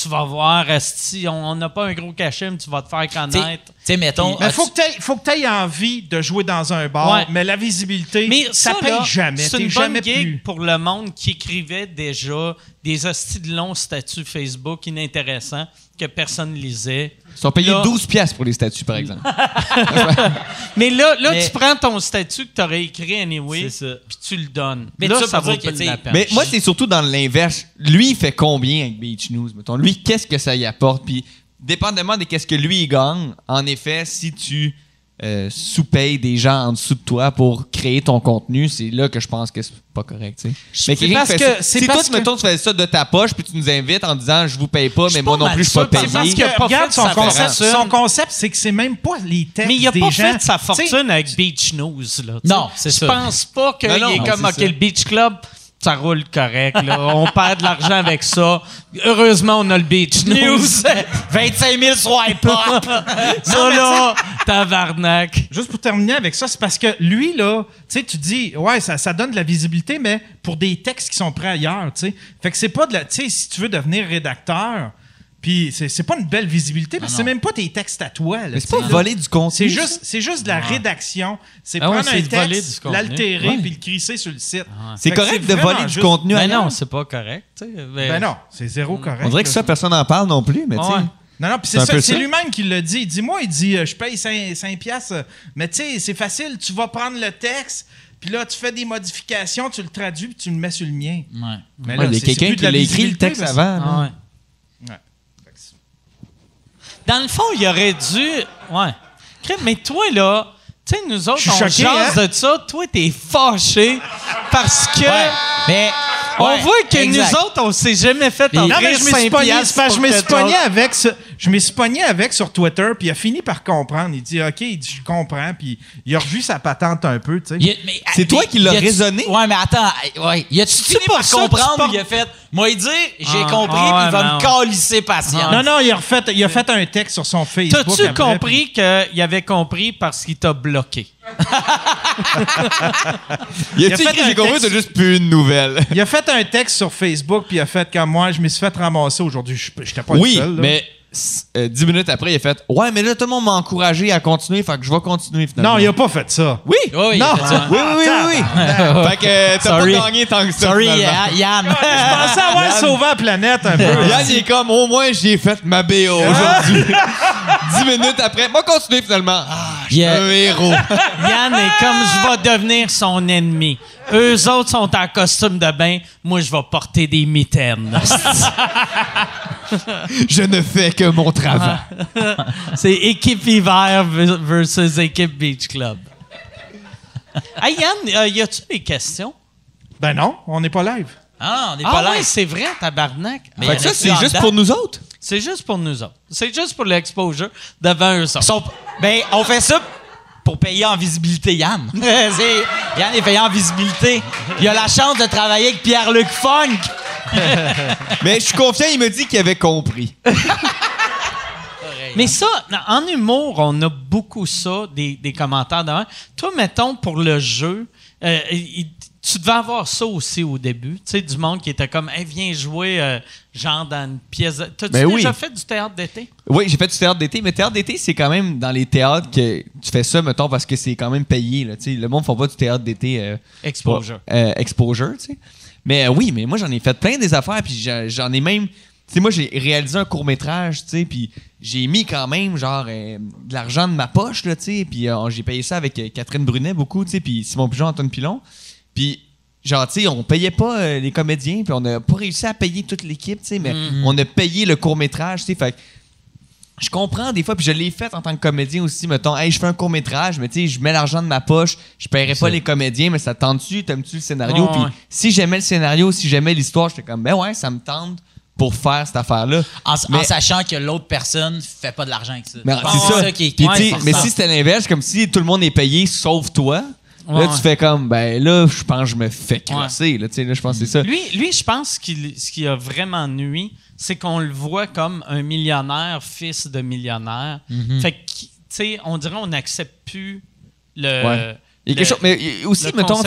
Tu vas voir, esti, on n'a pas un gros cachet, mais tu vas te faire Tu connaître. tu sais, mettons. Mais faut que tu faut que aies envie de jouer dans un bar, Ouais. mais la visibilité, Mais ça, ça, paye là, jamais. C'est une jamais bonne gig plus. pour le monde qui écrivait déjà des hosties de longs statuts Facebook inintéressants que personne lisait. Ils sont payés Là- 12 piastres pour les statuts, par exemple. (laughs) Mais là, là Mais- tu prends ton statut que tu aurais écrit anyway, puis tu le donnes. Mais là, ça ça vaut pas la peine. Mais moi, c'est surtout dans l'inverse. Lui, il fait combien avec Beach News, mettons? Lui, qu'est-ce que ça y apporte? Puis, dépendamment de qu'est-ce que lui, il gagne, en effet, si tu euh, sous-payes des gens en dessous de toi pour créer ton contenu, c'est là que je pense que c'est pas correct, tu sais. Mais quelqu'un parce que- c'est si toi, que- mettons, tu fais ça de ta poche, puis tu nous invites en disant, je vous paye pas, mais moi pas non plus, je suis pas c'est payé. parce que, pas regarde, son concept, fortune. son concept, c'est que c'est même pas les textes Mais il a des pas gens. fait sa fortune avec Beach News. Là, tu Non, c'est ça. Je pense pas qu'il est non, comme, c'est OK, le Beach Club, ça roule correct. Là. On perd de l'argent avec ça. Heureusement, on a le Beach News. 25 000 swipe-up. ça, là, (laughs) tabarnak. Juste pour terminer avec ça, c'est parce que lui, là, tu sais, tu dis, ouais, ça, ça donne de la visibilité, mais pour des textes qui sont prêts ailleurs, tu sais. Fait que c'est pas de la. Tu sais, si tu veux devenir rédacteur, puis c'est c'est pas une belle visibilité, parce que c'est même pas tes textes à toi, là. Mais c'est pas là. voler du contenu. C'est juste, c'est juste de la rédaction. C'est Ah ouais, prendre c'est un texte, l'altérer, Ouais. puis le crisser sur le site. C'est Fait que correct de voler du contenu Mais ailleurs. non, c'est pas correct. Mais- Ben non, c'est zéro correct. On dirait que ça, personne n'en parle non plus, mais tu sais. Ouais. Non, non, puis C'est c'est ça, c'est ça. lui-même qui l'a dit. Il dit, moi, il dit, euh, je paye 5, 5 piastres, mais tu sais, c'est facile, tu vas prendre le texte, puis là, tu fais des modifications, tu le traduis, puis tu le mets sur le mien. Ouais. Mais Ouais, là, il y a c'est- c'est quelqu'un qui la l'a écrit le texte avant. là. Ah ouais. Ouais. Fait que c'est- Dans le fond, il aurait dû. Ouais. Mais toi, là, tu sais, nous autres, on choqué, jase hein? de ça. Toi, t'es fâché parce que. Mais. On ouais, voit que exact. nous autres, on s'est jamais fait en Non, mais je me suis pogné, je me suis pogné avec, ce- je me suis pogné avec sur Twitter, puis il a fini par comprendre. Il dit, OK, il dit, je comprends, puis il a revu sa patente un peu, tu sais. Il a- C'est toi qui l'as raisonné? Ouais, mais attends. Ouais. Il a-tu fini pour par comprendre il a fait. Moi, il dit, j'ai Ah, compris, ah, puis il va ouais, me non. calisser patience. Non, non, il a, refait, il a fait un texte sur son Facebook. T'as-tu compris qu'il avait compris parce qu'il t'a bloqué? Il a a-tu fait écrit, un j'ai compris, texte- t'as juste plus une nouvelle. Il a fait un texte sur Facebook, puis il a fait comme moi, je me suis fait ramasser aujourd'hui. Je J'étais pas le Oui, seul. là. mais euh, dix minutes après, il a fait Ouais, mais là, tout le monde m'a encouragé à continuer, fait que je vais continuer finalement. Non, il a pas fait ça. Oui! Oui, oui, il Non. a fait ça. Oui, oui, oui, oui. oui. (laughs) fait que euh, t'as pas gagné tant que ça. Sorry, Yann. Je pensais avoir sauvé la planète un (laughs) peu. Yann, il est comme, au moins, j'ai fait ma BO aujourd'hui. (laughs) Dix minutes après, moi, continuer finalement. Ah, je suis Yeah. un héros. Yann est comme je vais devenir son ennemi. Eux autres sont en costume de bain. Moi, je vais porter des mitaines. (laughs) je ne fais que mon travail. C'est équipe hiver versus équipe beach club. hey Yann, euh, y a-tu des questions? Ben non, on n'est pas live. Ah, on n'est Ah pas ouais, live. c'est vrai, tabarnak. Mais Fait que ça, c'est juste dedans? pour nous autres. C'est juste pour nous autres. C'est juste pour l'exposure devant eux autres. Sont- ben, on fait ça pour payer en visibilité Yann. (laughs) Yann est payé en visibilité. Il a la chance de travailler avec Pierre-Luc Funk. (laughs) Mais je suis confiant, il me dit qu'il avait compris. Mais ça, en humour, on a beaucoup ça, des, des commentaires de Toi, mettons, pour le jeu, euh, il- tu devais avoir ça aussi au début. Tu sais, du monde qui était comme, hey, viens jouer, euh, genre, dans une pièce. T'as-tu Ben déjà oui. fait du théâtre d'été? Oui, j'ai fait du théâtre d'été, mais théâtre d'été, c'est quand même dans les théâtres que tu fais ça, mettons, parce que c'est quand même payé. Là, tu sais. le monde ne fait pas du théâtre d'été euh, Exposure. euh, exposure, tu sais. Mais oui, mais moi, j'en ai fait plein des affaires, puis j'en j'en ai même. Tu sais, moi, j'ai réalisé un court-métrage, tu sais, puis j'ai mis quand même, genre, euh, de l'argent de ma poche, là, tu sais, puis euh, j'ai payé ça avec euh, Catherine Brunet beaucoup, tu sais, puis Simon Pigeon, Antoine Pilon. Puis, genre, tu sais, on payait pas euh, les comédiens, puis on n'a pas réussi à payer toute l'équipe, tu sais, mais on a payé le court-métrage, tu sais, fait que je comprends des fois, puis je l'ai fait en tant que comédien aussi. Mettons, hey, je fais un court-métrage, mais tu sais, je mets l'argent de ma poche, je paierai pas les comédiens, mais ça te tente-tu, t'aimes-tu le scénario? Puis ouais. si j'aimais le scénario, si j'aimais l'histoire, j'étais comme, ben ouais, ça me tente pour faire cette affaire-là. En, sachant que l'autre personne fait pas de l'argent avec ça. C'est ça. qui est Puis, ouais, tu sais, c'est mais si c'était l'inverse, comme si tout le monde est payé sauf toi, Ouais, là, ouais. tu fais comme, ben là, je pense que je me fais crosser. Là, tu sais, là, je pense que c'est ça. Lui, lui je pense que ce qui a vraiment nuit, c'est qu'on le voit comme un millionnaire, fils de millionnaire. Mhm. Fait que, tu sais, on dirait qu'on n'accepte plus le. Ouais. Il y a quelque chose, mais aussi, mettons,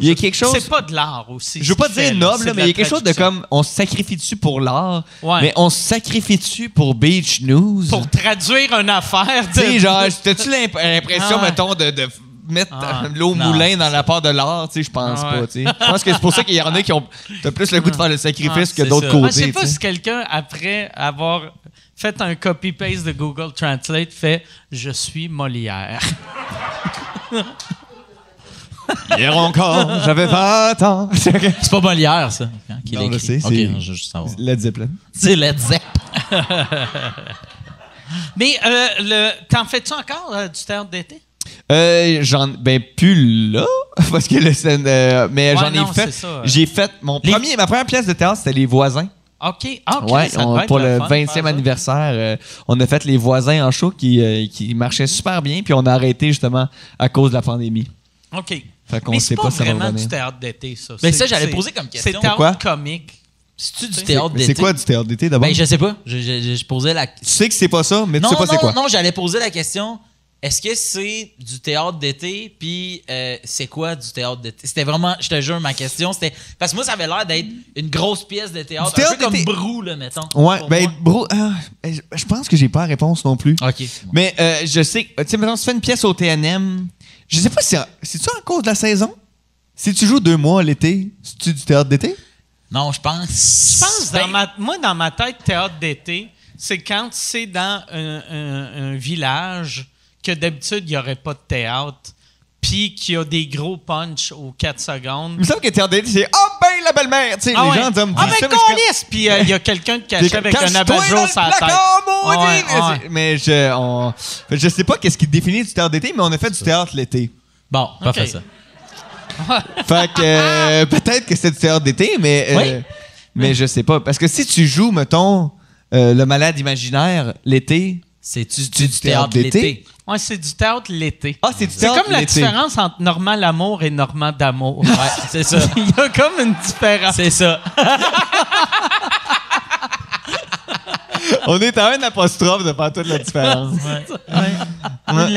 il y a quelque chose. C'est pas de l'art aussi. Je veux pas qu'il dire là. noble, là, mais il y a quelque chose de comme on se sacrifie dessus pour l'art, Ouais. mais on se sacrifie dessus pour Beach News? Pour traduire une affaire. Tu sais, genre, t'as-tu l'imp- l'impression, Ah ouais. mettons, de, de mettre Ah. l'eau au moulin dans la part de l'art? Tu sais, je pense Ah ouais. pas, tu sais. Je pense que c'est pour ça qu'il y en a qui ont t'as plus le goût de faire le sacrifice Ah, que d'autres côtés. Je sais pas tu sais. si quelqu'un, après avoir fait un copy-paste de Google Translate, fait « Je suis Molière Hier encore, j'avais 20 ans. (laughs) C'est pas Molière, ça. hein, qui Non, je sais, Ok, c'est-. Led Zeppelin. C'est Led Zepp. (laughs) ». Mais euh, le, t'en fais-tu encore euh, du théâtre d'été? Euh, j'en ben plus là (laughs) parce que le scène euh, mais Ouais, j'en non, ai fait ça, j'ai fait mon Les- premier ma première pièce de théâtre c'était les voisins OK. Ah, OK, ouais ça on- devait être pour le fun de 20e faire ça. anniversaire euh, on a fait les voisins en show qui euh, qui marchait super bien puis on a arrêté justement à cause de la pandémie OK. Fait qu'on Mais sait c'est pas pas si ça va vraiment revenir. du théâtre d'été, ça. Mais C'est- ça, j'allais c'est- poser comme question. C'est théâtre Pourquoi? comique. C'est-tu du C'est- théâtre mais d'été? c'est quoi du théâtre d'été d'abord? Ben, je sais pas. Je, je- je- je posais la... tu sais que c'est pas ça mais non, tu sais pas non, c'est quoi non, j'allais poser la question. Est-ce que c'est du théâtre d'été? Puis euh, c'est quoi du théâtre d'été? C'était vraiment, je te jure, ma question. C'était parce que moi, ça avait l'air d'être une grosse pièce de théâtre. Du un théâtre peu comme d'été. Brou, là, mettons. ouais ben moi. bro ah, je je pense que j'ai pas la réponse non plus OK. mais euh, je sais tu sais maintenant tu fais une pièce au TNM je sais pas si c'est tu en cause de la saison? Si tu joues deux mois l'été c'est-tu du théâtre d'été? Non, je pense. Je pense, dans Ben, ma, moi, dans ma tête, théâtre d'été, c'est quand c'est dans un, un- un village que d'habitude, il n'y aurait pas de théâtre, puis qu'il y a des gros punch aux 4 secondes. Il me semble que théâtre d'été, c'est Oh ben la belle-mère! Tu sais, Ah les ouais. gens disent, Ah, ben, câlisse! Puis euh, il y a quelqu'un de caché avec un abat-jour sur la tête. Ouais, Mais ouais. c'est- Mais je, on, je sais pas qu'est-ce qui définit du théâtre d'été, mais on a fait du théâtre l'été. Bon, parfait OK. ça. (laughs) Fait que euh, peut-être que c'est du théâtre d'été, mais, euh, Oui. mais je sais pas. Parce que si tu joues, mettons, euh, le malade imaginaire l'été, C'est-tu du du, théâtre théâtre d'été? Ouais, c'est du théâtre l'été. ah, c'est du C'est théâtre comme la différence entre Normand Lamour et Normand d'amour. Ouais, c'est ça. (laughs) il y a comme une différence. C'est ça. (laughs) On est à un apostrophe de faire toute la différence. Ouais,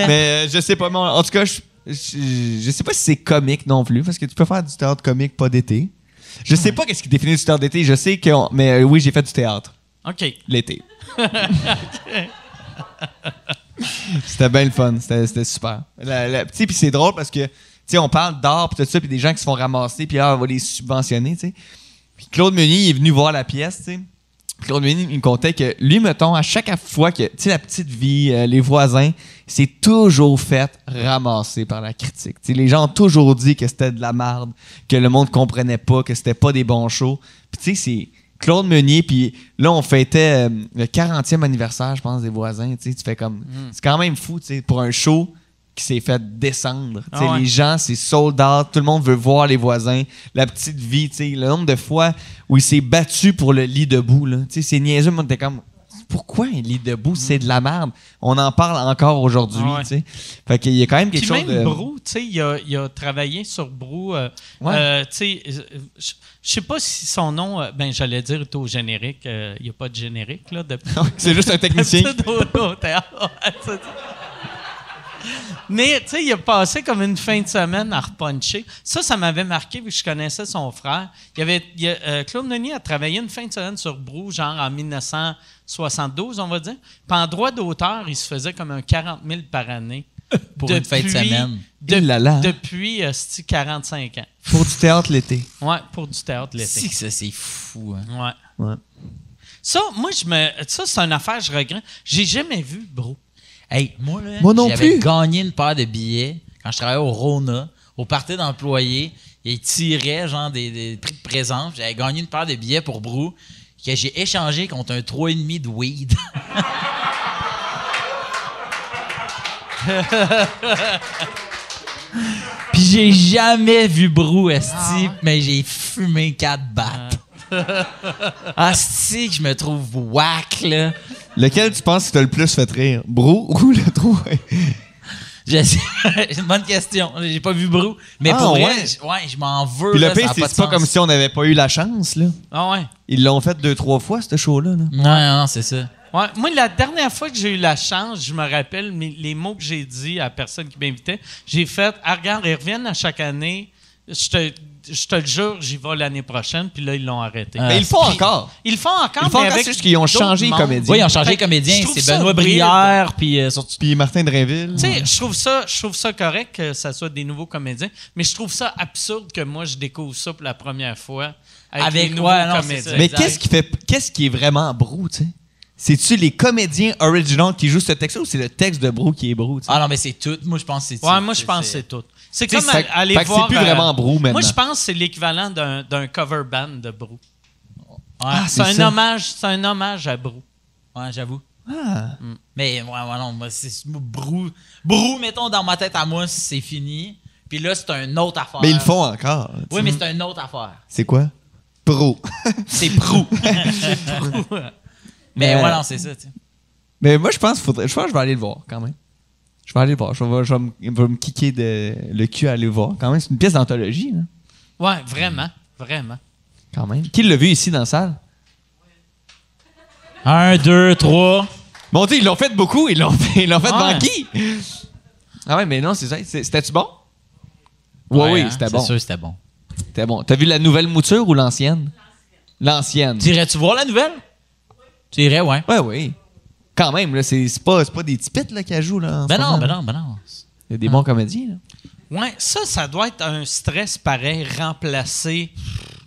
mais euh, je sais pas. mais en tout cas, je, je, je sais pas si c'est comique non plus, parce que tu peux faire du théâtre comique pas d'été. Je sais pas qu'est-ce qui définit du théâtre d'été. Je sais que, on- mais euh, oui, j'ai fait du théâtre OK. l'été. (laughs) (laughs) C'était bien le fun. C'était super. Puis c'est drôle parce que, on parle d'art puis tout ça, puis des gens qui se font ramasser, puis là, on va les subventionner. Puis Claude Meunier est venu voir la pièce, tu sais. Puis Claude Meunier, il me contait que lui, mettons, à chaque fois que, la petite vie, euh, les voisins, c'est toujours fait ramasser par la critique. Les gens ont toujours dit que c'était de la merde, que le monde comprenait pas, que c'était pas des bons shows. Puis tu sais, c'est Claude Meunier, puis là, on fêtait euh, le 40e anniversaire, je pense, des voisins. Tu sais, tu fais comme. C'est quand même fou, tu sais, pour un show qui s'est fait descendre. Tu sais, Ah ouais. Les gens, c'est sold out, tout le monde veut voir les voisins, la petite vie, tu sais, le nombre de fois où il s'est battu pour le lit debout, là. Tu sais, c'est niaiseux, mais on était comme. Pourquoi un lit debout, c'est de la merde. On en parle encore aujourd'hui, ouais. tu sais. Fait qu'il y a quand même quelque Puis chose même de... Brou, il a, il a travaillé sur Brou. euh, Ouais. euh, euh, je sais pas si son nom, euh, ben j'allais dire est au générique. euh, Il n'y a pas de générique, là, depuis. (laughs) c'est juste un technicien. (laughs) D'habitude, au- au théâtre, ouais, c'est ça. Mais, tu sais, il a passé comme une fin de semaine à repuncher. Ça, ça m'avait marqué, vu que je connaissais son frère. Il y avait, il y a- euh, Claude Meunier a travaillé une fin de semaine sur Brou, genre en 1972, on va dire. Puis en droit d'auteur, il se faisait comme un 40 000 par année. (laughs) Pour une fin de semaine. de- là là. Depuis, euh, c'est-tu 45 ans. Pour du théâtre l'été. Ouais, pour du théâtre l'été. Si ça, c'est fou. hein. Ouais. Ouais. Ça, moi, je me. Ça, c'est une affaire, je regrette. J'ai jamais vu, bro. Hey, moi, là, Moi non j'avais plus. gagné une paire de billets quand je travaillais au Rona, au party d'employés. Ils tiraient, genre, des, des prix de présence. J'avais gagné une paire de billets pour Brou que j'ai échangé contre un 3,5 de weed. (laughs) Puis j'ai jamais vu Brou, Esti, mais j'ai fumé quatre battes. (laughs) Asti, que je me trouve whack, là. Lequel tu penses que t'as le plus fait rire? Brou ou le trou? (laughs) Je C'est (laughs) une bonne question. J'ai pas vu Brou. Mais Ah, pour vrai, ouais? j- ouais, je m'en veux. Puis le là, pire, c'est pas comme si on n'avait pas eu la chance, là. Ah ouais. Ils l'ont fait deux, trois fois, ce show-là. là. Non, non, non, c'est ça. Ouais, moi, la dernière fois que j'ai eu la chance, je me rappelle mais les mots que j'ai dit à la personne qui m'invitait. J'ai fait ah, regarde, ils reviennent à chaque année. Je te, je te le jure, j'y vais l'année prochaine. Puis là, ils l'ont arrêté. Mais ils le font encore. Ils le font encore, Ils le font mais encore, avec c'est juste qu'ils ont d'autres changé les mondes. comédiens. Oui, ils ont changé Fait que trouve C'est ça Benoît weird. Brière, puis euh, surtout. Puis Martin Drainville. Tu sais, je trouve ça, je trouve ça correct que ça soit des nouveaux comédiens, mais je trouve ça absurde que moi je découvre ça pour la première fois avec, Avec- les nouveaux ouais, non, c'est comédiens. ça. Mais exact. qu'est-ce qui fait qu'est-ce qui est vraiment Brou, tu sais? C'est-tu les comédiens original qui jouent ce texte ou c'est le texte de Brou qui est Brou, tu sais? Ah non, mais c'est tout. Moi, je pense que c'est Ouais, tout. moi je pense que c'est tout. C'est comme c'est- aller fait que c'est voir. plus euh, vraiment Brou, maintenant. Moi je pense que c'est l'équivalent d'un cover band de Brou. Ouais, C'est un ça. hommage, c'est un hommage à Brou. ouais, j'avoue. Ah. Mais ouais, ouais, non, moi, c'est Brou. Brou, mettons, dans ma tête à moi, c'est fini. Puis là, c'est une autre affaire. Mais ils le font encore. Oui, sais. mais c'est une autre affaire. C'est quoi? Brou. (laughs) (laughs) C'est Brou. mais Mais- ouais, non, c'est ça. Mais moi, je pense, faudrait, je pense que je vais aller le voir quand même. Je vais aller le voir. Je vais, je vais me, kicker de, le cul à aller le voir. Quand même, c'est une pièce d'anthologie, là. Ouais, vraiment, vraiment. Quand même. Qui l'a vu ici dans la salle? Un, deux, trois. Bon, tu sais, ils l'ont fait beaucoup. Ils l'ont fait, ils l'ont fait Ouais. devant qui? Ah ouais, mais non, c'est ça. C'est- C'était-tu bon? Ouais, oui, hein, c'était c'est bon. sûr, c'était bon. C'était bon. T'as vu la nouvelle mouture ou l'ancienne? L'ancienne. Tu irais-tu voir la nouvelle? Tu irais, ouais. Ouais, oui. Quand même, là, c'est c'est pas, c'est pas des tipites là, qui jouent, là. en Ben non, moment, ben là. non, ben non. Il y a des bons comédiens, là. Ouais, ça, ça doit être un stress pareil, remplacer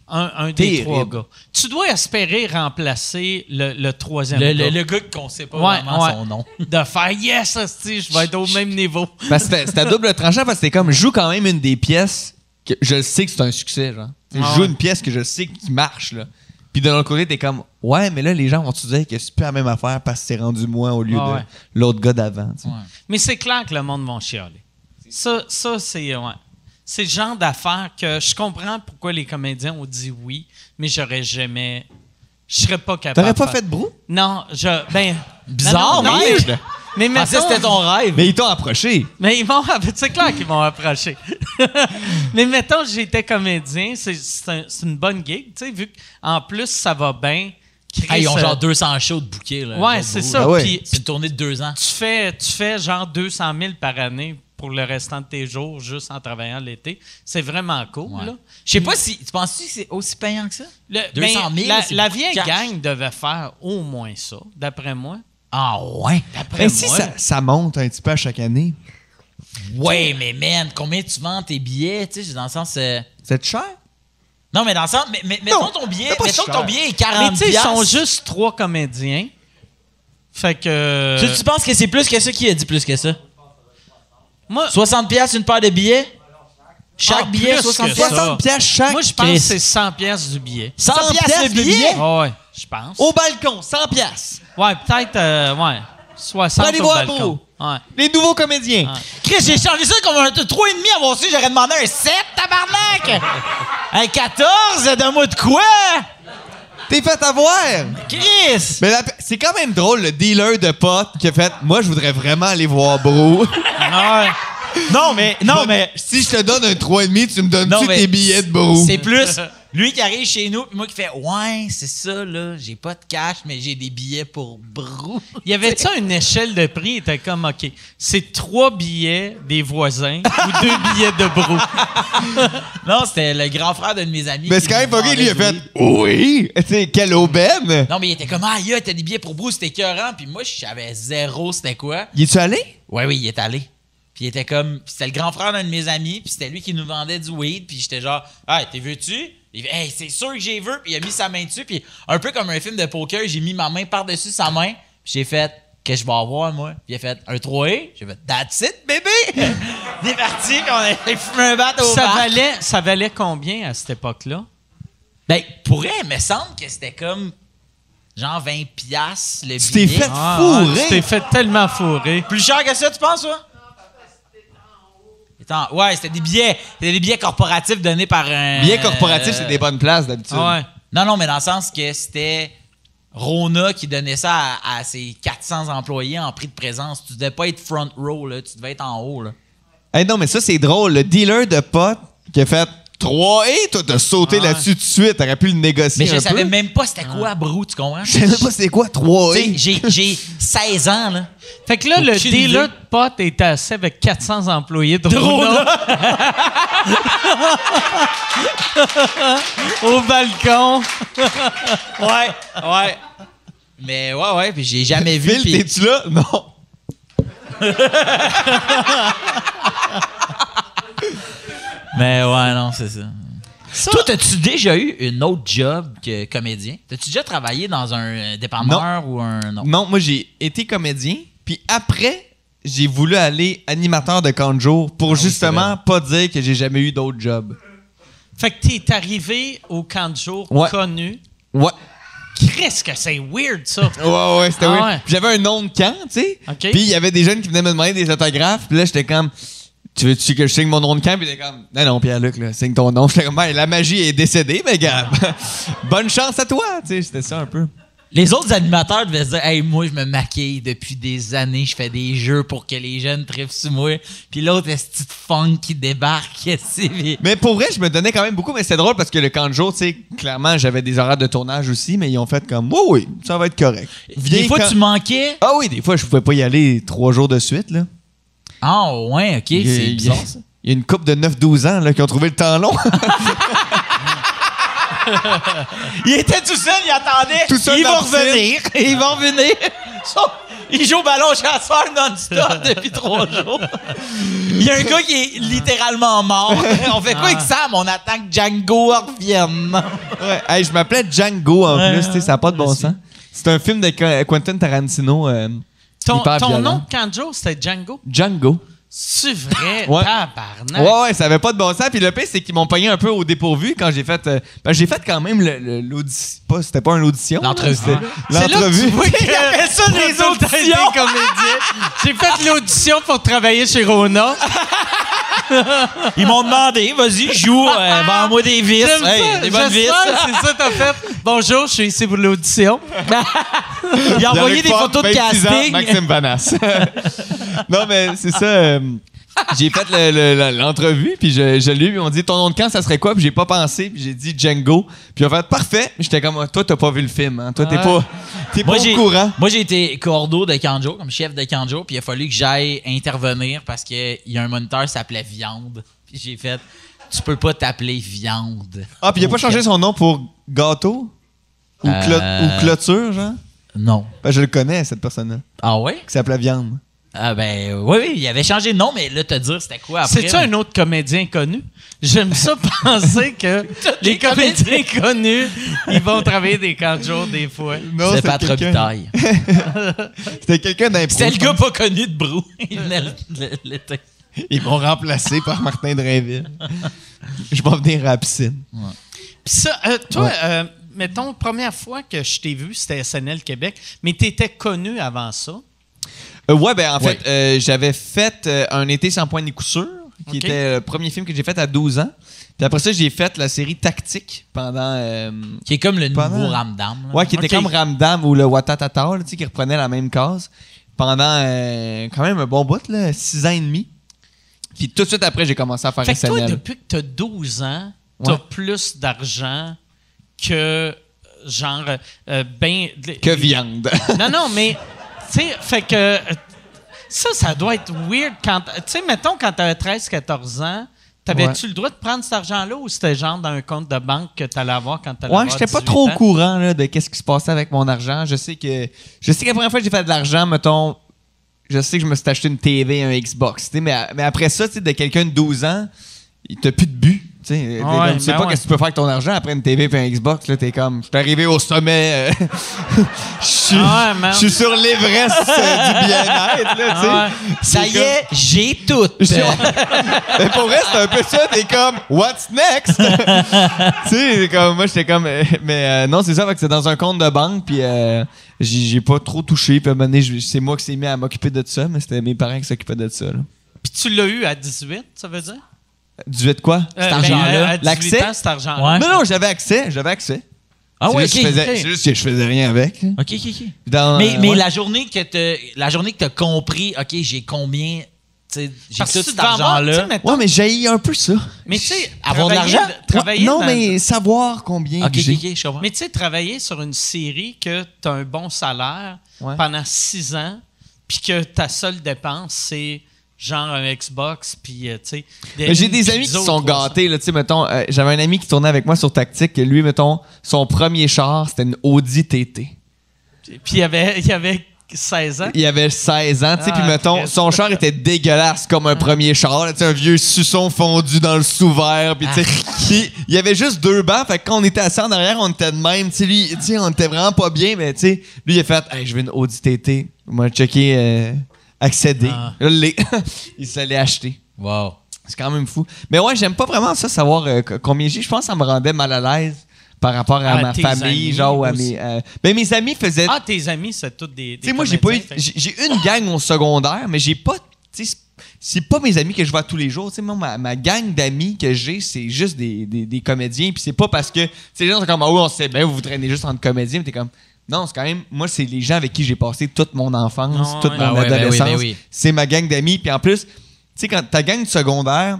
un, un des Terrible. trois gars. Tu dois espérer remplacer le, le troisième Le, gars. le, le gars qu'on sait pas Ouais, vraiment ouais. son nom. (laughs) De faire yes, hostie, je vais être au même niveau. (laughs) Parce que c'était- c'était à double tranchant parce que c'était comme, je joue quand même une des pièces que je sais que c'est un succès, genre. Je Ah joue ouais. une pièce que je sais qui marche, là. Puis de l'autre côté, t'es comme, ouais, mais là, les gens vont-tu dire que c'est plus la même affaire parce que c'est rendu moi au lieu Ah de l'autre gars d'avant. Ouais. Mais c'est clair que le monde va chialer. Ça, ça c'est ouais. C'est le genre d'affaire que je comprends pourquoi les comédiens ont dit oui, mais j'aurais jamais. Je serais pas capable. T'aurais pas de fait de brou? Non, je. Ben. Bizarre, non, mais, (laughs) mais Ah, ça, mettons- c'était ton rêve. Mais ils t'ont approché. Mais ils vont. (laughs) C'est clair qu'ils vont approcher. (laughs) mais mettons, j'étais comédien, c'est c'est un- c'est une bonne gig, tu sais, vu qu'en plus, ça va bien. Chris, Ah, ils ont euh, genre 200 shows de bouquets. Là, Ouais, c'est ça. Ah ouais. Puis C'est une tournée de deux ans. tu fais, tu fais genre 200 000 par année pour le restant de tes jours juste en travaillant l'été. C'est vraiment cool, Ouais. là. Je sais pas si. Tu penses-tu que c'est aussi payant que ça? Le- 200 000, ben, la, c'est la vieille cash. gang devait faire au moins ça, d'après moi. Ah, ouais? D'après Ben, si ça, ça monte un petit peu à chaque année, Ouais, mais man, combien tu vends tes billets? Tu sais, dans le sens. euh, c'est cher? Non, mais dans le sens. Mais, mais, mettons ton billet. Mettons que ton billet est Mais 40 tu sais, ils sont juste trois comédiens. Fait que. Tu, tu penses que c'est plus que ça? Qui a dit plus que ça? moi, 60 piastres, une paire de billets? Chaque Ah, billet, plus 60 que piastres? ça. 60 piastres chaque. moi, je pense que c'est 100 pièces du billet. 100 100 piastres piastres le de billet? billet? Ah ouais, je pense. Au balcon, 100 piastres. Ouais, peut-être, euh, ouais, 60 Allez au voir balcon. Ouais. Les nouveaux comédiens. Chris, j'ai changé ça comme un 3,5 avoir su, j'aurais demandé un 7, tabarnak! (laughs) un 14, donne-moi de quoi? T'es fait avoir! Chris! Mais la- c'est quand même drôle, le dealer de potes qui a fait Moi, je voudrais vraiment aller voir Bro. Non, mais, non, mais, si je te donne un 3,5, tu me donnes-tu tes billets de Bro? c'est plus lui qui arrive chez nous, puis moi qui fais Ouais, c'est ça, là, j'ai pas de cash, mais j'ai des billets pour Brou. Il y avait-tu une échelle de prix? Il était comme, OK, c'est trois billets des voisins ou deux (laughs) billets de brou. (laughs) Non, c'était le grand frère d'un de mes amis. Mais c'est quand même fucké, lui, il a fait. Oui! Tu sais, quelle aubaine! Non, mais il était comme Ah, yeah, t'as des billets pour Brou, c'était écœurant. Puis moi, je savais zéro c'était quoi? Y es-tu allé? Ouais, oui, il est allé. Puis il était comme. c'était le grand frère d'un de mes amis, puis c'était lui qui nous vendait du weed. Puis j'étais genre, hey, t'es veux-tu? Il fait, hey, c'est sûr que j'ai vu. Puis il a mis sa main dessus. Puis un peu comme un film de poker, j'ai mis ma main par-dessus sa main. Puis j'ai fait, que je vais avoir, moi? Puis il a fait, un 3A. J'ai fait, that's it, bébé! on (laughs) est parti, puis on a fumé un bat au Ça bar. valait, ça valait combien à cette époque-là? Ben, pourrait, mais semble que c'était comme. Genre 20 piastres le Tu t'es billet. fait Ah, fourrer! tu t'es fait tellement fourrer. Plus cher que ça, tu penses, toi? Ouais, c'était des billets. C'était des billets corporatifs donnés par un. Billets corporatifs, euh, c'est des bonnes places d'habitude. Ouais. Non, non, mais dans le sens que c'était Rona qui donnait ça à, à ses 400 employés en prix de présence. Tu devais pas être front row, là. Tu devais être en haut, là. Hey, non, mais ça, c'est drôle. Le dealer de potes qui a fait 3 et toi, t'as sauté Ah. là-dessus tout de suite. T'aurais pu le négocier Mais je un savais peu. même pas c'était quoi, Brou, tu comprends? Je même pas c'est quoi 3 Tu sais, et. j'ai, j'ai 16 ans, là. Fait que là, le Aucune dealer idée. de potes était assis avec 400 employés de Rona. (laughs) Au balcon. Ouais, ouais. Mais ouais, ouais, puis j'ai jamais vu. Phil, puis- t'es-tu là? Non. (laughs) Mais ouais, non, c'est ça. Toi, t'as-tu déjà eu une autre job que comédien? T'as-tu déjà travaillé dans un euh, dépanneur ou un. Non. Non, moi, j'ai été comédien. Puis après, j'ai voulu aller animateur de camp de jour Ah pour justement pas dire que j'ai jamais eu d'autre job. Fait que t'es arrivé au camp de jour Ouais. connu. Ouais. Qu'est-ce que c'est weird, ça? Ouais, ouais, c'était Ah weird. ouais. Puis J'avais un nom de camp, tu sais. OK. Puis il y avait des jeunes qui venaient me demander des autographes. Puis là, j'étais comme, tu veux-tu que je signe mon nom de camp? Puis il était comme, non, non, Pierre-Luc, là, signe ton nom. (laughs) J'étais comme, la magie est décédée, mais gars, (laughs) bonne chance à toi, tu sais. C'était ça un peu. Les autres animateurs devaient se dire Hey, moi, je me maquille depuis des années, je fais des jeux pour que les jeunes trippent sur moi. Puis l'autre, est petite funk qui débarque? (laughs) c'est- Mais pour vrai, je me donnais quand même beaucoup, mais c'était drôle parce que le camp de jour, tu sais, clairement, j'avais des horaires de tournage aussi, mais ils ont fait comme, oui, oui, ça va être correct. Des fois, quand- tu manquais? Ah oui, des fois, je pouvais pas y aller trois jours de suite, là. Ah, ouais, ok, Il y a- c'est il y a- bizarre, ça. Il y a une couple de 9-12 ans, là, qui ont trouvé le temps long. (laughs) Il était tout seul, il attendait. Tout seul il dans va la piscine. revenir. (laughs) Il va revenir. Il joue au ballon chasseur non-stop (laughs) depuis trois jours. Il y a un gars qui est littéralement mort. On fait quoi avec Sam? On attend que Django revienne. ouais. Hey, je m'appelais Django, en Ouais, plus, tu sais, ça n'a pas de bon sens. C'est un film de Qu- Quentin Tarantino. euh, Ton, nom de jour, c'était Django? Django. C'est vrai? (laughs) Ouais. Tabarnak. Ouais, ouais, ça avait pas de bon sens. Puis le pire, c'est qu'ils m'ont pogné un peu au dépourvu quand j'ai fait. euh, ben, j'ai fait quand même l'audition. Pas, c'était pas une audition. L'entrevue. que L'entrevue. appelle (laughs) ça des auditions. J'ai fait l'audition pour travailler chez Rona. (laughs) (laughs) Ils m'ont demandé, vas-y, joue, euh, (laughs) vends-moi des vis. J'aime Hey, ça. des bonnes vis. C'est ça t'as fait. Bonjour, je suis ici pour l'audition. (laughs) Il a envoyé des photos de Ford, 26 ans, casting. Maxime Vanas. non, mais c'est ça. euh, j'ai fait le- le- le- l'entrevue, puis je, je l'ai eu. Ils m'ont dit ton nom de camp, ça serait quoi? Puis j'ai pas pensé, puis j'ai dit Django. Puis ont fait parfait. J'étais comme, toi, t'as pas vu le film, hein? Toi, t'es Ouais. pas, t'es pas au courant. moi, j'ai été cordeau de Kanjo, comme chef de Kanjo, puis il a fallu que j'aille intervenir parce qu'il y a un moniteur qui s'appelait Viande. Puis j'ai fait, tu peux pas t'appeler Viande. Ah, puis il a pas changé son nom pour Gâteau? Ou, clo- Euh. ou Clôture, genre? Non. Ben, je le connais, cette personne-là, Ah ouais? qui s'appelait Viande. Ah ben, oui, oui, il avait changé de nom, mais là, te dire c'était quoi après. C'est-tu un autre comédien connu? J'aime ça (laughs) penser que les comédiens connus, ils vont travailler des camps de jour des fois. Non, C'est pas trop bitaille. C'était quelqu'un d'impro. C'était le gars pas connu de Brou. (laughs) Il venait l- l'été. Ils m'ont remplacé par Martin Drainville. Je vais venir à la piscine. Puis ça, euh, toi, Ouais. euh, mettons, première fois que je t'ai vu, c'était SNL Québec, mais t'étais connu avant ça. Euh, ouais, ben en Ouais. fait, euh, j'avais fait euh, un été sans point ni coup sûr. qui était le premier film que j'ai fait à 12 ans. Puis après ça, j'ai fait la série Tactique pendant. euh, Qui est comme le Pendant- nouveau Ramdam. là. ouais, qui était comme Ramdam ou le Watatata, là, tu sais, qui reprenait la même case pendant euh, quand même un bon bout, là, 6 ans et demi. Puis tout de suite après, j'ai commencé à faire Fait que toi, SNL. depuis que tu as 12 ans, tu Ouais. plus d'argent que genre euh, ben Que viande. Non non, mais tu sais fait que ça ça doit être weird quand tu sais mettons quand tu avais 13 14 ans, t'avais-tu le droit de prendre cet argent-là ou c'était genre dans un compte de banque que tu allais avoir quand tu allais Ouais, j'étais pas 18 trop au courant là, de qu'est-ce qui se passait avec mon argent. Je sais que je sais que la première fois que j'ai fait de l'argent, mettons, je sais que je me suis acheté une TV, un Xbox, mais, mais après ça, tu sais, de quelqu'un de 12 ans, il t'a plus de but. Tu sais, Ouais, ben pas ouais. qu'est-ce que tu peux faire avec ton argent après une TV et un Xbox. Là, t'es comme, je suis arrivé au sommet. euh, (laughs) Je suis Ah ouais, je suis sur l'Everest euh, du bien-être. là. Ah Ça y est, j'ai tout. (laughs) Mais pour vrai, c'est un peu ça. T'es comme, what's next? (laughs) tu sais, c'est comme, moi, j'étais comme, euh, mais euh, non, c'est ça, fait que c'est dans un compte de banque, puis euh, j'ai pas trop touché. Puis à un moment donné, c'est moi qui s'est mis à m'occuper de ça, mais c'était mes parents qui s'occupaient de ça. Là. Puis tu l'as eu à 18, ça veut dire? 18 quoi? Euh, argent-là. ben, à 18 L'accès? cet argent-là. Ouais. Non, non, j'avais accès, j'avais accès. Ah ouais, juste ok. que je faisais- ok. C'est juste que je faisais rien avec. là. Ok, ok, ok. Dans, Mais, euh, mais ouais. la journée que t'as la journée que t'as compris, ok, j'ai combien, tu sais, j'ai tout tu cet tu argent-là. Ouais, mais j'ai un peu ça. Mais tu sais, Avoir de l'argent? Travailler non, dans- mais savoir combien Ok, que ok, j'ai. ok, je comprends. Mais tu sais, travailler sur une série que tu as un bon salaire Ouais. pendant six ans, puis que ta seule dépense, c'est genre un Xbox, puis euh, tu sais. J'ai des amis qui sont gâtés, là, tu sais, mettons, euh, j'avais un ami qui tournait avec moi sur Tactique, lui, mettons, son premier char, c'était une Audi TT. Puis il y avait, il avait 16 ans. Il avait 16 ans, tu sais, Ah, puis mettons, Christ. son char était dégueulasse comme un premier char, tu un vieux suçon fondu dans le sous-vert, puis tu sais, puis (laughs) il y avait juste deux bancs, fait que quand on était assis en arrière, on était de même, tu sais, lui, tu sais, on était vraiment pas bien, mais tu sais, lui, il a fait, hey, je veux une Audi TT, moi, checké, euh, accéder, Ah. L'ai- (laughs) il se l'est acheté. Wow. C'est quand même fou. Mais ouais, j'aime pas vraiment ça, savoir euh, combien j'ai. Je pense que ça me rendait mal à l'aise par rapport à, À ma famille, genre, ou à mes. euh, Ben, mes amis faisaient. Ah, tes amis, c'est tous des. tu sais, moi, j'ai pas eu. J'ai une gang au secondaire, mais j'ai pas. C'est- pas mes amis que je vois tous les jours. Tu sais, moi, ma, ma gang d'amis que j'ai, c'est juste des, des, des comédiens. Puis c'est pas parce que. Tu sais, les gens sont comme, ah oui, on sait bien, vous vous traînez juste entre comédiens. Mais t'es comme. Non, c'est quand même. Moi, c'est les gens avec qui j'ai passé toute mon enfance, Ah toute ouais. mon Ah ouais, ben oui, adolescence. ben oui. C'est ma gang d'amis. Puis en plus, tu sais, quand ta gang de secondaire,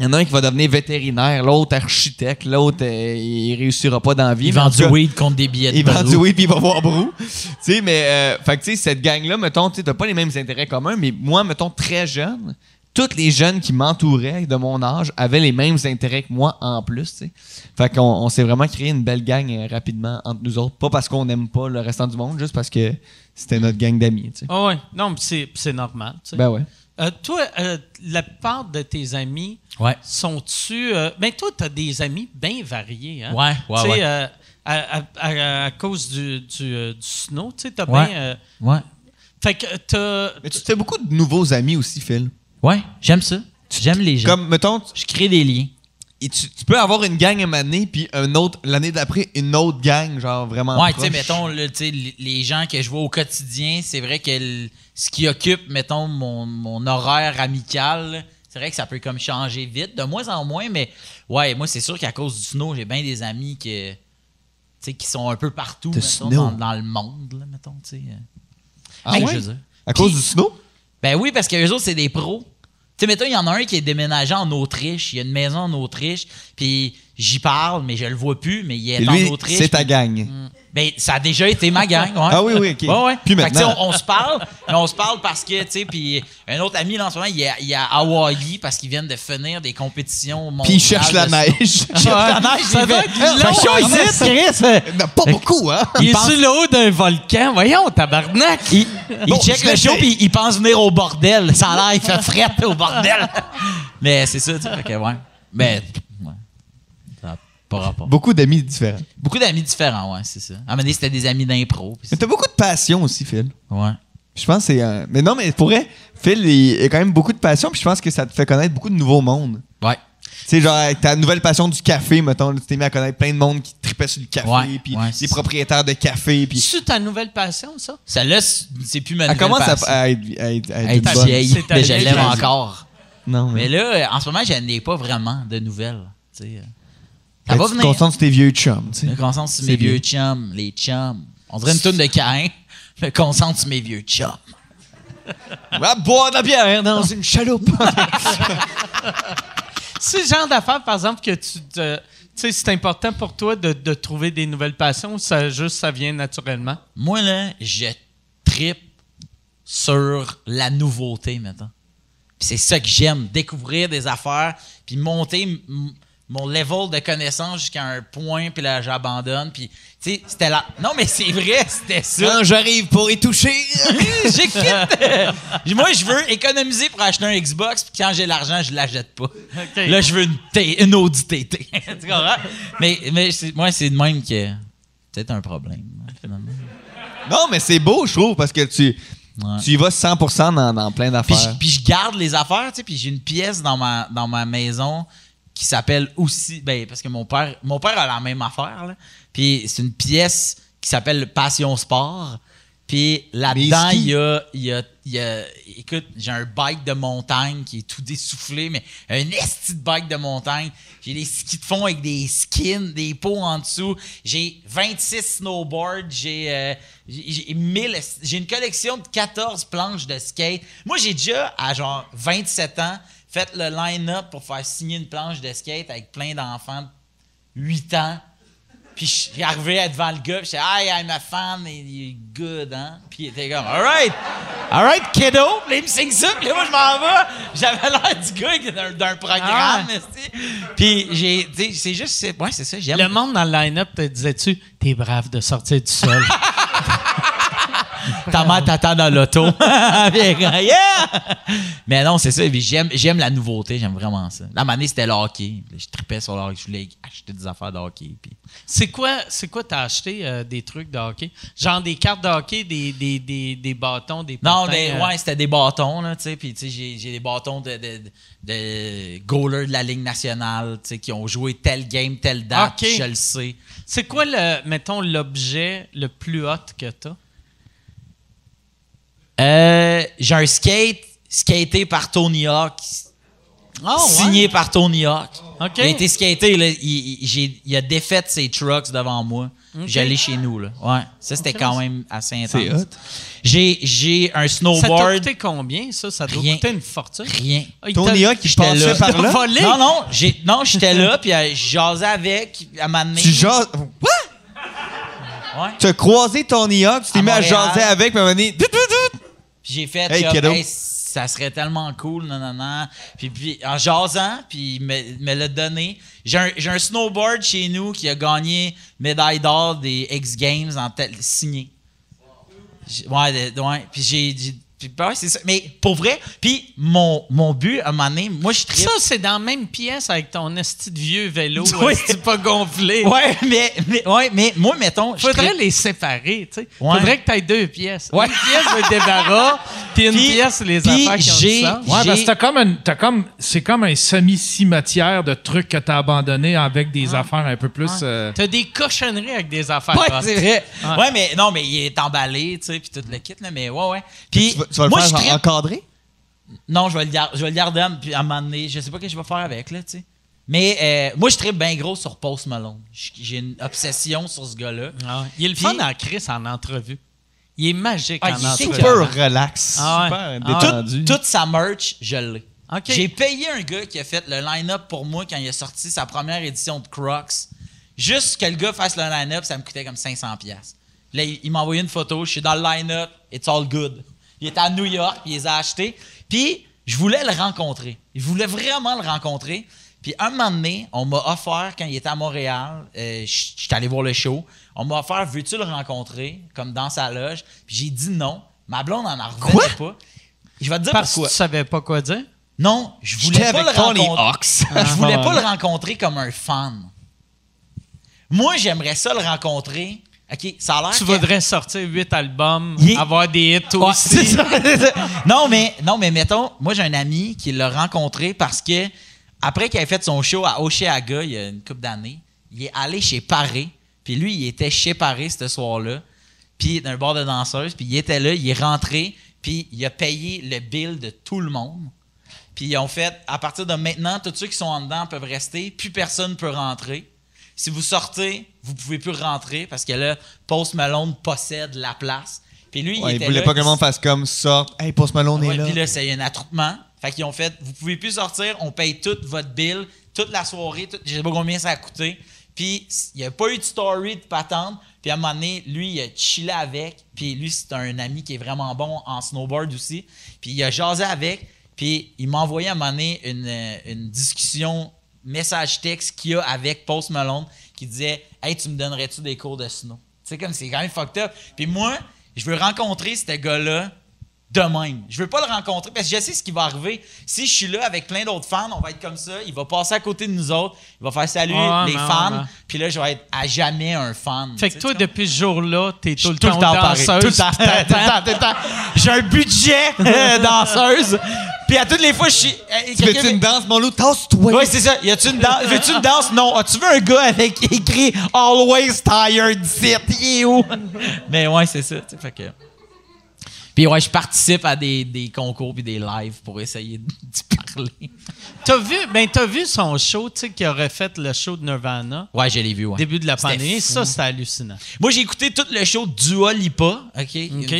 il y en a un qui va devenir vétérinaire, l'autre architecte, l'autre, euh, il réussira pas dans la vie. Il mais en vend tout du cas, weed contre des billets de Il vend du weed puis il va voir Brou. (laughs) tu sais, mais, euh, fait que, tu sais, cette gang-là, mettons, tu sais, t'as pas les mêmes intérêts communs, mais moi, mettons, très jeune, tous les jeunes qui m'entouraient de mon âge avaient les mêmes intérêts que moi en plus, tu sais. Fait qu'on on s'est vraiment créé une belle gang euh, rapidement entre nous autres. Pas parce qu'on n'aime pas le restant du monde, juste parce que c'était notre gang d'amis. Ah ouais. Non, mais c'est c'est normal. Ben ouais. Euh, toi, euh, la plupart de tes amis Ouais. sont-tu. euh, ben, toi, tu as des amis bien variés. Hein? Ouais, ouais, Tu sais, ouais. euh, à, à- à- à cause du, du, euh, du snow, tu sais, t'as Ouais. bien. euh, Ouais. fait que t'as. Mais tu te fais beaucoup de nouveaux amis aussi, Phil. Ouais, j'aime ça. J'aime les gens. Comme, mettons, Je crée des liens. et tu, tu peux avoir une gang une année, puis un autre, l'année d'après, une autre gang, genre vraiment. Ouais, tu sais, proche. mettons, là, tu sais, les- les gens que je vois au quotidien, c'est vrai que le- ce qui occupe, mettons, mon, mon horaire amical, là, c'est vrai que ça peut comme changer vite, de moins en moins, mais ouais, moi, c'est sûr qu'à cause du snow, j'ai bien des amis que, tu sais, qui sont un peu partout, De mettons, snow. dans, dans le monde, là, mettons, tu sais. Ah Hey, ouais? je veux dire. À cause Puis- du snow? Ben oui, parce que eux autres, c'est des pros. Tu sais, mettons, il y en a un qui est déménagé en Autriche. Il y a une maison en Autriche. Puis j'y parle, mais je le vois plus, mais il est lui, en Autriche. c'est ta puis- gang. Ben, ça a déjà été ma gang. Ouais. Ah oui, oui, ok. Ouais, ouais. Que, sais, maintenant? on, on se parle, mais on se parle parce que, tu sais, puis un autre ami, là, en ce moment, il est, à- il est à Hawaï parce qu'ils viennent de finir des compétitions mondiales. Puis il cherche la neige. (laughs) Il cherche la neige, Ça il fait- être chaud hein, ici. Chris. Il a pas beaucoup, hein? Il est pense- sur le haut d'un volcan. Voyons, tabarnak. Il, il Bon, check je le show fait. puis il pense venir au bordel. Ça a l'air, il fait fret au bordel. Mais c'est ça, tu sais. Fait que, ouais. Mais, pas rapport. Beaucoup d'amis différents. Beaucoup d'amis différents, ouais, c'est ça. À un moment donné, c'était des amis d'impro. Mais t'as beaucoup de passion aussi, Phil. Ouais. Je pense que c'est. euh, Mais non, mais pour vrai, Phil, il a quand même beaucoup de passion, puis je pense que ça te fait connaître beaucoup de nouveaux mondes. Ouais. Tu sais, genre, avec ta nouvelle passion du café, mettons, là, tu t'es mis à connaître plein de monde qui tripait sur le café, Ouais, puis ouais, ça. propriétaires de café, puis. C'est ta nouvelle passion, ça? Celle-là, c'est c'est plus ma Elle nouvelle commence à, passion. à être, à être- à être Elle une est bonne. vieille, mais je l'aime encore. Non, Mais mais. là, en ce moment, je n'ai pas vraiment de nouvelles. tu Ben, va venir. concentres sur tes vieux chums, tu sais? Je me concentre sur C'est mes bien. vieux chums, les chums. On dirait une toune de Cain. Je me concentre sur mes vieux chums. On (laughs) va boire de la bière dans une chaloupe. (laughs) (laughs) C'est le genre d'affaire, par exemple, que tu te. Tu sais, c'est important pour toi de, de trouver des nouvelles passions ou ça juste ça vient naturellement? Moi, là, je tripe sur la nouveauté, maintenant. Puis c'est ça que j'aime, découvrir des affaires, puis monter mon level de connaissance jusqu'à un point, puis là, j'abandonne. Puis, tu sais, c'était là. Non, mais c'est vrai, c'était ça. Quand j'arrive pour y toucher. (laughs) J'ai quitté. Moi, je veux économiser pour acheter un Xbox, puis quand j'ai l'argent, je l'achète pas. Là, je veux une, T- une Audi TT. (laughs) tu comprends? Mais, mais c'est- moi, c'est de même que. Peut-être un problème, finalement. non, mais c'est beau, je trouve, parce que tu, Ouais. tu y vas 100% dans, dans plein Puis, d'affaires. je- puis je garde les affaires, tu sais, puis j'ai une pièce dans ma, dans ma maison qui s'appelle aussi, ben, parce que mon père, mon père a la même affaire, là. Puis c'est une pièce qui s'appelle Passion Sport. Puis là-dedans, il y a, il y, a, il y a- écoute, j'ai un bike de montagne qui est tout dessoufflé, mais un esti de bike de montagne. J'ai des skis de fond avec des skins, des pots en dessous. J'ai 26 snowboards, j'ai euh, j'ai j'ai 1000 esti- j'ai une collection de 14 planches de skate. Moi, j'ai déjà, à genre 27 ans, fait le line-up pour faire signer une planche de skate avec plein d'enfants de 8 ans. Puis je suis arrivé devant le gars, puis j'étais Hi, I'm a fan, il est good, hein? Puis il était comme Alright, alright, kiddo. Puis il me signe ça, puis là, moi, je m'en vais. J'avais l'air du gars d'un, programme, esti. Puis j'ai, c'est juste, ouais, c'est ça, j'aime. Le monde dans le line-up te disais-tu, t'es brave de sortir du sol. (laughs) (laughs) Ta mère t'attend dans l'auto. (laughs) Yeah! Mais non, c'est ça. J'aime, j'aime la nouveauté. J'aime vraiment ça. La manée, c'était le hockey. Je tripais sur le hockey. Je voulais acheter des affaires de hockey. Puis... c'est quoi, c'est quoi t'as acheté euh, des trucs de hockey? Genre des cartes de hockey, des, des, des, des bâtons, des Non, des- euh, ouais, c'était des bâtons, là, tu sais. Puis, tu sais, j'ai, j'ai des bâtons de, de, de goalers de la Ligue nationale, tu sais, qui ont joué tel game, telle date. Je le sais. C'est quoi, le, mettons, l'objet le plus hot que t'as? Euh, j'ai un skate, skaté par Tony Hawk. Ah, signé par Tony Hawk. Il a été skaté, là, il, il- j'ai- il a défait ses trucks devant moi. J'allais chez nous, là. Ouais. Ça, c'était quand même assez intense. C'est hot. J'ai, j'ai un Ça t'a snowboard. coûté combien, ça? Ça doit Rien. coûter une fortune. Rien. Ah, il Tony t'a- Hawk, il J'étais passait là. par là? Volé? Non, non, j'ai, non, j'étais là, puis euh, je jasais avec, à donné. Tu jases. What? Ouais. Tu as croisé Tony Hawk, tu t'es À mis à jaser avec, puis à un moment donné, j'ai fait Hey, comme, kiddo. Hey, ça serait tellement cool, non, non, non. Puis, puis en jasant, puis il me, me l'a donné. J'ai un, un snowboard chez nous qui a gagné médaille d'or des X Games en signé. Ouais, ouais. Puis j'ai. Puis, ouais, c'est ça. Mais pour vrai, puis mon, mon but, à un moment donné, moi je tripe. Ça, c'est dans la même pièce avec ton esti de vieux vélo. (laughs) Oui. esti pas gonflé. Ouais, mais, mais, ouais, mais moi, mettons. je Faudrait les séparer, tu sais. Ouais. Faudrait que tu aies deux pièces. Ouais. Une pièce de débarras, (laughs) puis une pièce les affaires qui ont du j'ai- sens. Ouais, parce que t'as comme un- t'as comme, c'est comme un semi-cimetière de trucs que t'as abandonnés avec des affaires un peu plus. euh, T'as des cochonneries avec des affaires. Ouais, c'est vrai. Ouais. Ouais. mais non, mais il est emballé, tu sais, puis tout le kit, là, mais ouais, ouais. Puis, Tu vas, le moi, je faire encadrer? Non, je vais le garder, je vais le garder, puis à un moment donné, je sais pas ce que je vais faire avec, là, tu sais. Mais euh, moi, je tripe bien gros sur Post Malone. J- J'ai une obsession sur ce gars-là. Ah ouais. Il est le Puis- fun en Chris en entrevue. Il est magique Ah, en il est entrevue. Super relax. Ah ouais. Super Ah détendu. toute sa merch, je l'ai. OK. J'ai payé un gars qui a fait le line-up pour moi quand il a sorti sa première édition de Crocs. Juste que le gars fasse le line-up, ça me coûtait comme 500$. piastres. Là, il, il m'a envoyé une photo, je suis dans le line-up, it's all good. Il était à New York, puis il les a achetés. Puis, je voulais le rencontrer. Je voulais vraiment le rencontrer. Puis, un moment donné, on m'a offert, quand il était à Montréal, euh, suis allé voir le show, on m'a offert, veux-tu le rencontrer, comme dans sa loge? Puis, j'ai dit non. Ma blonde en a revenait pas. Je vais te dire Parce que pourquoi. tu savais pas quoi dire? Non, je voulais J'étais pas avec le rencontrer. (laughs) Je voulais pas le rencontrer comme un fan. Moi, j'aimerais ça le rencontrer. OK, ça a l'air Tu que- voudrais sortir huit albums, est- avoir des hits Ouais, aussi. ça. (laughs) Non, mais non, mais mettons, moi j'ai un ami qui l'a rencontré parce que après qu'il ait fait son show à Oceaga il y a une couple d'années, il est allé chez Paré. Puis lui, il était chez Paré ce soir-là. Puis d'un bar de danseuse, puis il était là, il est rentré, puis il a payé le bill de tout le monde. Puis ils ont fait, à partir de maintenant, tous ceux qui sont en dedans peuvent rester, plus personne peut rentrer. Si vous sortez, vous pouvez plus rentrer parce que là, Post Malone possède la place. Puis lui, Ouais, il il était voulait là, pas que le monde fasse comme sorte. Hey, Post Malone Ouais, est là. Puis là, c'est un attroupement. Fait qu'ils ont fait, vous pouvez plus sortir, on paye toute votre bill, toute la soirée, tout- je sais pas combien ça a coûté. Puis il n'y a pas eu de story de patente. Puis à un moment donné, lui, il a chillé avec. Puis lui, c'est un ami qui est vraiment bon en snowboard aussi. Puis il a jasé avec. Puis il m'a envoyé à un moment donné une, une discussion message texte qu'il y a avec Post Malone qui disait Hey, tu me donnerais-tu des cours de snow? Tu sais, comme c'est quand même fucked up. Puis moi, je veux rencontrer ce gars-là de même. Je veux pas le rencontrer parce que je sais ce qui va arriver. Si je suis là avec plein d'autres fans, on va être comme ça. Il va passer à côté de nous autres. Il va faire Ouais, les fans. Puis là, je vais être à jamais un fan. Fait que toi, depuis ce jour-là, t'es tout, le temps, danseuse. Tout le temps. J'ai un budget (laughs) euh, danseuse. Puis à toutes les fois, je suis. euh, Tu fais-tu une danse, mon loup? Tasse-toi! Oui, c'est ça. Y a-tu une danse? Veux-tu une danse? Non. As-tu vu un gars avec écrit Always tired sit? Il est où? (laughs) Mais ouais, c'est ça. tu sais, Fait que. Puis ouais, je participe à des, des concours puis des lives pour essayer (laughs) d'y parler. T'as vu, ben, t'as vu son show, tu sais, qui aurait fait le show de Nirvana, Ouais, je l'ai vu, ouais. début de la pandémie. fou. Ça, c'était hallucinant. Moi, j'ai écouté tout le show Dua Lipa, OK? OK.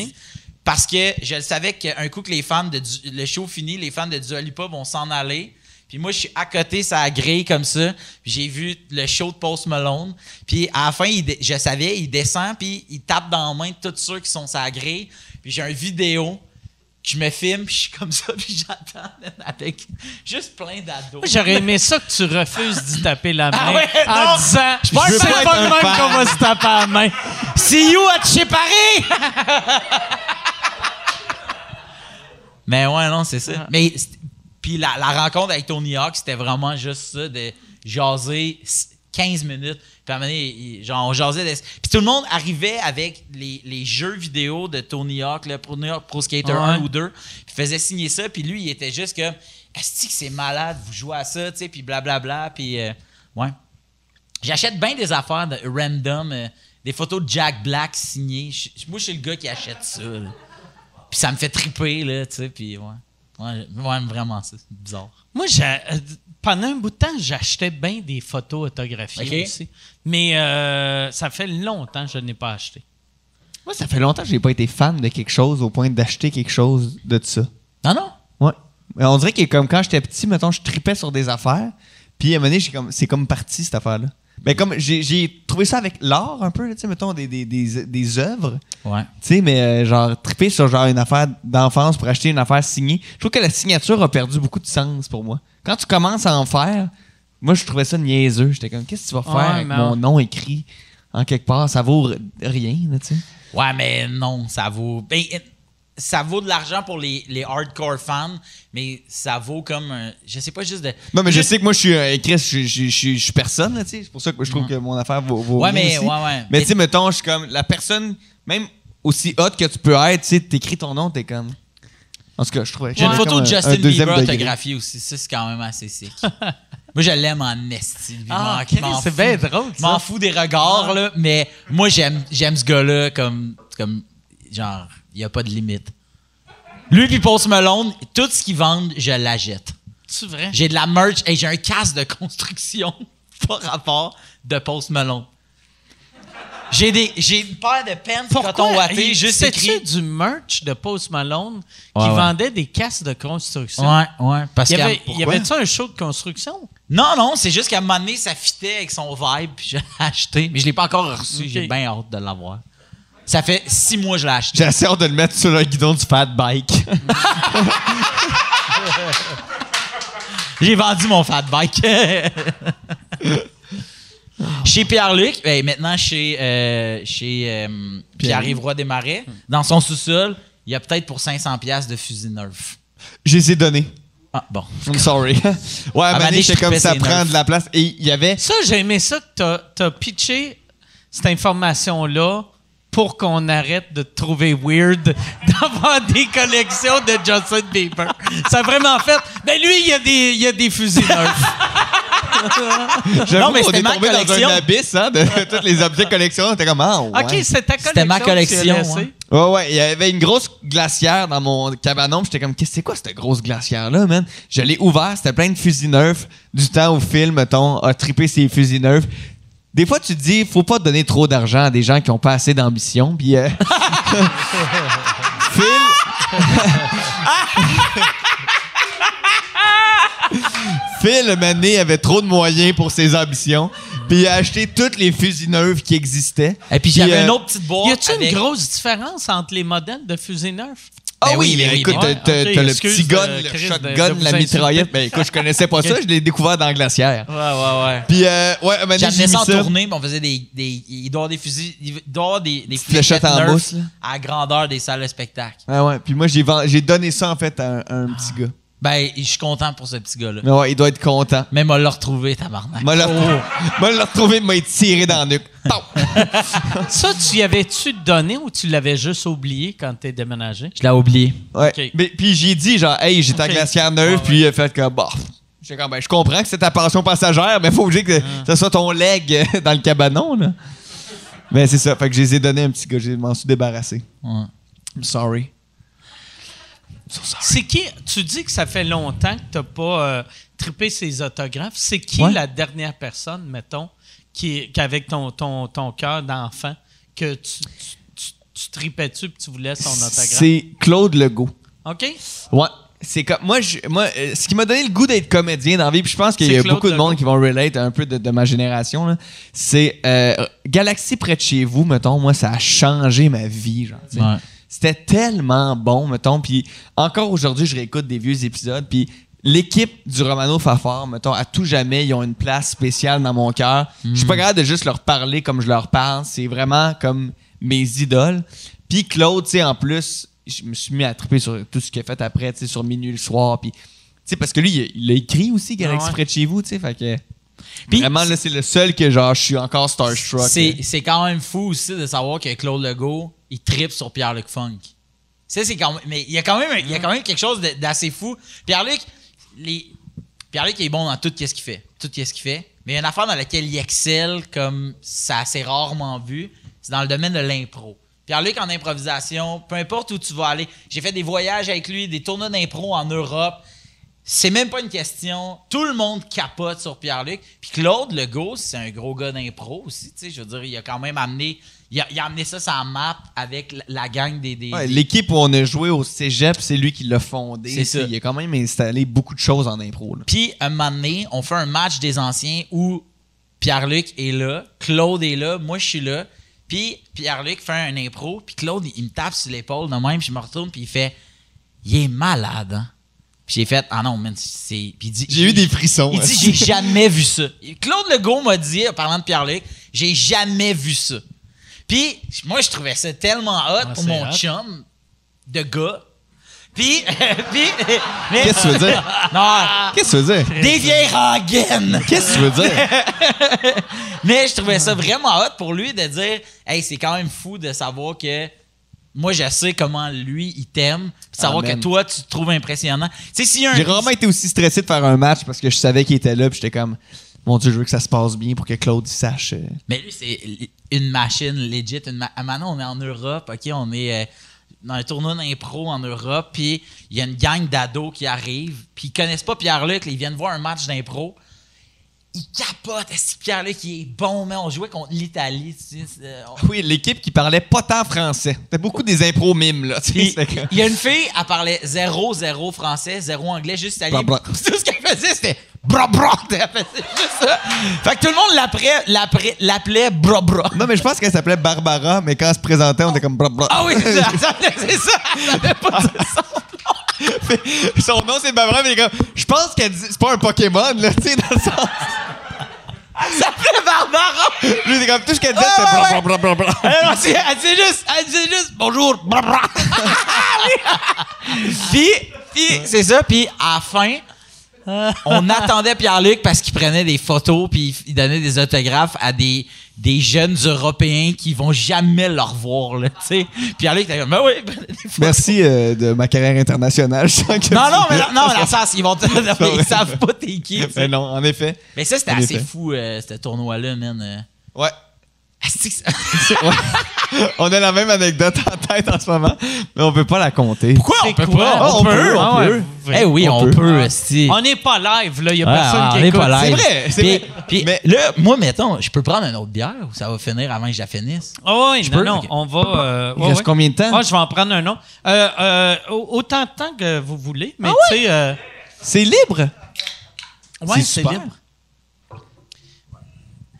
Parce que je le savais qu'un coup que les fans de Du- le show fini, les fans de Dua Lipa vont s'en aller. Puis moi, je suis à côté, ça a grille comme ça. Puis j'ai vu le show de Post Malone. Puis à la fin, il je savais, il descend, puis il tape dans la main de tous ceux qui sont sa grille. Puis j'ai un vidéo que je me filme, puis je suis comme ça, (laughs) puis j'attends avec juste plein d'ados. J'aurais aimé ça que tu refuses d'y taper la (laughs) main Ah ouais, en non. disant Je veux c'est pas un même qu'on va se taper la main. (laughs) See you at chez Paris! Mais ouais, non, c'est ça. Mais puis la, la rencontre avec Tony Hawk, c'était vraiment juste ça, de jaser s- 15 minutes. Puis à un moment donné, genre, on jasait. de- Puis tout le monde arrivait avec les, les jeux vidéo de Tony Hawk, le Pro, Pro Skater Ouais. 1 ou 2, puis faisait signer ça. Puis lui, il était juste que, est-ce que c'est malade, vous jouez à ça, tu sais, puis blablabla. Puis euh, ouais. J'achète bien des affaires de random, euh, des photos de Jack Black signées. Moi, je suis le gars qui achète ça. là. Puis ça me fait triper, là, tu sais, puis ouais. Ouais, ouais, vraiment, ça, c'est bizarre. Moi, j'ai- euh, pendant un bout de temps, j'achetais bien des photos autographiées aussi. Mais euh, ça fait longtemps que je n'ai pas acheté. Moi, ça fait longtemps que j'ai pas été fan de quelque chose au point d'acheter quelque chose de ça. Non, non. Ouais. Mais on dirait que comme quand j'étais petit, mettons, je tripais sur des affaires. Puis à un moment donné, j'ai comme, c'est comme parti cette affaire-là. Mais comme j'ai, trouvé ça avec l'art un peu, tu sais, mettons, des, des, des, des œuvres. Ouais. Tu sais, mais euh, genre, triper sur genre une affaire d'enfance pour acheter une affaire signée. Je trouve que la signature a perdu beaucoup de sens pour moi. Quand tu commences à en faire, moi, je trouvais ça niaiseux. J'étais comme, qu'est-ce que tu vas faire Ouais, avec mon on- nom écrit? En quelque part? Ça vaut rien, tu sais. Ouais, mais non, ça vaut. ben, ça vaut de l'argent pour les, les hardcore fans, mais ça vaut comme. un- je sais pas, juste de. Non, mais je sais que moi, je suis euh, Chris, je, je- je- je- je suis personne, là, tu sais. C'est pour ça que je trouve que mon affaire vaut, vaut Ouais, mais. aussi. Ouais, ouais. Mais tu sais, mettons, je suis comme la personne, même aussi hot que tu peux être, tu sais, t'écris ton nom, t'es comme. En tout cas, je trouvais que J'ai une photo de un- Justin Bieber autographiée aussi. Ça, c'est quand même assez sick. (laughs) moi, je l'aime en esti. Ah, Je ok, m'en c'est bien drôle, Je m'en fous des regards, là, mais moi, j'aime j'aime ce gars-là comme, comme. Genre, il n'y a pas de limite. Lui puis Post Malone, tout ce qu'ils vendent, je l'achète. C'est vrai? J'ai de la merch et j'ai un casque de construction (laughs) par rapport de Post Malone. J'ai des j'ai une paire de pants coton watté juste écrit. du merch de Post Malone qui Ouais, ouais. vendait des casques de construction? Ouais, ouais. Parce Il y avait, il y avait-tu un show de construction? non, non, c'est juste qu'à un moment donné, ça fitait avec son vibe, puis je l'ai (laughs) acheté. Mais je l'ai pas encore reçu. J'ai bien hâte de l'avoir. Ça fait six mois que je l'ai acheté. J'ai assez hâte de le mettre sur le guidon du fat bike. (laughs) J'ai vendu mon fat bike. (laughs) chez Pierre-Luc, ben, maintenant chez, euh, chez euh, Pierre-Yves Roy Desmarais, dans son sous-sol, il y a peut-être pour 500$ piastres de fusil neuf. Je les ai donnés. Ah, bon. I'm sorry. (laughs) ouais, à Mané, j'étais comme ça prend de la place. Et il y avait. Ça, j'ai aimé ça que t'as as pitché cette information-là pour qu'on arrête de trouver weird (laughs) d'avoir des collections de Justin Bieber. Ça a vraiment fait. Ben lui, il y a des, il y a des fusils neufs. (laughs) Non, mais qu'on c'était est ma tombé dans collection. un abysse hein, de (laughs) tous les objets de collection. On était comme, ah, ouais. OK, c'est ta collection. C'était ma que tu as collection, laissée. ouais. Ouais, ouais, il y avait une grosse glacière dans mon cabanon. puis J'étais comme, qu'est-ce que c'est quoi cette grosse glacière-là, man? Je l'ai ouvert, c'était plein de fusils neufs. Du temps où Phil, mettons, a trippé ses fusils neufs. Des fois, tu te dis, faut pas donner trop d'argent à des gens qui ont pas assez d'ambition. Puis, euh, Phil? Phil, Mané, avait trop de moyens pour ses ambitions. Puis, il a acheté toutes les fusils neufs qui existaient. Et puis j'avais euh, une autre petite boîte. Y a-tu avec- une grosse différence entre les modèles de fusils neufs? Ah Ben oui, oui, ben mais oui, écoute, ben t'as, le petit gun, euh, le shotgun, de- de la mitraillette. Ben écoute, je connaissais pas ça, je l'ai découvert dans la glacière. Ouais, ouais, ouais. Puis, euh, ouais, J'amenais mis ça en tournée, mais on faisait des, des. Il doit y avoir des fusils. Il doit y avoir des, des Fléchettes en mousse, là. à la grandeur des salles de spectacle. Ah ouais, puis moi, j'ai, vend- j'ai donné ça, en fait, à un, à un petit gars. Ben, je suis content pour ce petit gars-là. Mais ouais, il doit être content. Même on l'a retrouvé, tabarnak. Moi, l'a moi, l'a retrouvé, il m'a tiré dans le nuque. Pow! (laughs) Ça, tu y avais-tu donné ou tu l'avais juste oublié quand t'es déménagé? Je l'ai oublié. Ouais. Mais- puis j'ai dit, genre, hey, j'étais à Ok. glacière neuve, puis il a fait comme, bah. J'ai comme, ben, je comprends que c'est ta pension passagère, mais faut que ce soit ton leg euh, dans le cabanon, là. Ben, c'est ça. Fait que je les ai donnés à un petit gars, je m'en suis débarrassé. Ouais. I'm sorry. C'est qui? Tu dis que ça fait longtemps que t'as pas euh, trippé ses autographes. C'est qui Ouais. la dernière personne, mettons, qui, qui avec ton, ton, ton cœur d'enfant, que tu, tu, tu, tu tripais dessus et tu voulais son autographe? C'est Claude Legault. OK? Ouais. C'est comme moi, je, moi euh, ce qui m'a donné le goût d'être comédien dans la vie, puis je pense qu'il y a Claude beaucoup de Legault. monde qui vont relate un peu de, de ma génération. C'est euh, Galaxie près de chez vous, mettons. Moi, ça a changé ma vie, genre. C'était tellement bon, mettons. Puis encore aujourd'hui, je réécoute des vieux épisodes. Puis l'équipe du Romano Fafard, mettons, à tout jamais, ils ont une place spéciale dans mon cœur. Je suis pas capable de juste leur parler comme je leur parle. C'est vraiment comme mes idoles. Puis Claude, tu sais, en plus, je me suis mis à triper sur tout ce qu'il a fait après, tu sais, sur Minuit le soir. Puis, tu sais, parce que lui, il a, il a écrit aussi Galaxie Ah ouais. près de chez vous, tu sais. Fait que. Vraiment, là, c'est le seul que, genre, je suis encore starstruck. C'est quand même fou aussi de savoir que Claude Legault, il tripe sur Pierre-Luc Funk. C'est quand. Mais il y a quand même, il y a quelque chose d'assez fou. Pierre-Luc, Pierre-Luc est bon dans tout ce qu'il fait. Tout ce qu'il fait. Mais il y a une affaire dans laquelle il excelle, comme ça assez rarement vu, c'est dans le domaine de l'impro. Pierre-Luc en improvisation, peu importe où tu vas aller. J'ai fait des voyages avec lui, des tournois d'impro en Europe. C'est même pas une question. Tout le monde capote sur Pierre-Luc. Puis Claude Legault, c'est un gros gars d'impro aussi. Je veux dire, il a quand même amené, il a, il a amené ça sur la map avec la, gang des. des- Ouais, des- L'équipe où on a joué au cégep, c'est lui qui l'a fondé. C'est ça. Il a quand même installé beaucoup de choses en impro. là. Puis, un moment donné, on fait un match des anciens où Pierre-Luc est là, Claude est là, moi, je suis là. Puis, Pierre-Luc fait un impro, puis Claude, il me tape sur l'épaule de même, puis je me retourne, puis il fait Il est malade, hein? Puis j'ai fait Ah non, man, c'est. Puis il dit J'ai eu des frissons. Il hein. dit J'ai jamais vu ça. Claude Legault m'a dit, en parlant de Pierre-Luc, J'ai jamais vu ça. Puis, moi, je trouvais ça tellement hot pour c'est mon hot. chum de gars. Puis, (laughs) puis. mais- Qu'est-ce que tu veux dire? Non, Qu'est-ce que tu veux dire? des vieilles rengaines. Qu'est-ce que tu veux dire? (laughs) Mais je trouvais ça vraiment hot pour lui de dire Hey, c'est quand même fou de savoir que moi, je sais comment lui, il t'aime. Savoir Ah, que toi, tu te trouves impressionnant. Tu sais, a un. J'ai rarement été aussi stressé de faire un match parce que je savais qu'il était là, puis j'étais comme, mon Dieu, je veux que ça se passe bien pour que Claude sache. euh. Mais lui, c'est une machine legit. Une ma- Maintenant, on est en Europe, OK? On est euh, dans un tournoi d'impro en Europe, puis il y a une gang d'ados qui arrivent, puis ils connaissent pas Pierre-Luc, ils viennent voir un match d'impro. Ils capotent. Est-ce Pierre-Luc, il est bon, mais on jouait contre l'Italie. tu sais, euh, on- Oui, l'équipe qui parlait pas tant français. C'était beaucoup des impros mimes, là. tu sais, il y a une fille, elle parlait zéro, zéro français, zéro anglais, juste italien. (laughs) Tout ce qu'elle faisait, c'était bra bra. (laughs) Elle faisait juste ça. Fait que tout le monde l'appelait, bra bra. Non, mais je pense qu'elle s'appelait Barbara, mais quand elle se présentait, on était comme bra, bra. Ah oui, c'est ça, ça, (laughs) c'est ça. Ça avait pas de sens. (laughs) Son nom, c'est Barbara, mais comme, je pense qu'elle dit, c'est pas un Pokémon, là, tu sais, dans le sens. Elle s'appelait Barbara. Lui, c'est comme, tout ce qu'elle disait, bra. Elle, disait- juste, elle disait juste bonjour. Oui. (laughs) puis, puis c'est ça. Puis à la fin, on attendait Pierre-Luc parce qu'il prenait des photos puis il donnait des autographes à des, des jeunes Européens qui vont jamais le revoir, là, tu sais. Puis Alec, t'es comme, ben oui, ben, Merci euh, de ma carrière internationale. Je sens que Non, non, mais non, non, mais dans le sens, ils vont (laughs) ils savent pas t'es qui, non, en effet. Mais ça, c'était assez effet. fou, euh, ce tournoi-là, man. euh. Ouais. (laughs) Ouais. on a la même anecdote en tête en ce moment, mais on peut pas la compter. Pourquoi? On peut quoi? pas? Ah, on peut, Ah on ouais, peut. Eh oui, on, On peut, peut. esti. On n'est pas live, là. Il n'y a personne on qui est écoute. pas live. C'est vrai, Puis, vrai. puis Mais- là, moi, mettons, je peux prendre une autre bière ou ça va finir avant que je la finisse? Ah oui, Je non, peux? non, on va... euh, Il ouais, reste combien de temps? Ah, je vais en prendre un autre. Euh, euh, au- autant de temps que vous voulez, mais tu sais... euh, C'est libre? ouais, C'est libre.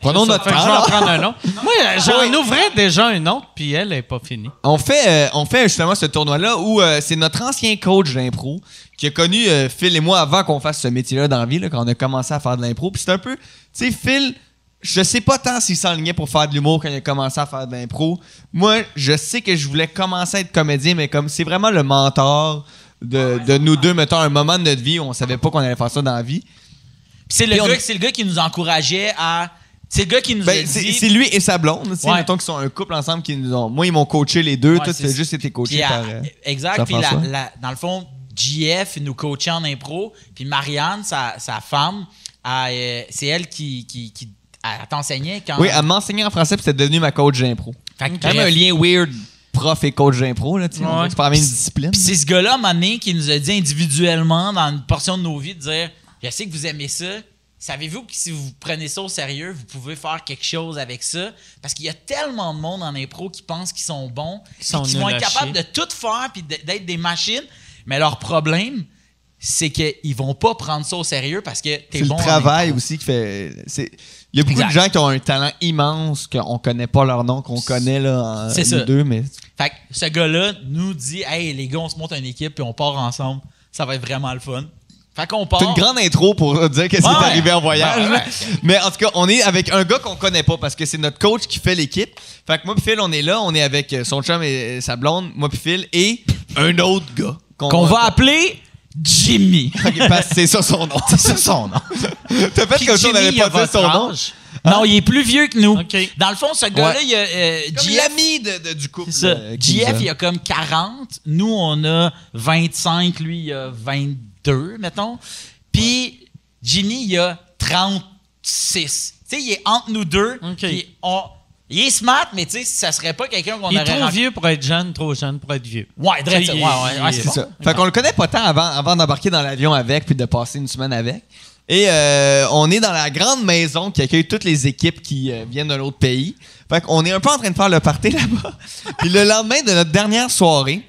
Prenons notre temps. je vais en là. prendre un autre. Moi, j'en (laughs) Oui. ouvrais déjà un autre, puis elle n'est pas finie. On fait, euh, on fait justement ce tournoi-là où euh, c'est notre ancien coach d'impro qui a connu euh, Phil et moi avant qu'on fasse ce métier-là dans la vie, là, quand on a commencé à faire de l'impro. Puis c'est un peu, tu sais, Phil, je sais pas tant s'il s'enlignait pour faire de l'humour quand il a commencé à faire de l'impro. Moi, je sais que je voulais commencer à être comédien, mais comme c'est vraiment le mentor de, de nous deux, mettons, un moment de notre vie où on savait pas qu'on allait faire ça dans la vie. Puis c'est le, on- gars- c'est le gars qui nous encourageait à. C'est le gars qui nous a Ben, c'est dit. c'est lui et sa blonde, Ouais. mettons qu'ils sont un couple ensemble qui nous ont. Moi, ils m'ont coaché les deux. Ouais, Toi, c'est juste été coaché par. euh, exact. Puis la- Jean-François. la- dans le fond, JF il nous coachait en impro. Puis Marianne, sa, sa femme, euh, c'est elle qui, qui, qui elle t'enseignait quand. Oui, elle m'enseignait en français puis c'est devenu ma coach d'impro. Fait que Quand même un lien weird prof et coach d'impro, là, tu sais. C'est pas la même discipline. Puis c'est ce gars-là, à un moment donné, qui nous a dit individuellement, dans une portion de nos vies, de dire Je sais que vous aimez ça. Savez-vous que si vous prenez ça au sérieux, vous pouvez faire quelque chose avec ça? Parce qu'il y a tellement de monde en impro qui pensent qu'ils sont bons, qui vont être capables de tout faire puis d'être des machines. Mais leur problème, c'est qu'ils vont pas prendre ça au sérieux parce que t'es C'est bon. le en travail impro. aussi qui fait. c'est- Il y a beaucoup Exact. de gens qui ont un talent immense qu'on connaît pas leur nom, qu'on connaît là, en- C'est ça. deux, mais Fait que ce gars-là nous dit Hey, les gars, on se monte une équipe puis on part ensemble. Ça va être vraiment le fun. Fait qu'on part. c'est une grande intro pour dire qu'est-ce qui est arrivé en voyage. Ouais, là. ouais. Mais en tout cas, on est avec un gars qu'on connaît pas parce que c'est notre coach qui fait l'équipe. Fait que moi puis Phil, on est là, on est avec euh, son chum et sa blonde, moi puis Phil et un autre gars Qu'on va appeler Jimmy. (laughs) Ok, parce que c'est ça son nom. C'est ça son nom. (laughs) T'as fait comme si on n'avait pas dit son nom? âge. Non, il est plus vieux que nous. Dans le fond, ce gars-là, Ouais. il y a euh, Comme GF, l'ami de, de- du couple. c'est ça. euh, GF, a- il a comme 40. Nous, on a 25. Lui, il a 22, mettons. Puis Jimmy, il a 36. Tu sais, il est entre nous deux. OK. Puis on- il est smart, mais tu sais, ça serait pas quelqu'un qu'on Il est aurait trop rencontré- vieux pour être jeune, trop jeune pour être vieux. Ouais, Il ouais, ouais, ouais, est- c'est C'est bon. ça. Fait qu'on le connaît pas tant avant, avant d'embarquer dans l'avion avec puis de passer une semaine avec. Et euh, on est dans la grande maison qui accueille toutes les équipes qui euh, viennent d'un autre pays. Fait qu'on est un peu en train de faire le party (laughs) là-bas. puis le lendemain de notre dernière soirée,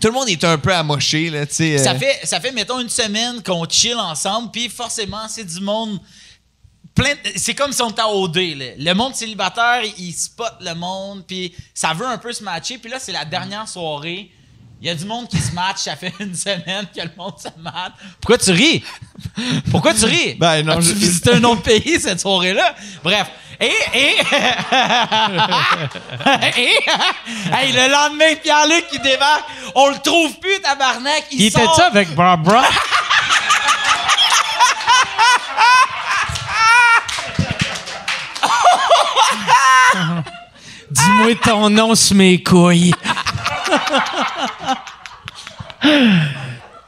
tout le monde est un peu amoché, là, tu sais. Ça euh, fait, ça fait, mettons, une semaine qu'on chill ensemble, puis forcément, c'est du monde. plein de- C'est comme si on était à OD. là. Le monde célibataire, il, il spot le monde, puis ça veut un peu se matcher. Puis là, c'est la dernière soirée. Il y a du monde qui se match, ça fait une semaine que le monde se match. Pourquoi tu ris? Pourquoi tu ris? Ben non, As-tu je- visité un autre pays cette soirée-là? Bref. Et, et, (laughs) et, (laughs) hey, le lendemain, Pierre-Luc qui débarque, on le trouve plus, tabarnak. Il, Il sort. était-tu avec Barbara? (laughs) Dis-moi ton nom sur mes couilles.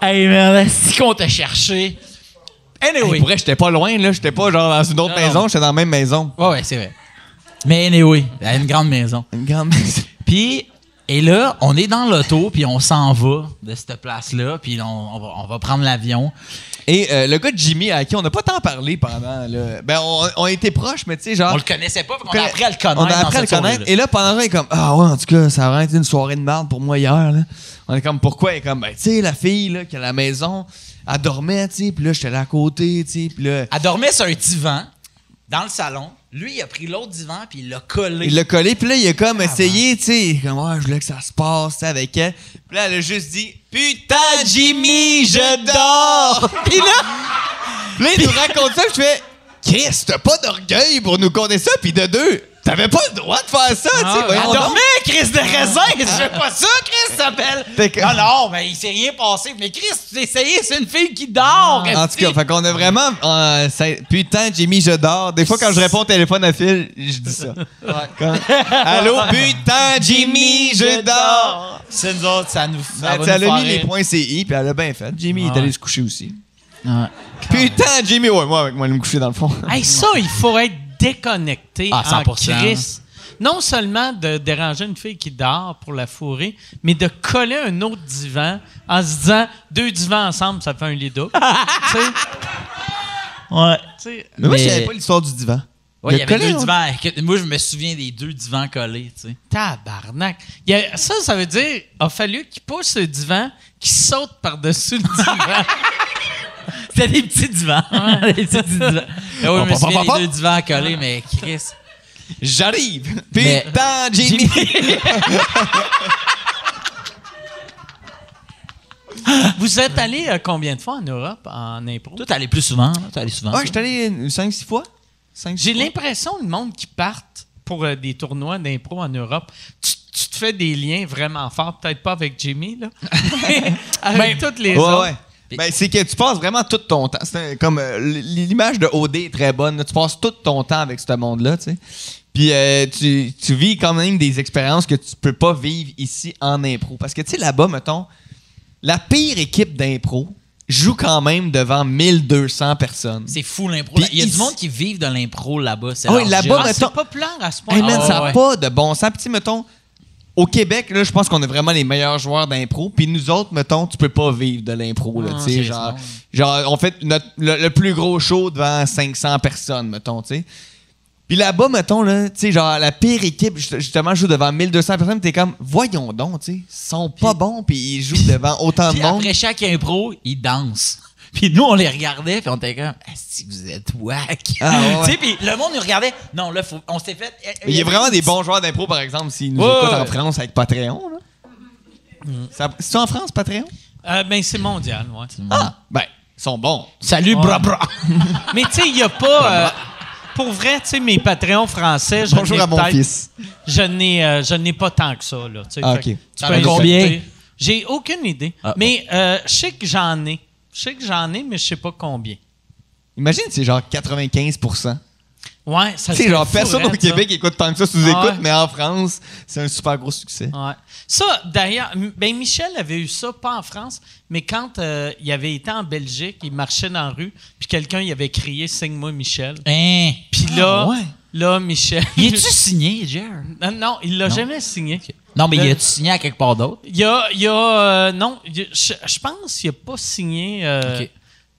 Hey, man, c'est qu'on t'a cherché. Anyway. Pour vrai, j'étais pas loin, là. J'étais pas genre dans une autre Non, maison, j'étais dans la même maison. Ouais, ouais, c'est vrai. Mais anyway, il y a une grande maison. Une grande maison. (laughs) Puis, et là, on est dans l'auto, puis on s'en va de cette place-là, puis on, on va, on va prendre l'avion. Et euh, le gars de Jimmy, à qui on n'a pas tant parlé pendant, là, ben on, on était proches, mais tu sais, genre. On le connaissait pas, puis on a appris à le connaître. On a appris à le connaître. Et là, pendant ça, il est comme Ah ouais, en tout cas, ça a vraiment été une soirée de merde pour moi hier. Là. On est comme Pourquoi? Il est comme Ben, tu sais, la fille là, qui est à la maison, elle dormait, tu sais, puis là, j'étais là à côté, tu sais, puis là. Elle dormait sur un divan, dans le salon. Lui, il a pris l'autre divan, puis il l'a collé. Il l'a collé, puis là, il a comme essayé, tu sais, comme Ouais, je voulais que ça se passe tu sais, avec elle. Puis là, elle a juste dit Putain, Jimmy, je dors Puis là, là, il nous raconte ça, je fais Chris, t'as pas d'orgueil pour nous conter ça, puis de deux. T'avais pas le droit de faire ça, tu sais. Ah, Elle donc. dormait, Chris de raisin! (laughs) Je fais pas ça, Chris s'appelle! Fait Ah non, mais il s'est rien passé. Mais Chris, tu t'es essayé, c'est une fille qui dort! En tout cas, fait qu'on a vraiment. euh, putain, Jimmy, je dors. Des fois, quand je réponds au téléphone à Phil, je dis ça. Quand- Allô, (laughs) putain, Jimmy, je dors. C'est nous autres, ça nous ça Ben, elle a mis les points CI, puis elle a bien fait. Jimmy est allé se coucher aussi. Ouais. Putain, Jimmy, ouais, moi, avec moi, aller me coucher dans le fond. Hey, ça, il faut être déconnecté Ah, en 100%. crise. Non seulement de déranger une fille qui dort pour la fourrer, mais de coller un autre divan en se disant deux divans ensemble, ça fait un lit double. (laughs) tu sais, Ouais. tu sais, Mais moi, je savais pas l'histoire du divan. Ouais, il y a avait collé, deux divans. Que- Moi, je me souviens des deux divans collés, tu sais. tabarnak. Il y a- ça, ça veut dire a fallu qu'il pousse le divan, qu'il saute par-dessus le divan. (laughs) (laughs) C'était des petits divans. (laughs) des petits divans. Ah oui, je me souviens des deux divans collés, mais Chris. J'arrive. Mais- Putain, Jimmy. (laughs) Vous êtes allé euh, combien de fois en Europe en impro? Toi, t'es allé plus souvent. là. T'es allé souvent. Ouais, toi. je suis allé 5-6 fois. 5 J'ai l'impression le monde qui partent pour euh, des tournois d'impro en Europe, tu, tu te fais des liens vraiment forts, peut-être pas avec Jimmy, là, mais avec toutes les Ouais, autres. ouais. Ben, c'est que tu passes vraiment tout ton temps. C'est comme euh, l'image de OD est très bonne. Tu passes tout ton temps avec ce monde-là, tu sais. Puis euh, tu, tu vis quand même des expériences que tu peux pas vivre ici en impro. Parce que, tu sais, là-bas, mettons, la pire équipe d'impro joue quand même devant 1200 personnes. C'est fou l'impro. Il y a du monde qui vivent de l'impro là-bas. C'est Ah oui, là-bas. Ah, mettons- c'est populaire à ce point. Hey man, Ah, ça n'a ouais. pas de bon sens. Puis mettons, au Québec, là, je pense qu'on a vraiment les meilleurs joueurs d'impro. Puis nous autres, mettons, tu peux pas vivre de l'impro. là, Ah, tu sais, c'est genre, bon. genre, on fait notre- le, le plus gros show devant 500 personnes, mettons, tu sais. Puis là-bas, mettons, là, tu sais, genre, la pire équipe, ju- justement, joue devant 1200 personnes. Puis t'es comme, voyons donc, tu sais, ils sont pas bons, puis ils jouent devant autant de Puis monde. après chaque impro, ils dansent. (laughs) Puis nous, on les regardait, puis on était comme, si vous êtes wack. Ah, ouais. (laughs) Tu sais, puis le monde nous regardait. Non, là, faut- on s'est fait. Il y a vraiment des bons joueurs d'impro, par exemple, s'ils nous Ouais, écoutent ouais. en France avec Patreon. là. Ça- C'est en France, Patreon? Euh, ben, c'est mondial, ouais. Ah, ben, ils sont bons. Salut, bra bra. (laughs) Mais tu sais, il n'y a pas... euh, pour vrai, tu sais, mes Patreons français, je Bonjour n'ai à mon fils. Je n'ai, euh, je n'ai pas tant que ça, là. tu sais. Ah, ok. tu peux combien? J'ai aucune idée. Ah, mais euh, je sais que j'en ai. Je sais que j'en ai, mais je sais pas combien. Imagine, c'est genre 95%. Ouais, ça Tu sais, serait genre, personne au ça. Québec écoute tant que ça sous Ah écoute, ouais. mais en France, c'est un super gros succès. Ouais. Ça, d'ailleurs, ben Michel avait eu ça, pas en France, mais quand euh, il avait été en Belgique, il marchait dans la rue, puis quelqu'un il avait crié Signe-moi Michel. Hein? Puis là, Ah, ouais? là, Michel. Y est-tu signé, Jer? (laughs) non, non, il l'a jamais signé. Non, mais y a-tu signé à quelque part d'autre? Il y a. Il y a euh, non, il a- je, je pense qu'il n'a pas signé. euh,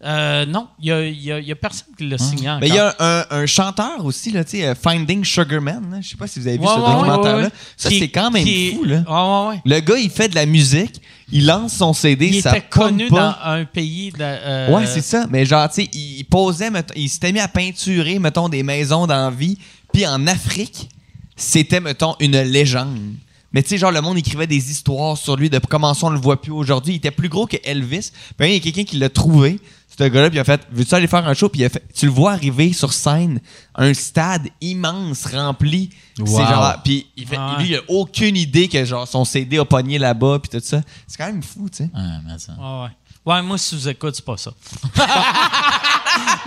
euh, non, il n'y a, il y a- il y a personne qui l'a signé encore. Mais il y a un, un chanteur aussi, là, tu sais, Finding Sugarman. là. Je sais pas si vous avez vu Ouais, ce ouais, documentaire-là. ouais, ouais. Ça, c'est quand même qui fou, là. Ouais, ouais, ouais. Le gars, il fait de la musique, il lance son CD, Il ça était connu pas. dans un pays. De, euh, Ouais, c'est ça. Mais genre, tu sais, il il posait, mettons- il s'était mis à peinturer, mettons, des maisons d'envie. Puis en Afrique, c'était, mettons, une légende. Mais tu sais, genre, le monde écrivait des histoires sur lui de comment ça on le voit plus aujourd'hui. Il était plus gros que Elvis. Puis il y a quelqu'un qui l'a trouvé, ce gars-là, puis il a fait Veux-tu aller faire un show? Puis il a fait, tu le vois arriver sur scène, un stade immense, rempli. Puis c'est genre, puis il fait, Ouais. lui, il a aucune idée que genre son CD a pogné là-bas, puis tout ça. C'est quand même fou, tu sais. Ah, mais ça. Ouais, ouais. Ouais, moi, si vous écoutez, c'est pas ça. (laughs)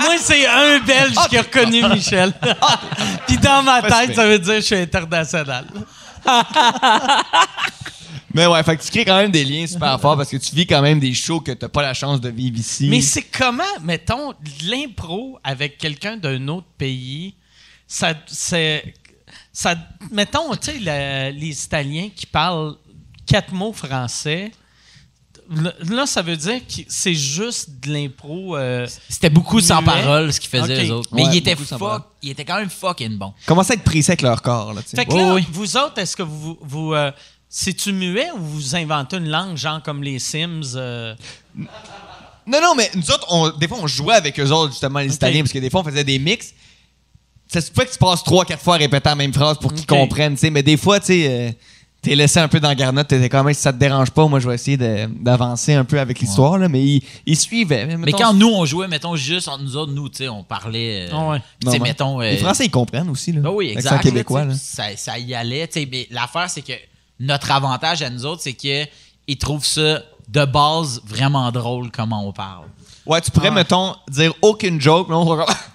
moi, c'est un Belge qui a reconnu Michel. Puis dans ma tête, ça veut dire que je suis international. (laughs) Mais ouais, fait que tu crées quand même des liens super forts parce que tu vis quand même des shows que t'as pas la chance de vivre ici. Mais c'est comment, mettons, l'impro avec quelqu'un d'un autre pays, ça, c'est, ça, mettons, tu sais, le- les Italiens qui parlent quatre mots français, là, ça veut dire que c'est juste de l'impro. euh, C'était beaucoup sans parole ce qu'ils faisaient Ok. les autres. Mais Ouais, il était beaucoup sans parole. fuck, il était quand même fucking bon. Commence à être pressé avec leur corps, là, tu sais. Fait que là, oui. vous autres, est-ce que vous. vous euh, c'est-tu muet ou vous inventez une langue, genre comme les Sims? euh? Non, non, mais nous autres, on- des fois, on jouait avec eux autres, justement, les. Italiens, parce que des fois, on faisait des mix. Ça se peut que tu passes trois, quatre fois à répéter la même phrase pour qu'ils comprennent, tu sais. Mais des fois, tu sais, euh, t'es laissé un peu dans la garnotte, t'étais quand même, si ça te dérange pas, moi je vais essayer d'avancer un peu avec l'histoire, là, mais il, il suivait. Mais quand nous, on jouait, mettons, juste entre nous autres, nous, tu sais, on parlait. euh, Ah ouais. mettons. euh, Les Français, ils comprennent aussi, là. Ben oui, exact. québécois, là, là. Ça, ça y allait. tu sais, Mais l'affaire, c'est que notre avantage à nous autres, c'est qu'ils trouvent ça de base vraiment drôle comment on parle. Ouais, tu pourrais, mettons, dire aucune joke, mais on (laughs)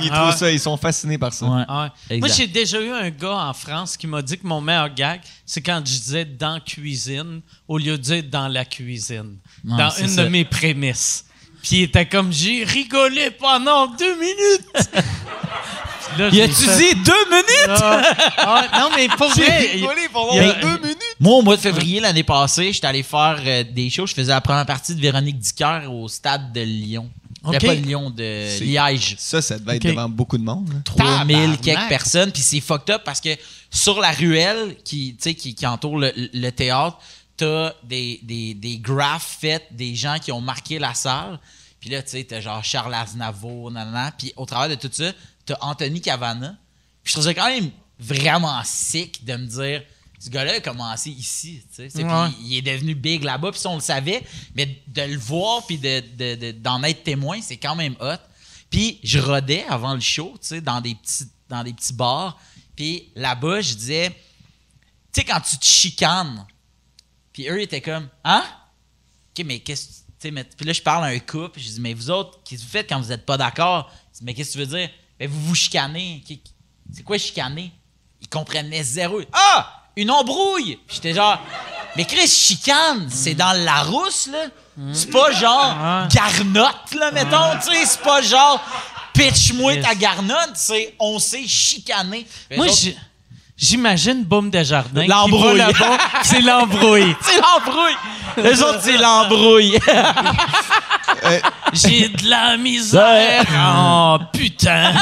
ils Ah trouvent ça, ils sont fascinés par ça. Ouais. Ah ouais. Moi, j'ai déjà eu un gars en France qui m'a dit que mon meilleur gag, c'est quand je disais dans cuisine au lieu de dire dans la cuisine. Ouais, dans une ça. de mes prémices. Puis il était comme j'ai rigolé pendant deux minutes. (laughs) Là, j'ai a-tu fait- dit deux minutes? Ah, ah, non, mais pour (laughs) vrai. il- pendant il y a- deux minutes! Moi, au mois de février l'année passée, j'étais allé faire euh, des shows. Je faisais la première partie de Véronique Dicker au stade de Lyon. Ok. Pas de Lyon, de Liège. Ça, ça devait être devant beaucoup de monde. là. 3000 Tabarnak. quelques personnes. Puis c'est fucked up parce que sur la ruelle qui, tu sais, qui, qui entoure le, le théâtre, t'as des, des, des graphes faits des gens qui ont marqué la salle. Puis là, tu sais, t'as genre Charles Aznavour, nanana. Puis au travers de tout ça, t'as Anthony Cavana. Puis je trouve ça quand même vraiment sick de me dire ce gars-là a commencé ici, tu sais. Puis il est devenu big là-bas, puis ça, on le savait. Mais de le voir puis de, de- de- d'en être témoin, c'est quand même hot. Puis je rodais avant le show, tu sais, dans des petits, dans des petits bars. Puis là-bas, je disais, tu sais, quand tu te chicanes, puis eux étaient comme, hein? OK, mais qu'est-ce que tu sais, mais- Puis là, je parle à un couple, je dis, mais vous autres, qu'est-ce que vous faites quand vous n'êtes pas d'accord? Je dis, mais qu'est-ce que tu veux dire? Ben, vous vous chicanez. C'est quoi chicaner? Ils comprenaient zéro. Ah! Une embrouille! J'étais genre, mais Chris, chicane, c'est dans la rousse, là. C'est pas genre garnotte, là, mettons, tu sais. C'est pas genre pitch-moi ta garnotte, c'est on s'est chicané. Moi, autres, j'imagine Boom Desjardins. qui L'embrouille. (laughs) c'est l'embrouille. (laughs) c'est l'embrouille! Les autres, c'est l'embrouille. (laughs) J'ai de la misère. Oh, putain.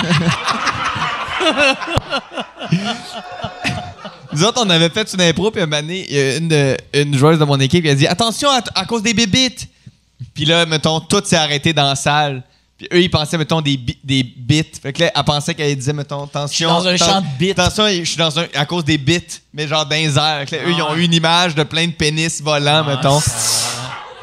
Nous autres, on avait fait une impro, puis un moment donné, il y a une, de- une joueuse de mon équipe qui a dit Attention à, à cause des bébites. Puis là, mettons, tout s'est arrêté dans la salle. Puis eux, ils pensaient, mettons, des, bi- des bits. Fait que là, elle pensait qu'elle disait, mettons, attention. dans un champ de bits. Attention, je suis dans un. à cause des bits, mais genre dans les airs. Fait que là, eux, ils ont eu une image de plein de pénis volants, mettons.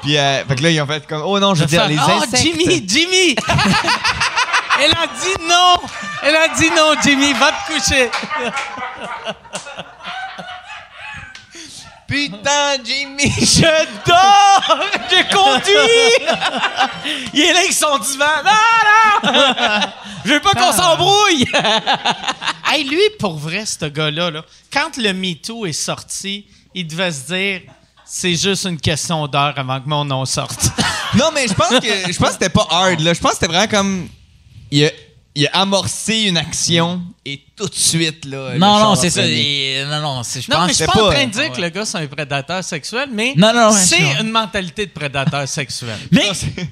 Puis, euh, fait que là, ils ont fait comme Oh non, je veux dire, les oh, insectes. Jimmy, Jimmy. (laughs) Elle a dit non. Elle a dit non, Jimmy, va te coucher. (laughs) Putain, Jimmy! Je dors! Je conduis! (laughs) Il est là avec son divan. Non, non! Je veux pas qu'on s'embrouille! (laughs) Hey, lui, pour vrai, ce gars-là, là, quand le MeToo est sorti, il devait se dire c'est juste une question d'heure avant que mon nom sorte. (laughs) Non, mais je pense que je pense que c'était pas hard. Là. Je pense que c'était vraiment comme. Il a, il a amorcé une action et tout de suite. Là, Non, non, c'est ça. Et- non, non, c'est, je Non, pense mais je suis pas, pas, en train de dire que le gars, c'est un prédateur sexuel, mais Non, non, ouais, c'est une mentalité de prédateur (laughs) sexuel. Mais,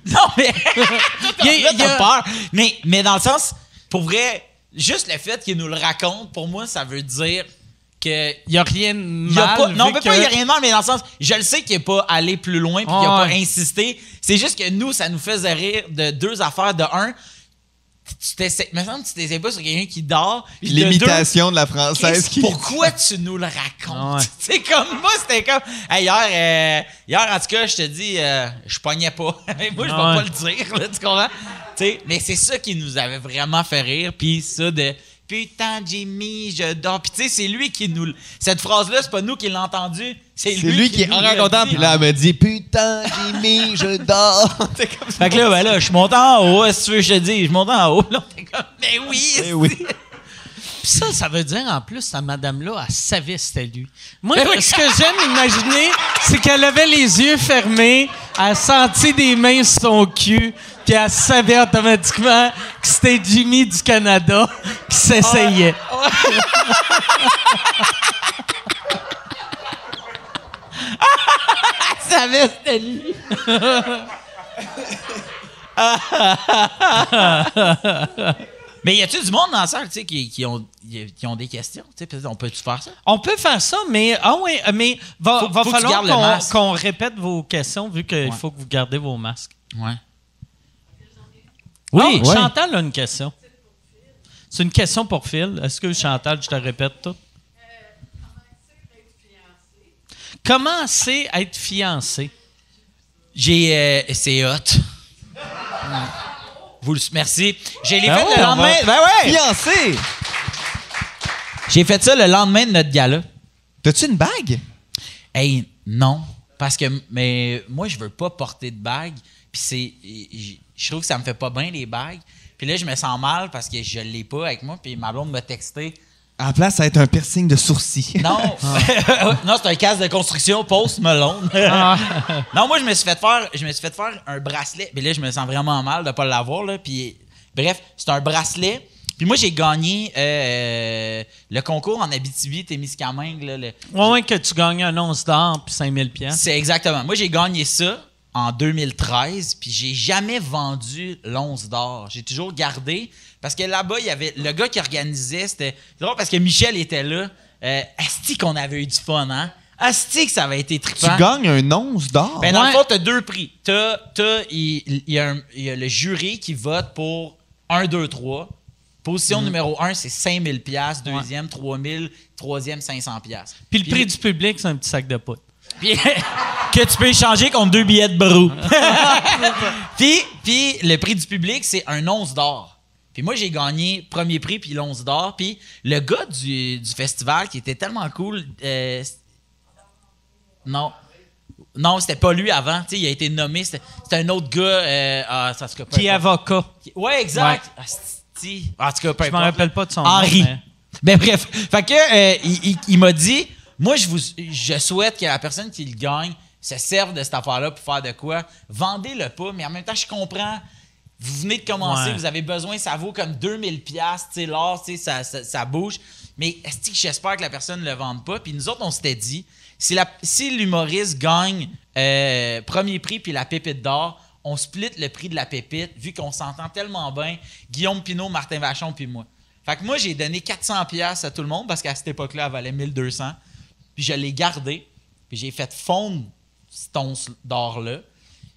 non, (laughs) mais. (laughs) Il y a- il il y a- peur. Mais, mais dans le sens, pour vrai, juste le fait qu'il nous le raconte, pour moi, ça veut dire que. Il n'y a rien de Il y a mal. pas, non, mais que- pas il y a rien de mal, mais dans le sens, je le sais qu'il n'est pas allé plus loin puis qu'il n'a pas ouais. insisté. C'est juste que nous, ça nous faisait rire de deux affaires. De un, tu t'essayes, me semble que tu t'essayes pas sur quelqu'un qui dort. de L'imitation de la française qui. Pourquoi tu nous le racontes? Ouais. (laughs) C'est comme moi, c'était comme. Hey, hier, euh, hier, en tout cas, je te dis, euh, je pognais pas. (laughs) Mais moi, je vais ouais. pas le dire, là, tu comprends? Tu sais, mais c'est ça qui nous avait vraiment fait rire. Puis ça de. Putain, Jimmy, je dors. Puis tu sais, c'est lui qui nous. Cette phrase-là, c'est pas nous qui l'a entendu. C'est lui, lui qui est en racontant, puis là, elle me dit Putain, Jimmy, je dors. (laughs) Comme ça. Fait que là, ben là, je monte en haut, est-ce que tu veux que je te dise? Je monte en haut. Là, t'es (laughs) comme, mais oui! Eh oui. Puis ça, ça veut dire en plus, cette madame-là, elle savait c'était lui. Moi, Ben oui. ce que j'aime imaginer, c'est qu'elle avait les yeux fermés, elle sentit des mains sur son cul, puis elle savait automatiquement que c'était Jimmy du Canada qui s'essayait. Tu (laughs) savais, c'était lui. (laughs) Mais y a-tu du monde dans la salle, tu sais, qui, qui ont, qui ont des questions? Tu sais, peut-être on peut-tu faire ça? On peut faire ça, mais ah ouais, mais va, Faut- va faut falloir qu'on répète vos questions vu qu'il Ouais. faut que vous gardez vos masques. Ouais. Oui, ouais. Chantal a une question. C'est une question pour Phil. Est-ce que Chantal, je te répète tout? Comment c'est être fiancé? J'ai. euh, c'est hot. (laughs) Vous le merci. J'ai les Ben fait ouais, le lendemain. va- Ben ouais! Fiancé! J'ai fait ça le lendemain de notre gala. T'as-tu une bague? Hey, non. Parce que mais moi, je veux pas porter de bague. Puis c'est. Je trouve que ça me fait pas bien les bagues. Puis là, je me sens mal parce que je l'ai pas avec moi. Puis ma blonde m'a texté. À la place, ça va être un piercing de sourcil. Non, (laughs) non, c'est un casque de construction Post Malone. (laughs) non, moi je me suis fait faire, je me suis fait faire un bracelet. Mais là, je me sens vraiment mal de pas l'avoir là. Puis bref, c'est un bracelet. Puis moi j'ai gagné euh, le concours en Abitibi-Témiscamingue. là, le- Ouais, ouais, que tu gagnes un once d'or puis 5000 pièces. C'est exactement. Moi j'ai gagné ça en 2013. Puis j'ai jamais vendu l'once d'or. J'ai toujours gardé parce que là-bas il y avait le gars qui organisait. C'était drôle parce que Michel était là. Euh, Asti qu'on avait eu du fun, hein? Asti que ça avait été Tu trippant. gagnes un once d'or? Ben, dans Ouais. le fond, t'as deux prix. T'as, t'as- il, y a y le jury qui vote pour 1, 2, 3. Position numéro 1, c'est 5000 pièces. Deuxième, 3000. Troisième, 500 pièces. Puis le prix du public, c'est un petit sac de poudre. Puis, (laughs) que tu peux échanger contre deux billets de brou. (laughs) (laughs) puis, puis le prix du public, c'est un once d'or. Puis moi, j'ai gagné premier prix puis l'once d'or. Puis le gars du, du festival qui était tellement cool, euh, non. Non, c'était pas lui avant. Tu sais, il a été nommé. C'était un autre gars. euh, ah, ça se peu Qui est avocat. Ouais, exact. Asti. En tout cas, peu Je me importe. rappelle pas de son Henri. nom. mais- (laughs) Ben bref, fait que euh, il, il- il m'a dit, moi je vous, je souhaite que la personne qui le gagne se serve de cette affaire-là pour faire de quoi? Vendez-le pas, mais en même temps je comprends. Vous venez de commencer, Ouais. vous avez besoin, ça vaut comme 2000 pièces, tu sais, l'or, tu sais, ça, ça, ça bouge. Mais est-ce que j'espère que la personne ne le vende pas? Puis nous autres, on s'était dit, si, la- si l'humoriste gagne euh, premier prix puis la pépite d'or, on split le prix de la pépite, vu qu'on s'entend tellement bien, Guillaume Pinot, Martin Vachon puis moi. Fait que moi, j'ai donné 400 pièces à tout le monde parce qu'à cette époque-là, elle valait 1200. Puis je l'ai gardé. Puis j'ai fait fondre cet once d'or-là.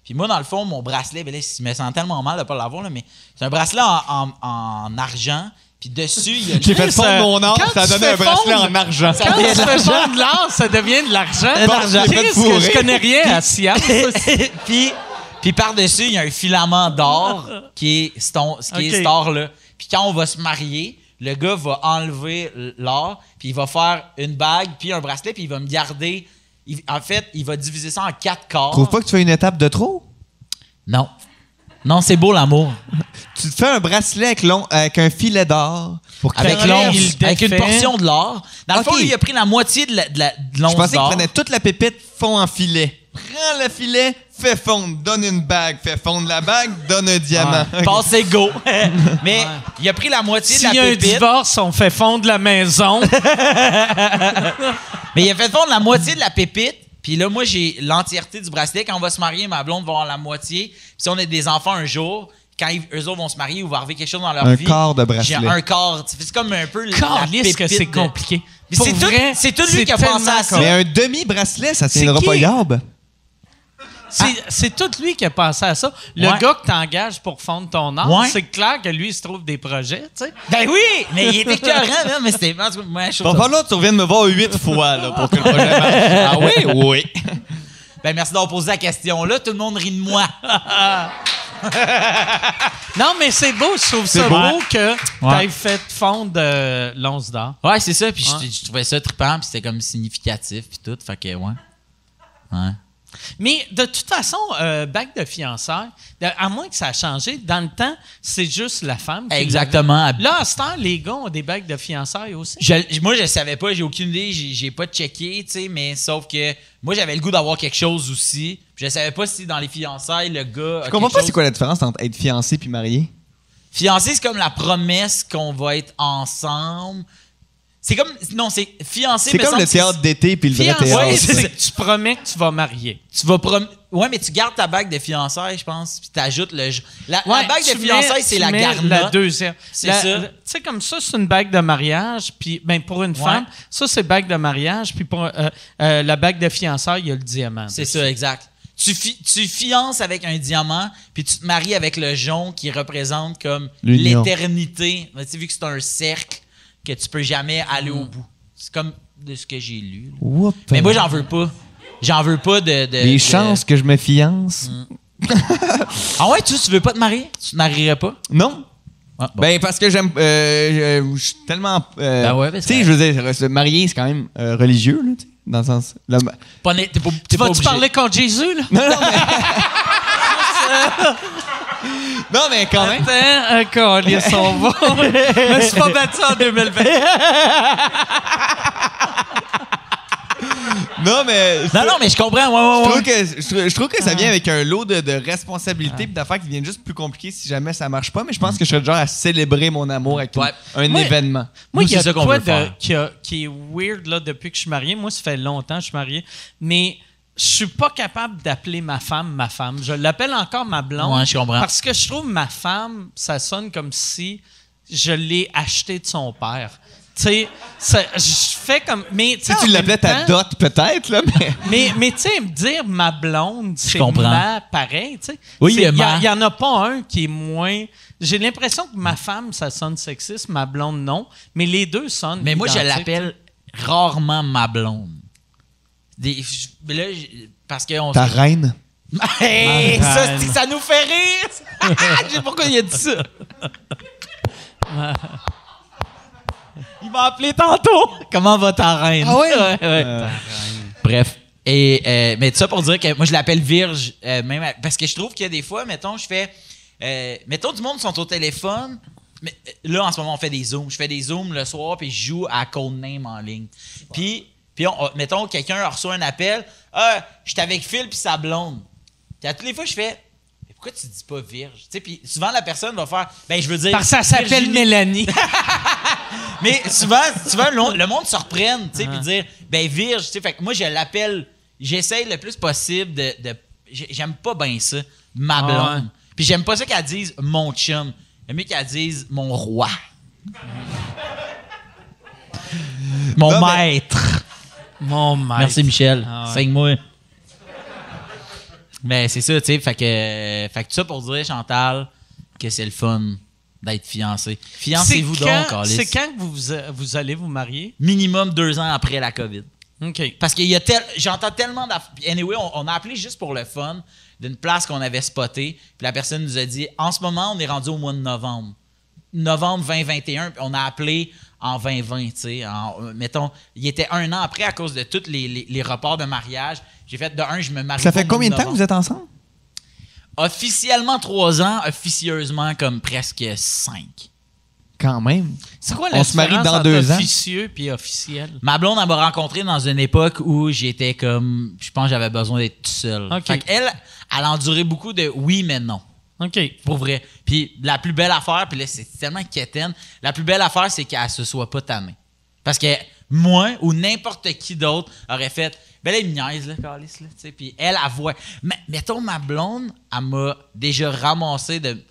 Puis moi, dans le fond, mon bracelet, ben là, je me sens tellement mal de ne pas l'avoir, là, mais c'est un bracelet en, en- en argent. Puis dessus, il y a J'ai fait fondre mon or, ça a donné un bracelet en argent. Quand tu (laughs) fais fondre de l'or, ça devient de l'argent. Fourrer. je connais rien à science. (laughs) puis, puis par-dessus, il y a un filament d'or qui est, cet on- qui est Ok. cet or-là. Puis quand on va se marier, le gars va enlever l'or, puis il va faire une bague, puis un bracelet, puis il va me garder. Il- en fait, il va diviser ça en quatre quarts. Trouve pas que tu fais une étape de trop? Non. Non, c'est beau l'amour. (laughs) Tu te fais un bracelet avec, long- avec un filet d'or pour Avec l'once, avec une portion de l'or. Dans le fond, lui, il a pris la moitié de la- de Je l'once pensais qu'il prenait toute la pépite, fond en filet. Prends le filet, fais fondre, donne une bague, fais fondre la bague, donne un diamant. Ok. Passez go. (laughs) (laughs) Mais il a pris la moitié de S'il y la a un pépite. divorce, on fait fondre la maison. (laughs) Mais il a fait fondre la moitié de la pépite. Puis là, moi, j'ai l'entièreté du bracelet. Quand on va se marier, ma blonde va avoir la moitié. Puis si on a des enfants un jour, quand ils- eux autres vont se marier ou va arriver quelque chose dans leur Un vie. quart de bracelet. J'ai un quart. C'est comme un peu la que pépite c'est de- compliqué. C'est tout, vrai, c'est tout lui qui a pensé à ça. Mais un demi-bracelet, ça C'est tiendra pas garbe. C'est c'est tout lui qui a pensé à ça. Le Ouais. gars que t'engages pour fondre ton art, Ouais. c'est clair que lui, il se trouve des projets, tu sais. Ben oui! Mais il était écœurant, là, mais c'était. moi, je falloir que tu reviennes me voir huit fois là, pour que le projet marche. Ah oui? (laughs) Oui. Ben merci d'avoir posé la question là. Tout le monde rit de moi. (laughs) Non, mais c'est beau, je trouve ça C'est beau. beau que Ouais. t'aies fait fondre euh, l'once d'or. Ouais, c'est ça. Puis je- je, trouvais ça trippant, puis c'était comme significatif, puis tout. Fait que, ouais. Ouais. Mais de toute façon, euh, bac de fiançailles, à moins que ça a changé, dans le temps, c'est juste la femme. qui Exactement. Là, à ce temps, les gars ont des bacs de fiançailles aussi. Je- moi, je savais pas, j'ai aucune idée, j'ai j'ai pas checké, tu sais, mais sauf que moi, j'avais le goût d'avoir quelque chose aussi. Je savais pas si dans les fiançailles, le gars. a Je comprends pas chose- c'est quoi la différence entre être fiancé puis marié. Fiancé, c'est comme la promesse qu'on va être ensemble. C'est comme. Non, c'est fiancé. C'est me comme le théâtre d'été puis le vrai théâtre. ouais, c'est c'est- que tu promets que tu vas marier. Tu vas prom... Ouais, mais tu gardes ta bague de fiançailles, je pense, puis t'ajoutes le. La, la Ouais, bague tu de mets- fiançailles, c'est la mets garnotte. La deuxième. C'est La- ça. Tu sais, comme ça, c'est une bague de mariage. Puis, ben, pour une femme, ça, c'est bague de mariage. Puis, pour euh, euh, la bague de fiançailles, il y a le diamant. C'est ça, exact. Tu, fi- tu fiances avec un diamant, puis tu te maries avec le jonc qui représente comme l'éternité. Tu sais, vu que c'est un cercle, que tu peux jamais aller au bout. C'est comme de ce que j'ai lu. là. Whoop. Mais moi, j'en veux pas. j'en veux pas de. de- Les de- chances que je me fiance? (laughs) Ah ouais, tu, tu veux pas te marier? Tu te marierais pas? Non. Ah, bon. Ben, parce que j'aime. euh, je je suis tellement. euh, Ben ouais, ben, tu sais, je veux dire, se marier, c'est quand même euh, religieux, là, tu sais, dans le sens. Pas né- t'es pas, Tu pas vas-tu obligé. parler contre Jésus, là? Non, non, mais. (laughs) (laughs) non, mais quand même. Attends, un collier son va. (laughs) Je me suis pas battu en 2020. (laughs) Non, mais. Non, non, mais je comprends. Ouais, Je ouais, trouve, ouais. que, je, trouve- je trouve que ça vient avec un lot de, de responsabilités et d'affaires qui viennent juste plus compliquées si jamais ça marche pas. Mais je pense que je serais le genre à célébrer mon amour avec Ouais. un Moi- événement. Moi, il y a c'est ça de qu'on quoi veut de- qui, a- qui est weird là, depuis que je suis marié. Moi, ça fait longtemps que je suis marié. Mais je suis pas capable d'appeler ma femme ma femme. Je l'appelle encore ma blonde. Ouais, je comprends. Parce que je trouve ma femme, ça sonne comme si je l'ai acheté de son père. Tu sais, je fais comme. Mais Si tu l'appelais ta dot, peut-être, là, mais. (laughs) mais, mais tu sais, me dire ma blonde, c'est ma pareil, tu sais. Oui, il ma- n'y en a pas un qui est moins. J'ai l'impression que ma femme, ça sonne sexiste, ma blonde, non. Mais les deux sonnent. Mais moi, je l'appelle rarement ma blonde. Des- je- mais là, je- parce que on Ta reine? (laughs) Hey, Ma ça, reine. c'est- ça nous fait rire. (laughs) Je sais pourquoi il a dit ça? Il m'a appelé tantôt. Comment va ta reine? Ah ouais? ouais. Bref. Et, euh, mais tout ça pour dire que moi, je l'appelle Virge, euh, même à- parce que je trouve qu'il y a des fois, mettons, je fais. euh, mettons, du monde sont au téléphone. Mais euh, là, en ce moment, on fait des zooms. Je fais des zooms le soir, puis je joue à Codename en ligne. Puis, puis on- on- mettons, quelqu'un reçoit un appel. Ah, j'étais avec Phil, puis sa blonde. Puis à toutes les fois, je fais. Mais pourquoi tu dis pas Virge? Tu sais, puis souvent, la personne va faire. Ben, je veux dire. Parce que ça s'appelle. Mélanie. (laughs) Mais souvent, souvent le, monde- se reprenne, tu sais, puis dire, ben Virge, tu sais, fait que moi, je l'appelle, j'essaye le plus possible de. de- j'ai- j'aime pas bien ça, ma Ah blonde. ouais. Puis j'aime pas ça qu'elle dise mon chum. J'aime mieux qu'elle dise mon roi. mon Non, mais- maître. Mon maître. Merci, Michel. Ah ouais. Signe-moi. Mais c'est ça, tu sais, fait que, fait que tout ça pour dire, Chantal, que c'est le fun d'être fiancé. Fiancez-vous donc, Alice. C'est quand que vous, vous allez vous marier? minimum deux ans après la COVID. OK. Parce qu'il y a tel, j'entends tellement d'aff- puis Anyway, on, on a appelé juste pour le fun d'une place qu'on avait spotée. Puis la personne nous a dit en ce moment, on est rendu au mois de novembre. Novembre 2021, puis on a appelé en 2020, tu sais. en- euh, Mettons, il était un an après à cause de tous les, les- les reports de mariage. J'ai fait de un, je me marie. Ça fait combien de temps que vous êtes ensemble? Officiellement trois ans, officieusement comme presque cinq. Quand même. C'est quoi la On se marie différence dans entre deux ans. officieux puis officiel? Ma blonde, elle m'a rencontré dans une époque où j'étais comme. Je pense que j'avais besoin d'être tout seul. Ok. Fait qu'elle, elle a enduré beaucoup de oui, mais non. OK. Pour vrai. Puis la plus belle affaire, puis là, c'est tellement quétaine. La plus belle affaire, c'est qu'elle se soit pas tannée. Parce que moi ou n'importe qui d'autre aurait fait. Ben là, il là, Calice, là. Puis elle, elle voit. Mais mettons, ma blonde, elle m'a déjà ramassé de.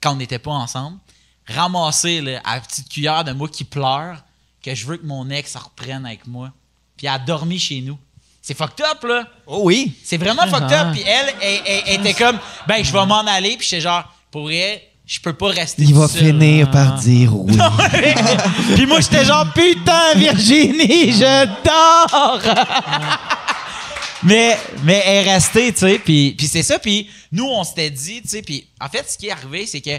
Quand on n'était pas ensemble, ramassé, à la petite cuillère de moi qui pleure, que je veux que mon ex reprenne avec moi. Puis elle a dormi chez nous. C'est fucked up, là. Oh oui. C'est vraiment fucked up. Puis elle, elle, elle- elle était comme, ben, je vais m'en aller. Puis j'étais genre, pour vrai, je peux pas rester Il va seul. finir par dire (laughs) oui. Puis moi, j'étais genre, putain, Virginie, je dors! (laughs) mais, mais elle est restée, tu sais. Puis, puis c'est ça. Puis nous, on s'était dit, tu sais. Puis en fait, ce qui est arrivé, c'est que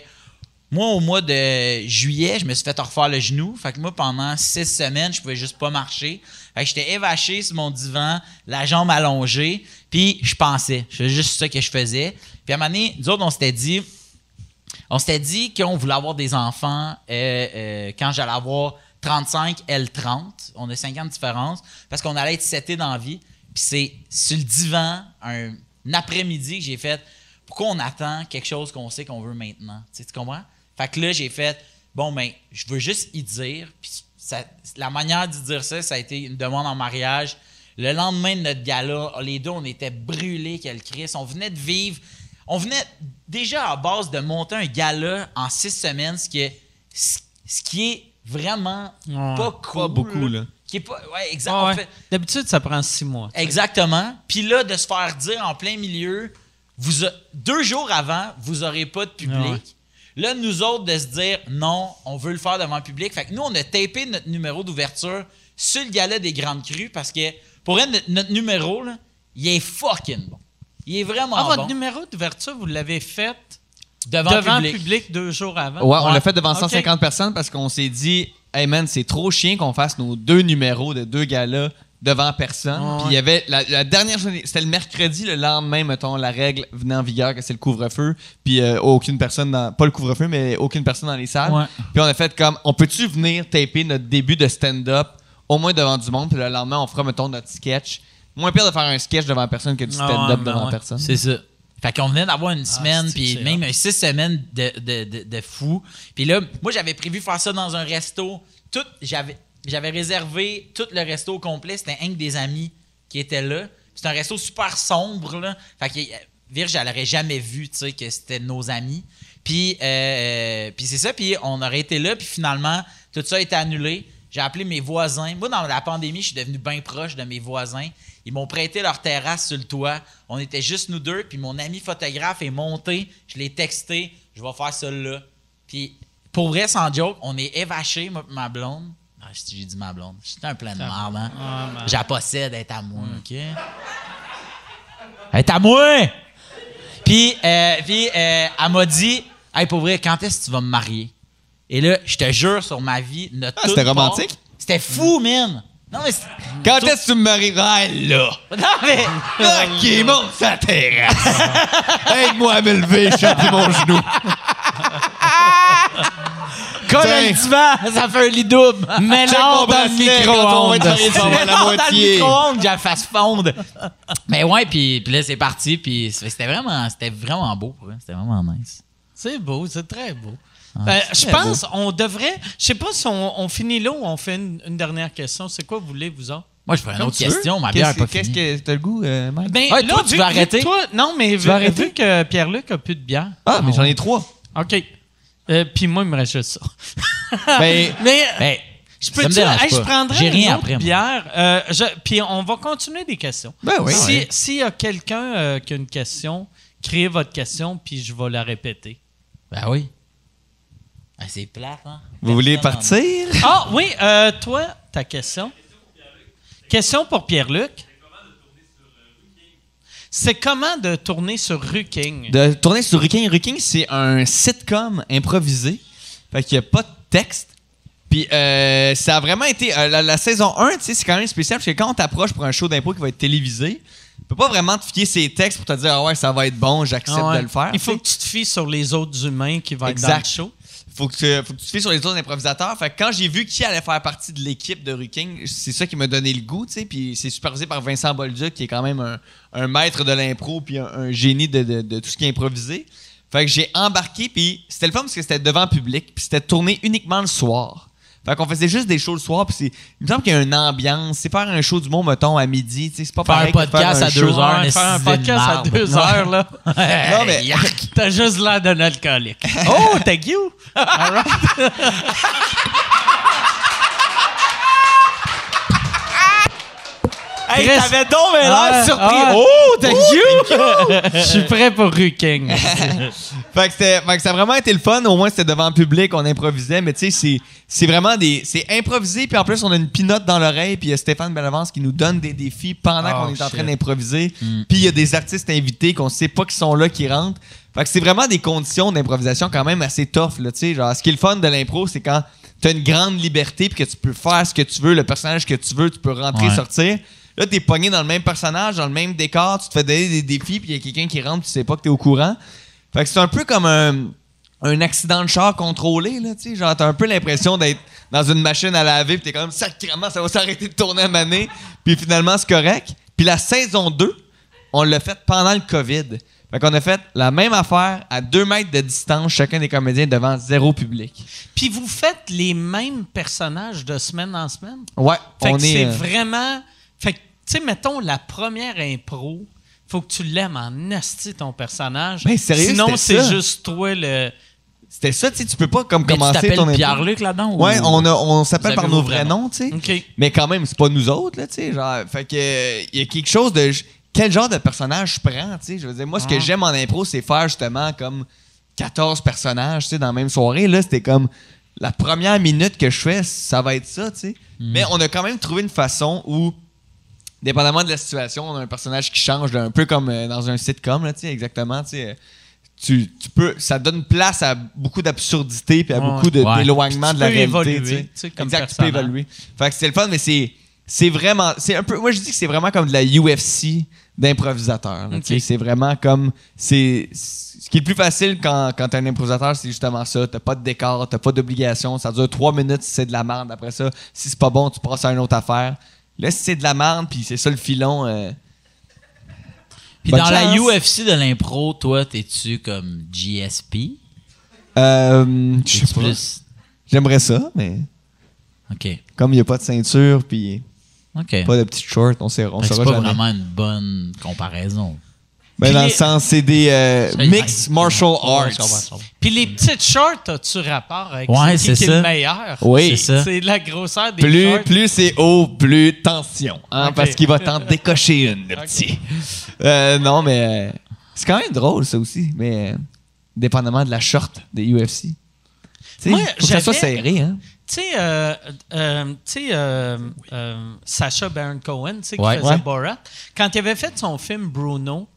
moi, au mois de juillet, je me suis fait refaire le genou. Fait que moi, pendant six semaines, je pouvais juste pas marcher. J'étais évaché sur mon divan, la jambe allongée. Puis je pensais. Faisais juste ça que je faisais. Puis à un moment donné, nous autres, on s'était dit, on s'était dit qu'on voulait avoir des enfants euh, euh, quand j'allais avoir 35, elle 30. On a 5 ans de différence parce qu'on allait être setés dans la vie. Puis c'est sur le divan, un, un après-midi que j'ai fait pourquoi on attend quelque chose qu'on sait qu'on veut maintenant? Tu, sais, tu comprends? Fait que là, j'ai fait bon, ben, je veux juste y dire. Puis ça- la manière d'y dire ça, ça a été une demande en mariage. Le lendemain de notre gala, les deux, on était brûlés, quel Chris. On venait de vivre. On venait déjà à base de monter un gala en six semaines, ce qui est, ce ce qui est vraiment Ouais. pas cool. Pas beaucoup, là. Qui est pas, ouais, exact. Ah on ouais. fait- D'habitude, ça prend six mois. Exactement. Puis là, de se faire dire en plein milieu, vous a- deux jours avant, vous n'aurez pas de public. Là, nous autres, de se dire non, on veut le faire devant le public. Fait que nous, on a tapé notre numéro d'ouverture sur le gala des Grandes Crues parce que pour elle, notre, notre numéro, là, Il est fucking bon. Il est vraiment Ah, bon. votre numéro d'ouverture, vous l'avez fait devant, devant, public. public. deux jours avant? Ouais, on Ouais. l'a fait devant Ok. 150 personnes parce qu'on s'est dit, hey man, c'est trop chien qu'on fasse nos deux numéros de deux galas devant personne. Puis il y avait la, la dernière journée, c'était le mercredi, le lendemain, mettons, la règle venait en vigueur que c'est le couvre-feu. Puis euh, aucune personne dans, pas le couvre-feu, mais aucune personne dans les salles. Ouais. Puis on a fait comme, on peut-tu venir taper notre début de stand-up au moins devant du monde, puis le lendemain, on fera, mettons, notre sketch? Moins pire de faire un sketch devant personne que du Ah, stand-up ouais, ben devant ouais. personne. C'est ça. Fait qu'on venait d'avoir une semaine, c'est puis même six semaines de, de, de, de fou. Puis là, moi, j'avais prévu faire ça dans un resto. Tout, j'avais, j'avais réservé tout le resto au complet. C'était un que des amis qui étaient là. C'est un resto super sombre, là. Fait que euh, Virge, elle jamais vu, tu sais, que c'était nos amis. Puis, euh, puis c'est ça, puis on aurait été là, puis finalement, tout ça a été annulé. J'ai appelé mes voisins. Moi, dans la pandémie, je suis devenu bien proche de mes voisins. Ils m'ont prêté leur terrasse sur le toit. On était juste nous deux, puis mon ami photographe est monté. Je l'ai texté. Je vais faire ça là. Puis, pour vrai, sans joke, on est évachés, moi, ma blonde. Ah, j'ai dit ma blonde. J'étais un plein de merde, hein? La possède, elle est à moi, OK? Elle est à moi! Puis, euh, puis euh, elle m'a dit, hey, pour vrai, quand est-ce que tu vas me marier? Et là, je te jure sur ma vie, notre Ah, c'était romantique? C'était fou, man! Non, mais. Quand est-ce que tu me maries? Ah, là! (laughs) Non, mais. Ok, monte sa terrasse. (laughs) Aide-moi à me lever, je suis mon genou. (laughs) Colle le divan, ça fait un lit double. À la Dans le moitié. micro-ondes, que j'ai la face fondre. Mais ouais, puis, puis là, c'est parti, puis c'était vraiment, c'était vraiment beau. C'était vraiment nice. C'est beau, c'est très beau. Ah, Ben, je pense on devrait. Je sais pas si on, on finit là ou on fait une, une dernière question. C'est quoi vous voulez, vous autres? Moi, je prends une autre tu veux. question, ma bière Qu'est-ce n'est pas qu'est-ce finie. que t'as le goût, euh, Mike? Ben, Ouais, toi, tu vas arrêter? toi- non, mais vu, vas arrêter? vu que Pierre-Luc a plus de bière. Ah, mais j'en ai trois. OK. Euh, Puis moi, il me reste juste ça. (laughs) Ben, Mais Ben, je peux dire, hey, je prendrais une autre après, bière. Euh, puis on va continuer des questions. ben oui. Si- S'il y a quelqu'un euh, qui a une question, créez votre question, puis je vais la répéter. Ben oui. Ah, c'est plate, hein? Vous voulez en- partir? Ah oui, euh, toi, ta question? Question pour Pierre-Luc. C'est comment de tourner sur Ruking? De tourner sur Ruking. Ruking, c'est un sitcom improvisé. Fait qu'il n'y a pas de texte. Puis euh, ça a vraiment été. euh, la, la saison 1, tu sais, c'est quand même spécial parce que quand on t'approche pour un show d'impro qui va être télévisé, tu peux pas vraiment te fier ses textes pour te dire, ah ouais, ça va être bon, j'accepte Ah ouais. de le faire. Il faut que tu te fies sur les autres humains qui vont être dans Exact. le show. Faut que, tu, faut sur les autres improvisateurs. Fait que quand j'ai vu qui allait faire partie de l'équipe de Ruking, c'est ça qui m'a donné le goût, tu sais. Puis c'est supervisé par Vincent Bolduc, qui est quand même un, maître de l'impro puis un, génie de tout ce qui est improvisé. Fait que j'ai embarqué, puis c'était le fun parce que c'était devant public, puis c'était tourné uniquement le soir. Fait qu'on faisait juste des shows le soir, puis c'est- il me semble qu'il y a une ambiance. C'est faire un show du monde, mettons, à midi, tu sais. C'est pas Faire un pareil podcast un à show- deux heures. Ouais, mais faire un podcast à deux Non. heures, là. (laughs) Non, mais- T'as juste l'air d'un alcoolique. (laughs) Oh, thank you! All right. (laughs) Hey, Chris. t'avais donc mais l'air Ouais, surpris. ouais. Oh, thank you! (laughs) Je suis prêt pour Ruking. (laughs) Fait que, c'était- fait que ça a vraiment été le fun. Au moins, c'était devant le public, on improvisait. Mais tu sais, c'est- c'est vraiment des. C'est improvisé. Puis en plus, on a une pinote dans l'oreille. Puis il y a Stéphane Bellavance qui nous donne des défis pendant Oh, qu'on est en train d'improviser. Puis il y a des artistes invités qu'on sait pas qui sont là, qui rentrent. Fait que c'est vraiment des conditions d'improvisation quand même assez tough. Là, tu sais. genre, ce qui est le fun de l'impro, c'est quand tu as une grande liberté. Puis que tu peux faire ce que tu veux, le personnage que tu veux, tu peux rentrer, Ouais. sortir. Là, t'es pogné dans le même personnage, dans le même décor, tu te fais donner des défis, puis il y a quelqu'un qui rentre, tu sais pas que t'es au courant. Fait que c'est un peu comme un, un accident de char contrôlé, là, tu sais. Genre, t'as un peu l'impression d'être dans une machine à laver, puis t'es comme, sacrément, ça va s'arrêter de tourner à maner. Puis finalement, c'est correct. Puis la saison 2, on l'a fait pendant le COVID. Fait qu'on a fait la même affaire à deux mètres de distance, chacun des comédiens devant zéro public. Puis vous faites les mêmes personnages de semaine en semaine? Ouais, Fait on que est. c'est euh, vraiment. Fait que, tu sais, mettons la première impro, faut que tu l'aimes en asti ton personnage. Ben, sérieux, Sinon, c'est juste toi le. C'était ça, tu sais, tu peux pas comme Mais tu commencer ton. Pierre-Luc là-dedans? ou- Ouais, on, a- on s'appelle par nos vrais noms, tu sais. Mais quand même, c'est pas nous autres, là, tu sais. Genre, fait que, il y a quelque chose de. Quel genre de personnage je prends, tu sais? Je veux dire, moi, ce que j'aime en impro, c'est faire justement comme 14 personnages, tu sais, dans la même soirée. Là, c'était comme la première minute que je fais, ça va être ça, tu sais. Mais on a quand même trouvé une façon où dépendamment de la situation, on a un personnage qui change, un peu comme euh, dans un sitcom, là, exactement, tu euh, Tu, peux, ça donne place à beaucoup d'absurdité puis à Ouais. beaucoup de- Ouais. d'éloignement de la réalité. évoluer, tu sais. tu sais, comme exact, tu peux évoluer. Fait que c'est le fun, mais c'est, c'est vraiment, c'est un peu, moi je dis que c'est vraiment comme de la UFC d'improvisateur. C'est vraiment comme, c'est, ce qui est le plus facile quand, quand t'es un improvisateur, c'est justement ça. T'as pas de décor, t'as pas d'obligation. Ça dure trois minutes si c'est de la merde. Après ça, si c'est pas bon, tu passes à une autre affaire. Là, si c'est de la merde, puis c'est ça le filon. euh, Puis dans la. UFC de l'impro, toi, t'es-tu comme GSP? euh, je sais pas. plus. J'aimerais ça, mais OK. comme il n'y a pas de ceinture, puis OK. pas de petites shorts, on sait, on saura c'est pas jamais. vraiment une bonne comparaison. Ben, Puis dans les- le sens, c'est des euh, mixed martial arts. Puis les petites shorts, as-tu rapport avec Ouais, c'est qui c'est qui est le meilleur? Oui. C'est ça. C'est la grosseur des Plus, shorts. plus c'est haut, plus tension. Hein. Parce qu'il va t'en (laughs) décocher une, le petit. Euh, non, mais euh, c'est quand même drôle, ça aussi. Mais euh, dépendamment de la short des UFC. Moi, faut que ça soit serré, hein? Tu sais, euh, euh, tu sais, euh, euh, Sacha Baron Cohen, tu sais, qui Ouais. faisait Ouais. Borat, quand il avait fait son film Bruno,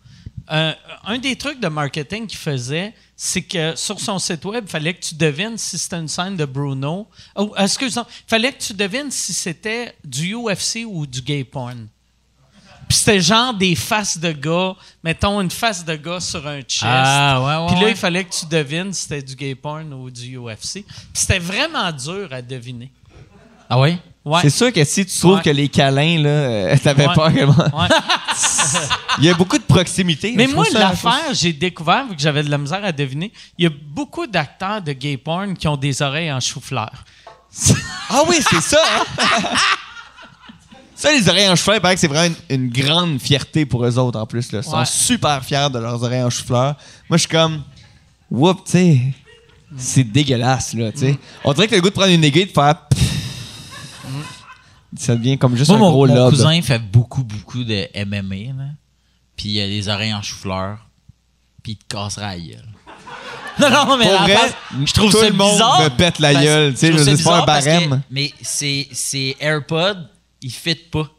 euh, un des trucs de marketing qu'il faisait, c'est que sur son site web, il fallait que tu devines si c'était une scène de Bruno. Oh, excuse-moi, il fallait que tu devines si c'était du UFC ou du gay porn. Puis c'était genre des faces de gars, mettons une face de gars sur un chest. Ah, ouais, ouais, Puis là, ouais. il fallait que tu devines si c'était du gay porn ou du UFC. Puis c'était vraiment dur à deviner. Ah oui? Ouais. C'est sûr que si tu trouves Ouais. que les câlins, là, euh, (laughs) t'avais Ouais. peur que moi. Ouais. (laughs) Il y a beaucoup de proximité. Mais moi, l'affaire, j'ai découvert, vu que j'avais de la misère à deviner, il y a beaucoup d'acteurs de gay porn qui ont des oreilles en chou-fleur. (laughs) Ah oui, c'est ça, hein? Ça, les oreilles en chou-fleur, il paraît que c'est vraiment une, une grande fierté pour eux autres en plus. Là. Ils sont super fiers de leurs oreilles en chou-fleur. Moi, je suis comme, whoop, tu sais, c'est dégueulasse, là, tu sais. On dirait que t'as le goût de prendre une aiguille et de faire. pff. Ça devient comme juste Moi, un mon, gros mon lobe. cousin fait beaucoup, beaucoup de MMA. Là. Puis il a des oreilles en chou-fleur. Puis il te cassera la gueule. (laughs) Non, non, mais Pour vrai, face, je trouve tout ça le monde bizarre. me pète la gueule, tu sais, je c'est pas un que- barème. mais c'est c'est AirPod, il fit pas.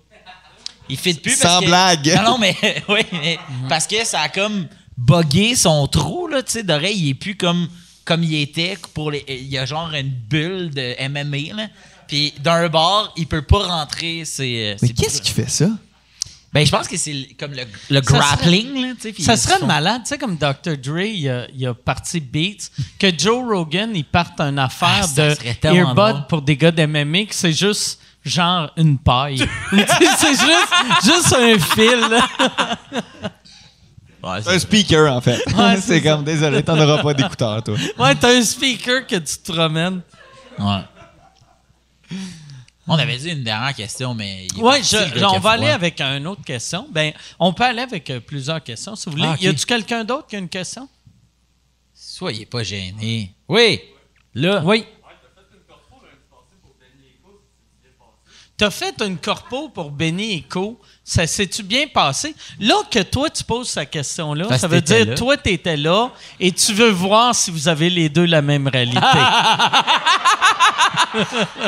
Il fit plus Sans parce que- blague. Non, non, mais (laughs) oui, mais parce que ça a comme buggé son trou là, tu sais, d'oreille, il est plus comme comme il était pour les il y a genre une bulle de MMA là. Puis d'un bord, il peut pas rentrer ses Mais ses- qu'est-ce qui fait ça? Ben je pense que c'est comme le, le Ça grappling là, tu sais, puis Ça serait font- malade, tu sais, comme Dr. Dre, il a, il a parti Beats, que Joe Rogan, il parte une affaire Ah, de serait earbud drôle. pour des gars d'MMA, que c'est juste genre une paille. (laughs) C'est juste, juste un fil. Ouais, C'est un speaker, en fait. Ouais, (laughs) c'est c'est comme, désolé, t'en auras pas d'écouteur, toi. Ouais, t'as un speaker que tu te promènes. Ouais. On avait dit une dernière question, mais. Oui, on va aller avec une autre question. Ben, on peut aller avec euh, plusieurs questions, si vous voulez. Ah. Y a-tu quelqu'un d'autre qui a une question? Soyez pas gêné. Oui! Là. Oui. T'as fait une corpo pour Benny et Co. Ça s'est-tu bien passé? Là que toi, tu poses cette question-là, ça veut dire là. toi, tu étais là et tu veux voir si vous avez les deux la même réalité. (laughs)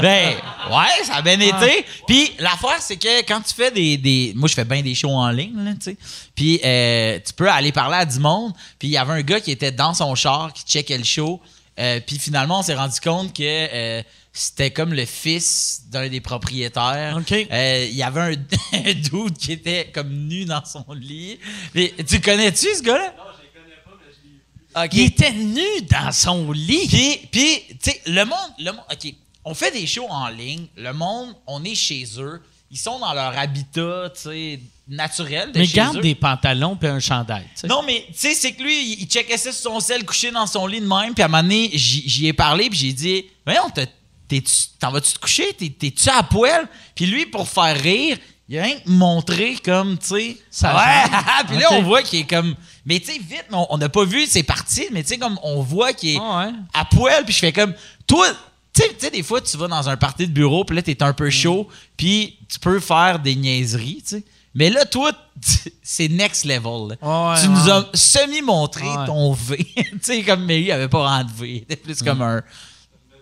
Ben, ouais, ça a bien été. Puis l'affaire, c'est que quand tu fais des, des. Moi, je fais bien des shows en ligne, là, tu sais. Puis euh, tu peux aller parler à du monde. Puis il y avait un gars qui était dans son char, qui checkait le show. Euh, puis finalement, on s'est rendu compte que euh, c'était comme le fils d'un des propriétaires. Euh, Il y avait un, (laughs) un dude qui était comme nu dans son lit. Mais, tu connais-tu ce gars-là? Non, je le connais pas, mais je l'ai vu. Il était nu dans son lit. Puis, puis tu sais, le monde, le monde, OK, on fait des shows en ligne. Le monde, on est chez eux. Ils sont dans leur habitat, tu sais, naturel de Mais chez garde eux. des pantalons puis un chandail. Non, mais tu sais, c'est que lui, il checkait ça sur son sel, couché dans son lit de même. Puis à un moment donné, j'y ai parlé, puis j'ai dit, voyons, t'as- t'es-tu- t'en vas-tu te coucher? T'es- T'es-tu à poil? Puis lui, pour faire rire, il a rien que montré comme, tu sais. Ça ouais! jambe. (laughs) puis là, on voit qu'il est comme. Mais tu sais, vite, on- n'a pas vu ses parties, mais tu sais, comme on voit qu'il est Ah ouais. à poil, puis je fais comme. Toi, tu sais- des fois, tu vas dans un party de bureau, puis là, t'es un peu Mm. chaud, puis tu peux faire des niaiseries, tu sais. Mais là, toi, c'est next level. Ouais, tu ouais. nous as semi-montré ton V. (laughs) tu sais, comme, mais lui, il avait pas de V. Il était plus Mm. comme un.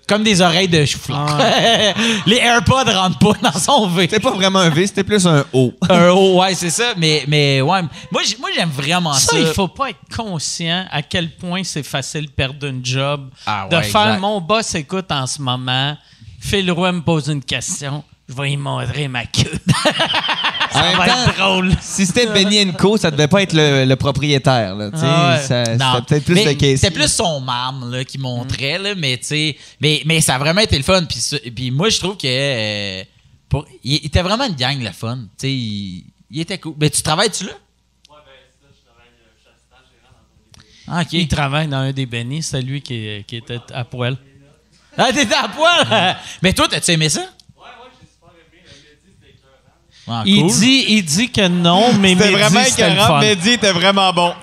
Comme des oreilles de chou-fleur. (laughs) les AirPods rentrent pas dans son V. C'était pas vraiment un V, c'était plus un O. (laughs) Un haut, ouais, c'est ça. Mais, mais ouais, moi, j'aime vraiment ça. Ça, il faut pas être conscient à quel point c'est facile de perdre une job. Ah de faire exact. mon boss écoute en ce moment. Phil Roy me pose une question. Je vais lui montrer ma queue. (laughs) En ça même va temps, être drôle. Si c'était Benny Co, ça devait pas être le, le propriétaire. Là, tu sais. Ah ouais. Ça- Non, C'était peut-être plus mais le case. C'était plus son marne là, qui montrait, là, mais mais, mais ça a vraiment été le fun. Puis, puis moi, je trouve que euh, pour, il, il était vraiment une gang le fun. Tu sais, il, il était cool. Mais tu travailles-tu là? Ah, ok. Il travaille dans un des bénis. C'est lui qui, qui était à poil. Ah, t'étais à poil! mais toi, t'as-tu aimé ça? Ouais, ouais, j'ai super aimé. Il, dit, il dit que non, (laughs) mais C'était Mehdi, vraiment c'était le écœurant. fun. Mehdi était vraiment bon.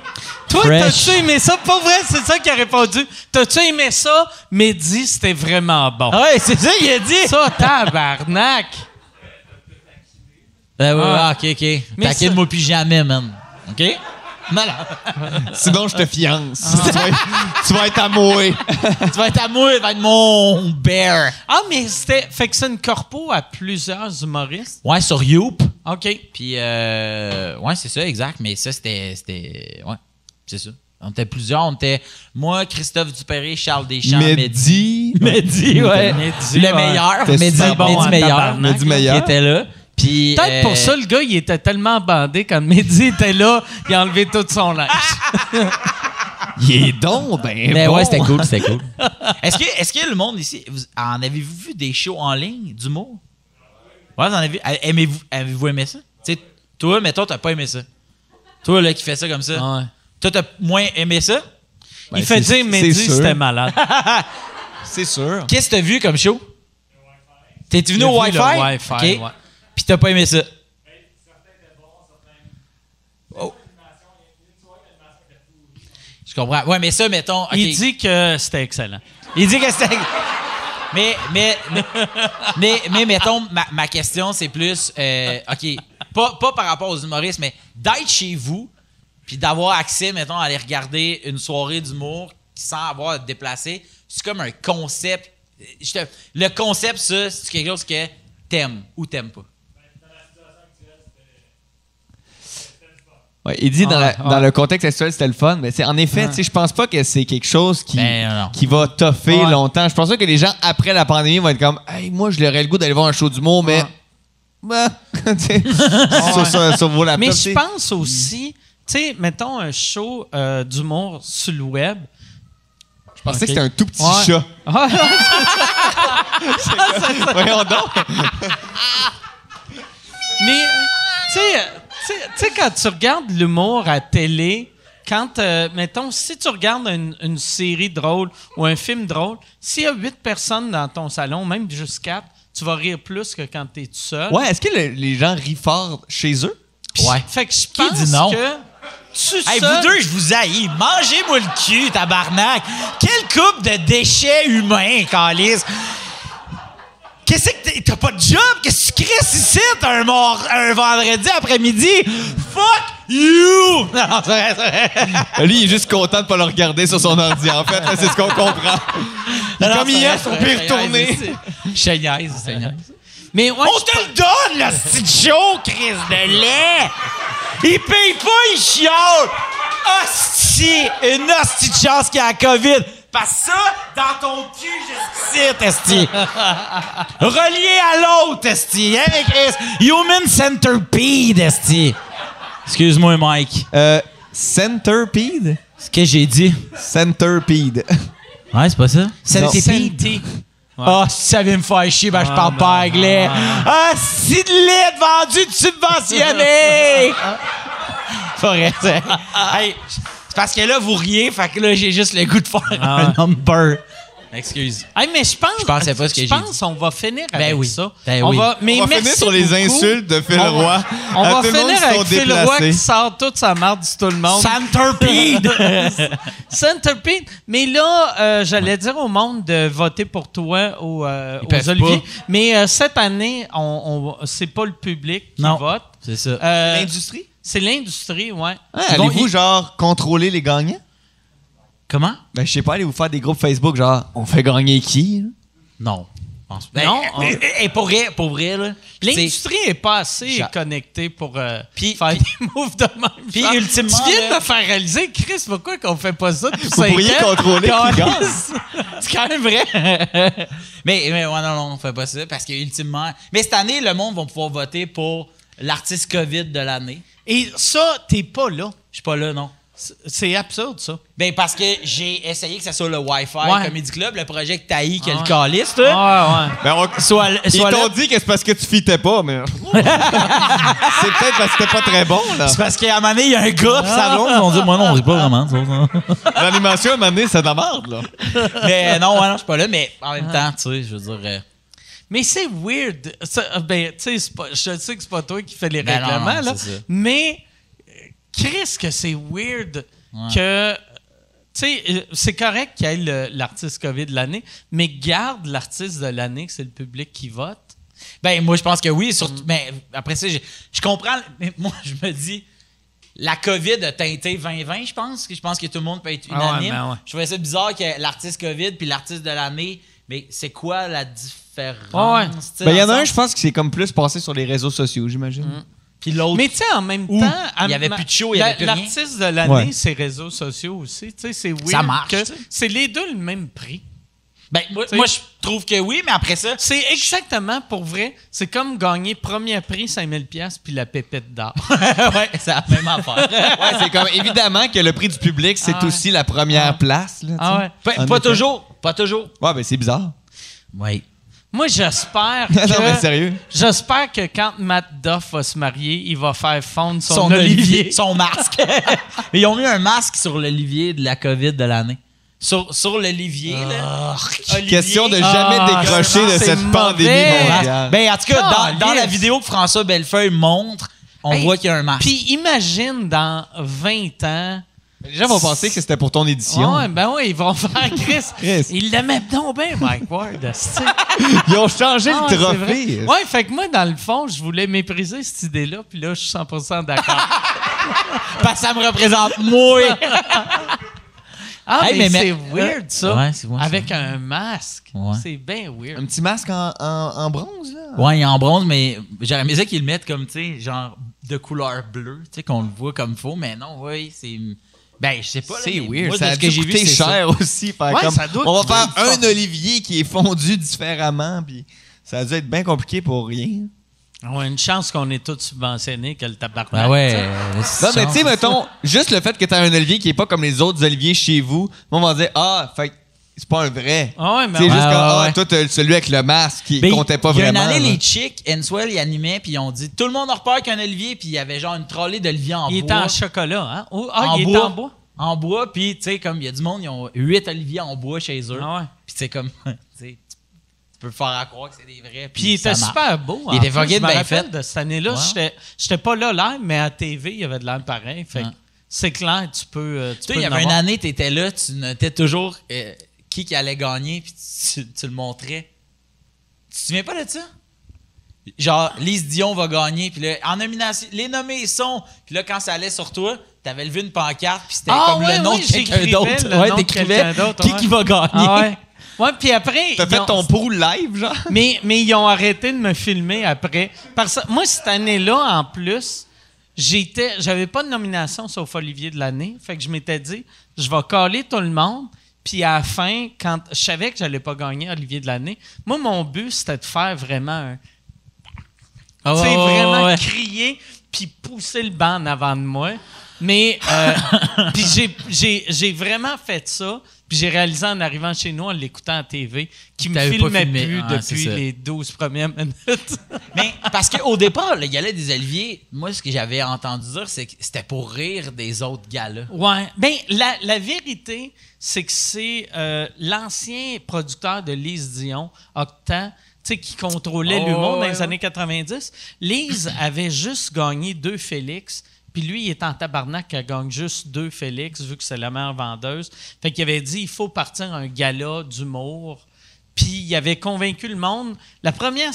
Toi, Fresh. t'as-tu aimé ça? Pas vrai, c'est ça qu'il a répondu. T'as-tu aimé ça? Mehdi, c'était vraiment bon. Ouais, c'est ça qu'il a dit! Ça, tabarnak! Ben ouais, Ah. ouais, ok, ok. Mais T'inquiète-moi plus jamais, man. Ok? Malade. (laughs) Sinon, je te fiance. tu, vas être, tu vas être à moi. (laughs) tu vas être moi, tu vas être mon bear. Ah, mais c'était. Fait que c'est une corpo à plusieurs humoristes? Ouais, sur Youp. OK. Puis, euh, ouais, c'est ça, exact. Mais ça, c'était. c'était ouais, c'est ça. On était plusieurs. On était moi, Christophe Dupéré, Charles Deschamps, Mehdi. Mehdi. Mehdi, ouais. Mehdi, le meilleur. Mehdi, bon Mehdi meilleur. Mehdi meilleur. Qui était là. Puis, Peut-être euh, pour ça, le gars, il était tellement bandé quand Mehdi était là, il a enlevé tout son linge. (laughs) Il est donc ben Mais bon. ouais, c'était cool, c'était cool. (laughs) Est-ce que, est-ce que le monde ici, vous, en avez-vous vu des shows en ligne d'humour? Ouais, vous en avez vu. Aimez-vous, avez-vous aimé ça? Tu sais, toi, mais toi, t'as pas aimé ça. Toi, là, qui fais ça comme ça. Ouais. Toi, t'as moins aimé ça? Ben, il fait c'est- dire Mehdi, c'était malade. (laughs) C'est sûr. Qu'est-ce que t'as vu comme show? T'es venu au Wi-Fi? le Wi-Fi, ouais. Puis t'as pas aimé ça? Oh. Je comprends. Ouais, mais ça, mettons. Il dit que c'était excellent. Il dit que c'était. Mais, mais, mais, mais, mais mettons, ma, ma question, c'est plus. euh, OK, pas, pas par rapport aux humoristes, mais d'être chez vous, puis d'avoir accès, mettons, à aller regarder une soirée d'humour sans avoir à te déplacer, c'est comme un concept. Je te- le concept, ça, c'est quelque chose que t'aimes ou t'aimes pas. Ouais, il dit dans, dans ouais. le contexte actuel, c'était le fun, mais en effet, je pense pas que c'est quelque chose qui, Ben, qui va toffer longtemps. Je pense pas que les gens, après la pandémie, vont être comme Hey, moi, je l'aurais le goût d'aller voir un show d'humour, mais. (laughs) Sais, sur, sur, sur vos laptops. Mais je pense aussi, tu sais, mettons un show euh, d'humour sur le web. Je pensais que c'était un tout petit Ouais. chat. (laughs) Ah, (laughs) Voyons donc. Mais, sais- tu sais, quand tu regardes l'humour à télé, quand, euh, mettons, si tu regardes une, une série drôle ou un film drôle, s'il y a huit personnes dans ton salon, même juste quatre, tu vas rire plus que quand tu es tout seul. Ouais, est-ce que le- les gens rient fort chez eux? Ouais. Fait que je Qui pense dit non? que tu Hey, seul- vous deux, je vous haïs. Mangez-moi le cul, tabarnak. Quelle coupe de déchets humains, Calice. Qu'est-ce que t'as pas de job? Qu'est-ce que tu crisses ici un, vendredi après-midi? Fuck you! (laughs) Non, c'est vrai, c'est vrai. (laughs) Lui, il est juste content de pas le regarder sur son ordi. En fait, c'est ce qu'on comprend. Non, non, Comme hier, vrai, on peut y retourner. c'est- c'est- niaise. Mais ouais, On te le donne, le petit show, Chris de lait! Il paye pas, il chiale! Hostie! Une hostie de chance qu'il y a la COVID! Parce que ça, dans ton cul jusqu'ici, Esti! Relié à l'autre, Esti! Hein, Chris? Human centipede, Esti! Excuse-moi, Mike. Euh, centipede? Ce que j'ai dit. Centipede. Ouais, c'est pas ça? Centipede. Ah, si ça vient me faire chier, ben je parle pas anglais. Ah, si de lait vendu de subventionné! (laughs) Vrai, c'est. Hey, parce que là, vous riez, fait que là, j'ai juste le goût de faire un number. Excuse. Hey, mais je pense. Je pensais pas ce que je j'ai pense qu'on va finir avec oui. ça. Ben on oui. va, mais On va finir sur les beaucoup. insultes de Phil On va- Roy. On va finir avec Phil Roy qui sort toute sa marde sur tout le monde. Centipede! Centipede. (laughs) Mais là, euh, j'allais dire au monde de voter pour toi au, euh, Ils peuvent aux Oliviers. pas. Mais euh, cette année, on, on- c'est pas le public qui Non. vote. C'est ça. Euh, L'industrie? C'est l'industrie, ouais. Allez-vous, genre, contrôler les gagnants? Comment? Ben, je sais pas, allez-vous faire des groupes Facebook, genre, on fait gagner qui? là? Non. Non, Ben, on- et- et pour vrai, pour vrai, là. L'industrie est pas assez connectée pour euh, Puis- faire puis- des moves de même. puis Genre, ultimement, Tu viens de me faire réaliser, Chris, pourquoi qu'on fait pas ça depuis Vous 5 pourriez contrôler qui gagne. Câlisse. C'est quand même vrai. (laughs) mais, mais ouais, non, non, on fait pas ça parce que ultimement. Mais cette année, le monde va pouvoir voter pour l'artiste COVID de l'année. Et ça, t'es pas là. Je suis pas là, non. C'est- absurde, ça. Ben parce que j'ai essayé que ça soit le Wi-Fi Ouais. Comedy Club, le projet que t'as que Ah le ouais. calice, Ouais, toi. ouais. Ben, on- (laughs) Soit, Ils soit là. t'ont dit que c'est parce que tu fitais pas, mais. (laughs) c'est peut-être parce que c'était pas très bon, là. C'est parce qu'à un moment donné, il y a un gars pis sa blonde, ils vont dire, moi non, on rit pas vraiment. ça, ça. (laughs) L'animation, à un moment donné, c'est de la merde, là. mais non, ouais, non, je suis pas là, mais en même temps, tu sais, je veux dire. euh, Mais c'est weird. Ça, ben, tu sais, je sais que c'est pas toi qui fais les Ben règlements, non, là. Mais, euh, Chris, que c'est weird Ouais. que. Tu sais, euh, c'est correct qu'il y ait l'artiste COVID de l'année, mais garde l'artiste de l'année, que c'est le public qui vote. Ben, moi, je pense que oui. Surtout, mais après ça, je, je comprends. Mais moi, je me dis, la COVID a teinté 2020, je pense. Je pense que tout le monde peut être Ah ouais, unanime. ben ouais. Je trouvais ça bizarre que l'artiste COVID puis l'artiste de l'année. Mais c'est quoi la différence? Ben, il y en a un, je pense, qui s'est comme plus passé sur les réseaux sociaux, j'imagine. Puis l'autre. Mais tu sais, en même temps. il y avait plus de show, il y la- avait plus rien. L'artiste de l'année, Ouais. c'est réseaux sociaux aussi. Tu sais, c'est weird. Ça marche, que. C'est les deux le même prix. Ben, moi, je trouve que oui, mais après ça. C'est exactement pour vrai. C'est comme gagner premier prix 5000 pièces puis la pépette d'or. (laughs) ouais, c'est la même affaire. (laughs) Ouais, c'est comme évidemment que le prix du public, c'est Ah ouais. aussi la première Ah. place. Là, Ah ouais. Pas, toujours. Pas toujours. Ouais, ben c'est bizarre. Oui. Moi, j'espère (laughs) non, mais que. sérieux. J'espère que quand Matt Duff va se marier, il va faire fondre son, Son, olivier. olivier. (laughs) Son masque. (laughs) Ils ont mis un masque sur l'olivier de la COVID de l'année. Sur, sur l'olivier, là. Olivier. Question de jamais Ah, décrocher de cette mauvais. pandémie mondiale. Ben, en tout cas, dans, dans la vidéo que François Bellefeuille montre, on Hey, voit qu'il y a un masque. Puis imagine dans 20 ans. Les gens vont penser que c'était pour ton édition. Ouais, ben oui, ils vont faire (laughs) Chris. Chris. Ils l'aiment donc bien, Mike Ward. (laughs) Ils ont changé Ah, le c'est trophée. Ouais, fait que moi, dans le fond, je voulais mépriser cette idée-là, puis là, je suis 100% d'accord. (laughs) Parce que ça me représente moi. Ah, Hey, mais, mais- c'est mais- weird, ça. Ouais, c'est vrai, Avec un masque. Ouais. C'est bien weird. Un petit masque en, en- en bronze, là? Ouais, il est en bronze, mais j'aurais aimé ça qu'ils le mettent comme, tu sais, genre de couleur bleue, tu sais, qu'on le voit comme faux, mais non, oui, c'est. Ben, je sais pas. C'est weird. moi, ça a que j'ai vu, ça. cher aussi. faire Ouais, comme, ça doit on va faire un olivier qui est fondu différemment. Puis ça a dû être bien compliqué pour rien. Ouais, une chance qu'on est tous subventionnés que le tabarnak. Ben ouais. tu sais. euh, Non, mais tu sais, mettons, juste le fait que tu as un olivier qui est pas comme les autres oliviers chez vous, on va dire, ah, fait c'est pas un vrai. Ah ouais, mais C'est ouais. juste ouais, comme, ah, ouais. toi, celui avec le masque qui Ben, comptait pas il y a vraiment. une année, là. les chicks, Enswell, ils animaient, puis ils ont dit tout le monde a repart qu'un olivier, puis il y avait genre une trolley d'olivier en Il bois. est en chocolat, hein? Oh, ah, en il bois, est en bois. En bois, puis tu sais, comme il y a du monde, ils ont huit oliviers en bois chez eux. Ah ouais. Puis tu sais, comme, (laughs) tu sais, tu peux faire à croire que c'est des vrais. Puis il était marche. super beau. Il était fucking bien fait. de cette année-là. Ouais. J'étais- J'étais pas là live, mais à TV, il y avait de l'air pareil. Fait c'est clair, tu peux. euh, tu sais, il y avait une année, tu étais là, tu notais toujours euh, qui qui allait gagner, puis tu, tu le montrais. Tu te souviens pas de ça? Genre, Lise Dion va gagner, puis là, en nomination, les nommés sont. Puis là, quand ça allait sur toi, t'avais levé une pancarte, puis c'était Ah comme ouais, le nom ouais, de quelqu'un j'écrivais d'autre. Ouais, t'écrivais qui ouais. qui va gagner. Ah ouais. Ouais, puis après. T'as fait ont- ton pool live, genre? Mais, mais ils ont arrêté de me filmer après. Parce que moi, cette année-là, en plus, j'étais, j'avais pas de nomination sauf Olivier de l'année. Fait que je m'étais dit, je vais caler tout le monde. Puis à la fin, quand je savais que j'allais pas gagner Olivier de l'année, moi, mon but, c'était de faire vraiment un. Ah tu sais, vraiment ouais. crier puis pousser le banc en avant de moi. Mais euh, (laughs) j'ai vraiment fait ça. Puis j'ai réalisé en arrivant chez nous, en l'écoutant à TV, qu'il me filmait filmé. plus Ah, depuis les 12 premières minutes. (laughs) Mais parce qu'au départ, le gala des Oliviers, moi, ce que j'avais entendu dire, c'est que c'était pour rire des autres galas. Ouais. Ben, la, la vérité, c'est que c'est euh, l'ancien producteur de Lise Dion, Octan, tu sais, qui contrôlait Oh, l'humour dans les ouais. années 90. Lise avait juste gagné deux Félix. Puis lui, il est en tabarnak gagne juste deux Félix, vu que c'est la meilleure vendeuse. Fait qu'il avait dit, il faut partir un gala d'humour. Puis il avait convaincu le monde. La première,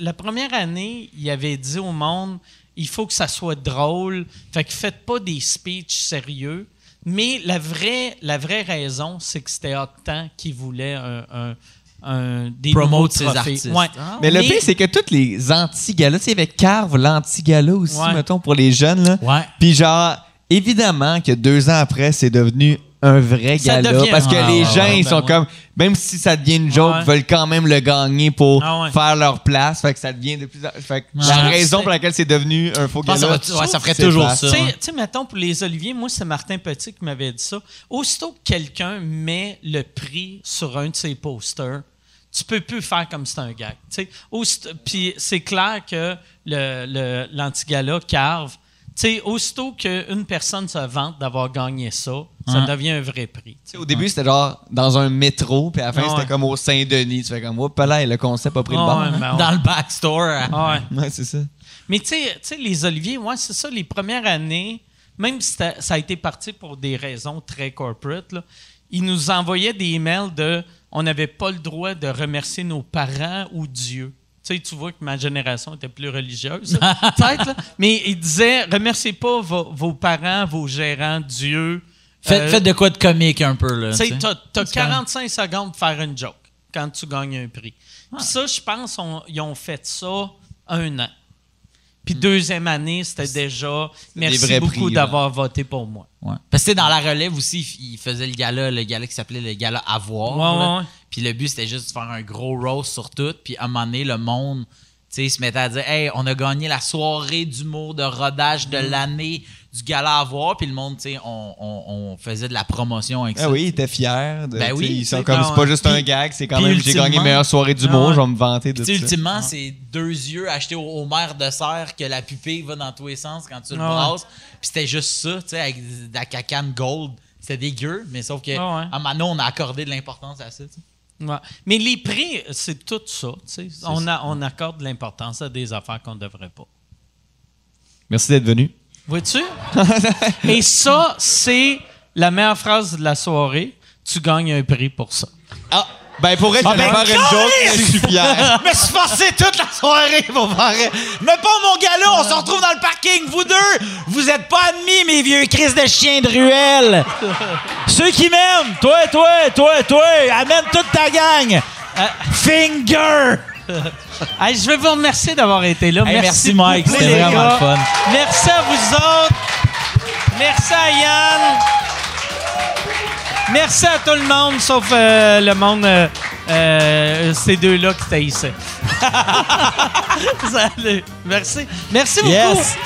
la première année, il avait dit au monde il faut que ça soit drôle. Fait que faites pas des speeches sérieux. Mais la vraie, la vraie raison, c'est que c'était Octan qui voulait un- un- des Promote ses artistes. Ouais. Ah, Mais le pire, c'est que tous les anti-galas, tu sais, avec Carve, l'anti-gala aussi, Ouais. mettons, pour les jeunes, là. Ouais. Puis genre, évidemment que deux ans après, c'est devenu un vrai Ça gala. devient- parce que Ah, les ouais, gens, ouais, ils ben sont ouais. comme, même si ça devient une joke, Ouais. ils veulent quand même le gagner pour Ah ouais. faire leur place. Fait que ça devient de plus en Fait que la Ouais. raison pour laquelle c'est devenu un faux gala. ça va- ouais, ça ferait toujours ça. Tu sais- ouais. tu sais, mettons, pour les Oliviers, moi, c'est Martin Petit qui m'avait dit ça. Aussitôt que quelqu'un met le prix sur un de ses posters, tu peux plus faire comme si c'était un gag. Tu sais, aussitôt- Puis c'est clair que le, le- l'antigala carve. Tu sais, aussitôt qu'une personne se vante d'avoir gagné ça, ça Ouais. devient un vrai prix. Tu sais, Au début, c'était genre dans un métro, puis à la fin, ouais. c'était comme au Saint-Denis. Tu fais comme, oups là, le concept a pris le bord. ouais, ben (laughs) ouais. Dans le backstore. hein. Ouais. Ouais, c'est ça. Mais tu sais- tu sais, les Oliviers, ouais, c'est ça, les premières années, même si ça a été parti pour des raisons très corporate, là, ils nous envoyaient des emails de on n'avait pas le droit de remercier nos parents ou Dieu. Tu sais, tu vois que ma génération était plus religieuse, (laughs) peut-être, mais ils disaient remerciez pas vos, vos parents, vos gérants, Dieu. Faites, Euh, faites de quoi de comique un peu, là. tu quand même- 45 secondes pour faire une joke quand tu gagnes un prix. Puis ça, je pense, on- ils ont fait ça un an. Puis deuxième année, c'était déjà merci beaucoup d'avoir voté pour moi. Ouais. Parce que tu sais, dans la relève aussi, il faisait le gala, le gala qui s'appelait le gala Avoir. Ouais, ouais. Puis le but, c'était juste de faire un gros roast sur tout. Puis à un moment donné, le monde, tu sais, se mettait à dire Hey, on a gagné la soirée d'humour de rodage Mm. de l'année du gala Avoir. Puis le monde, tu sais, on, on- on faisait de la promotion avec Ah ça. oui, ils étaient fiers. De, Ben oui, ils sont c'est comme, c'est pas juste un gag, c'est quand même, j'ai gagné meilleure soirée d'humour, Ah ouais. je vais me vanter de ça. ultimement, c'est deux yeux achetés au, au maire de serre que la pupille va dans tous les sens quand tu le Ah ouais. brasses. Puis c'était juste ça, tu sais, avec de la cacane gold. C'était dégueu, mais sauf que Ah ouais. à Manon, on a accordé de l'importance à ça. Ouais. Mais les prix, c'est tout ça. tu sais. On, a- on accorde de l'importance à des affaires qu'on ne devrait pas. Merci d'être venu. Vois-tu? (laughs) Et ça, c'est la meilleure phrase de la soirée. Tu gagnes un prix pour ça. Ah, ben pour être, j'allais ben, faire une joke. (laughs) Je me suis forcé toute la soirée pour faire. Mais pas mon gala, on se retrouve dans le parking, vous deux! Vous êtes pas admis, mes vieux crises de chiens de ruelle! Ceux qui m'aiment, toi, toi, toi, toi, amène toute ta gang! Euh, finger! (laughs) Hey, je veux vous remercier d'avoir été là. Hey, merci, Mike, c'était vraiment gars. le fun. Merci à vous autres. Merci à Yann. Merci à tout le monde, sauf euh, le monde, euh, euh, ces deux-là qui taillissaient. (laughs) Salut. Merci. Merci beaucoup. Yes.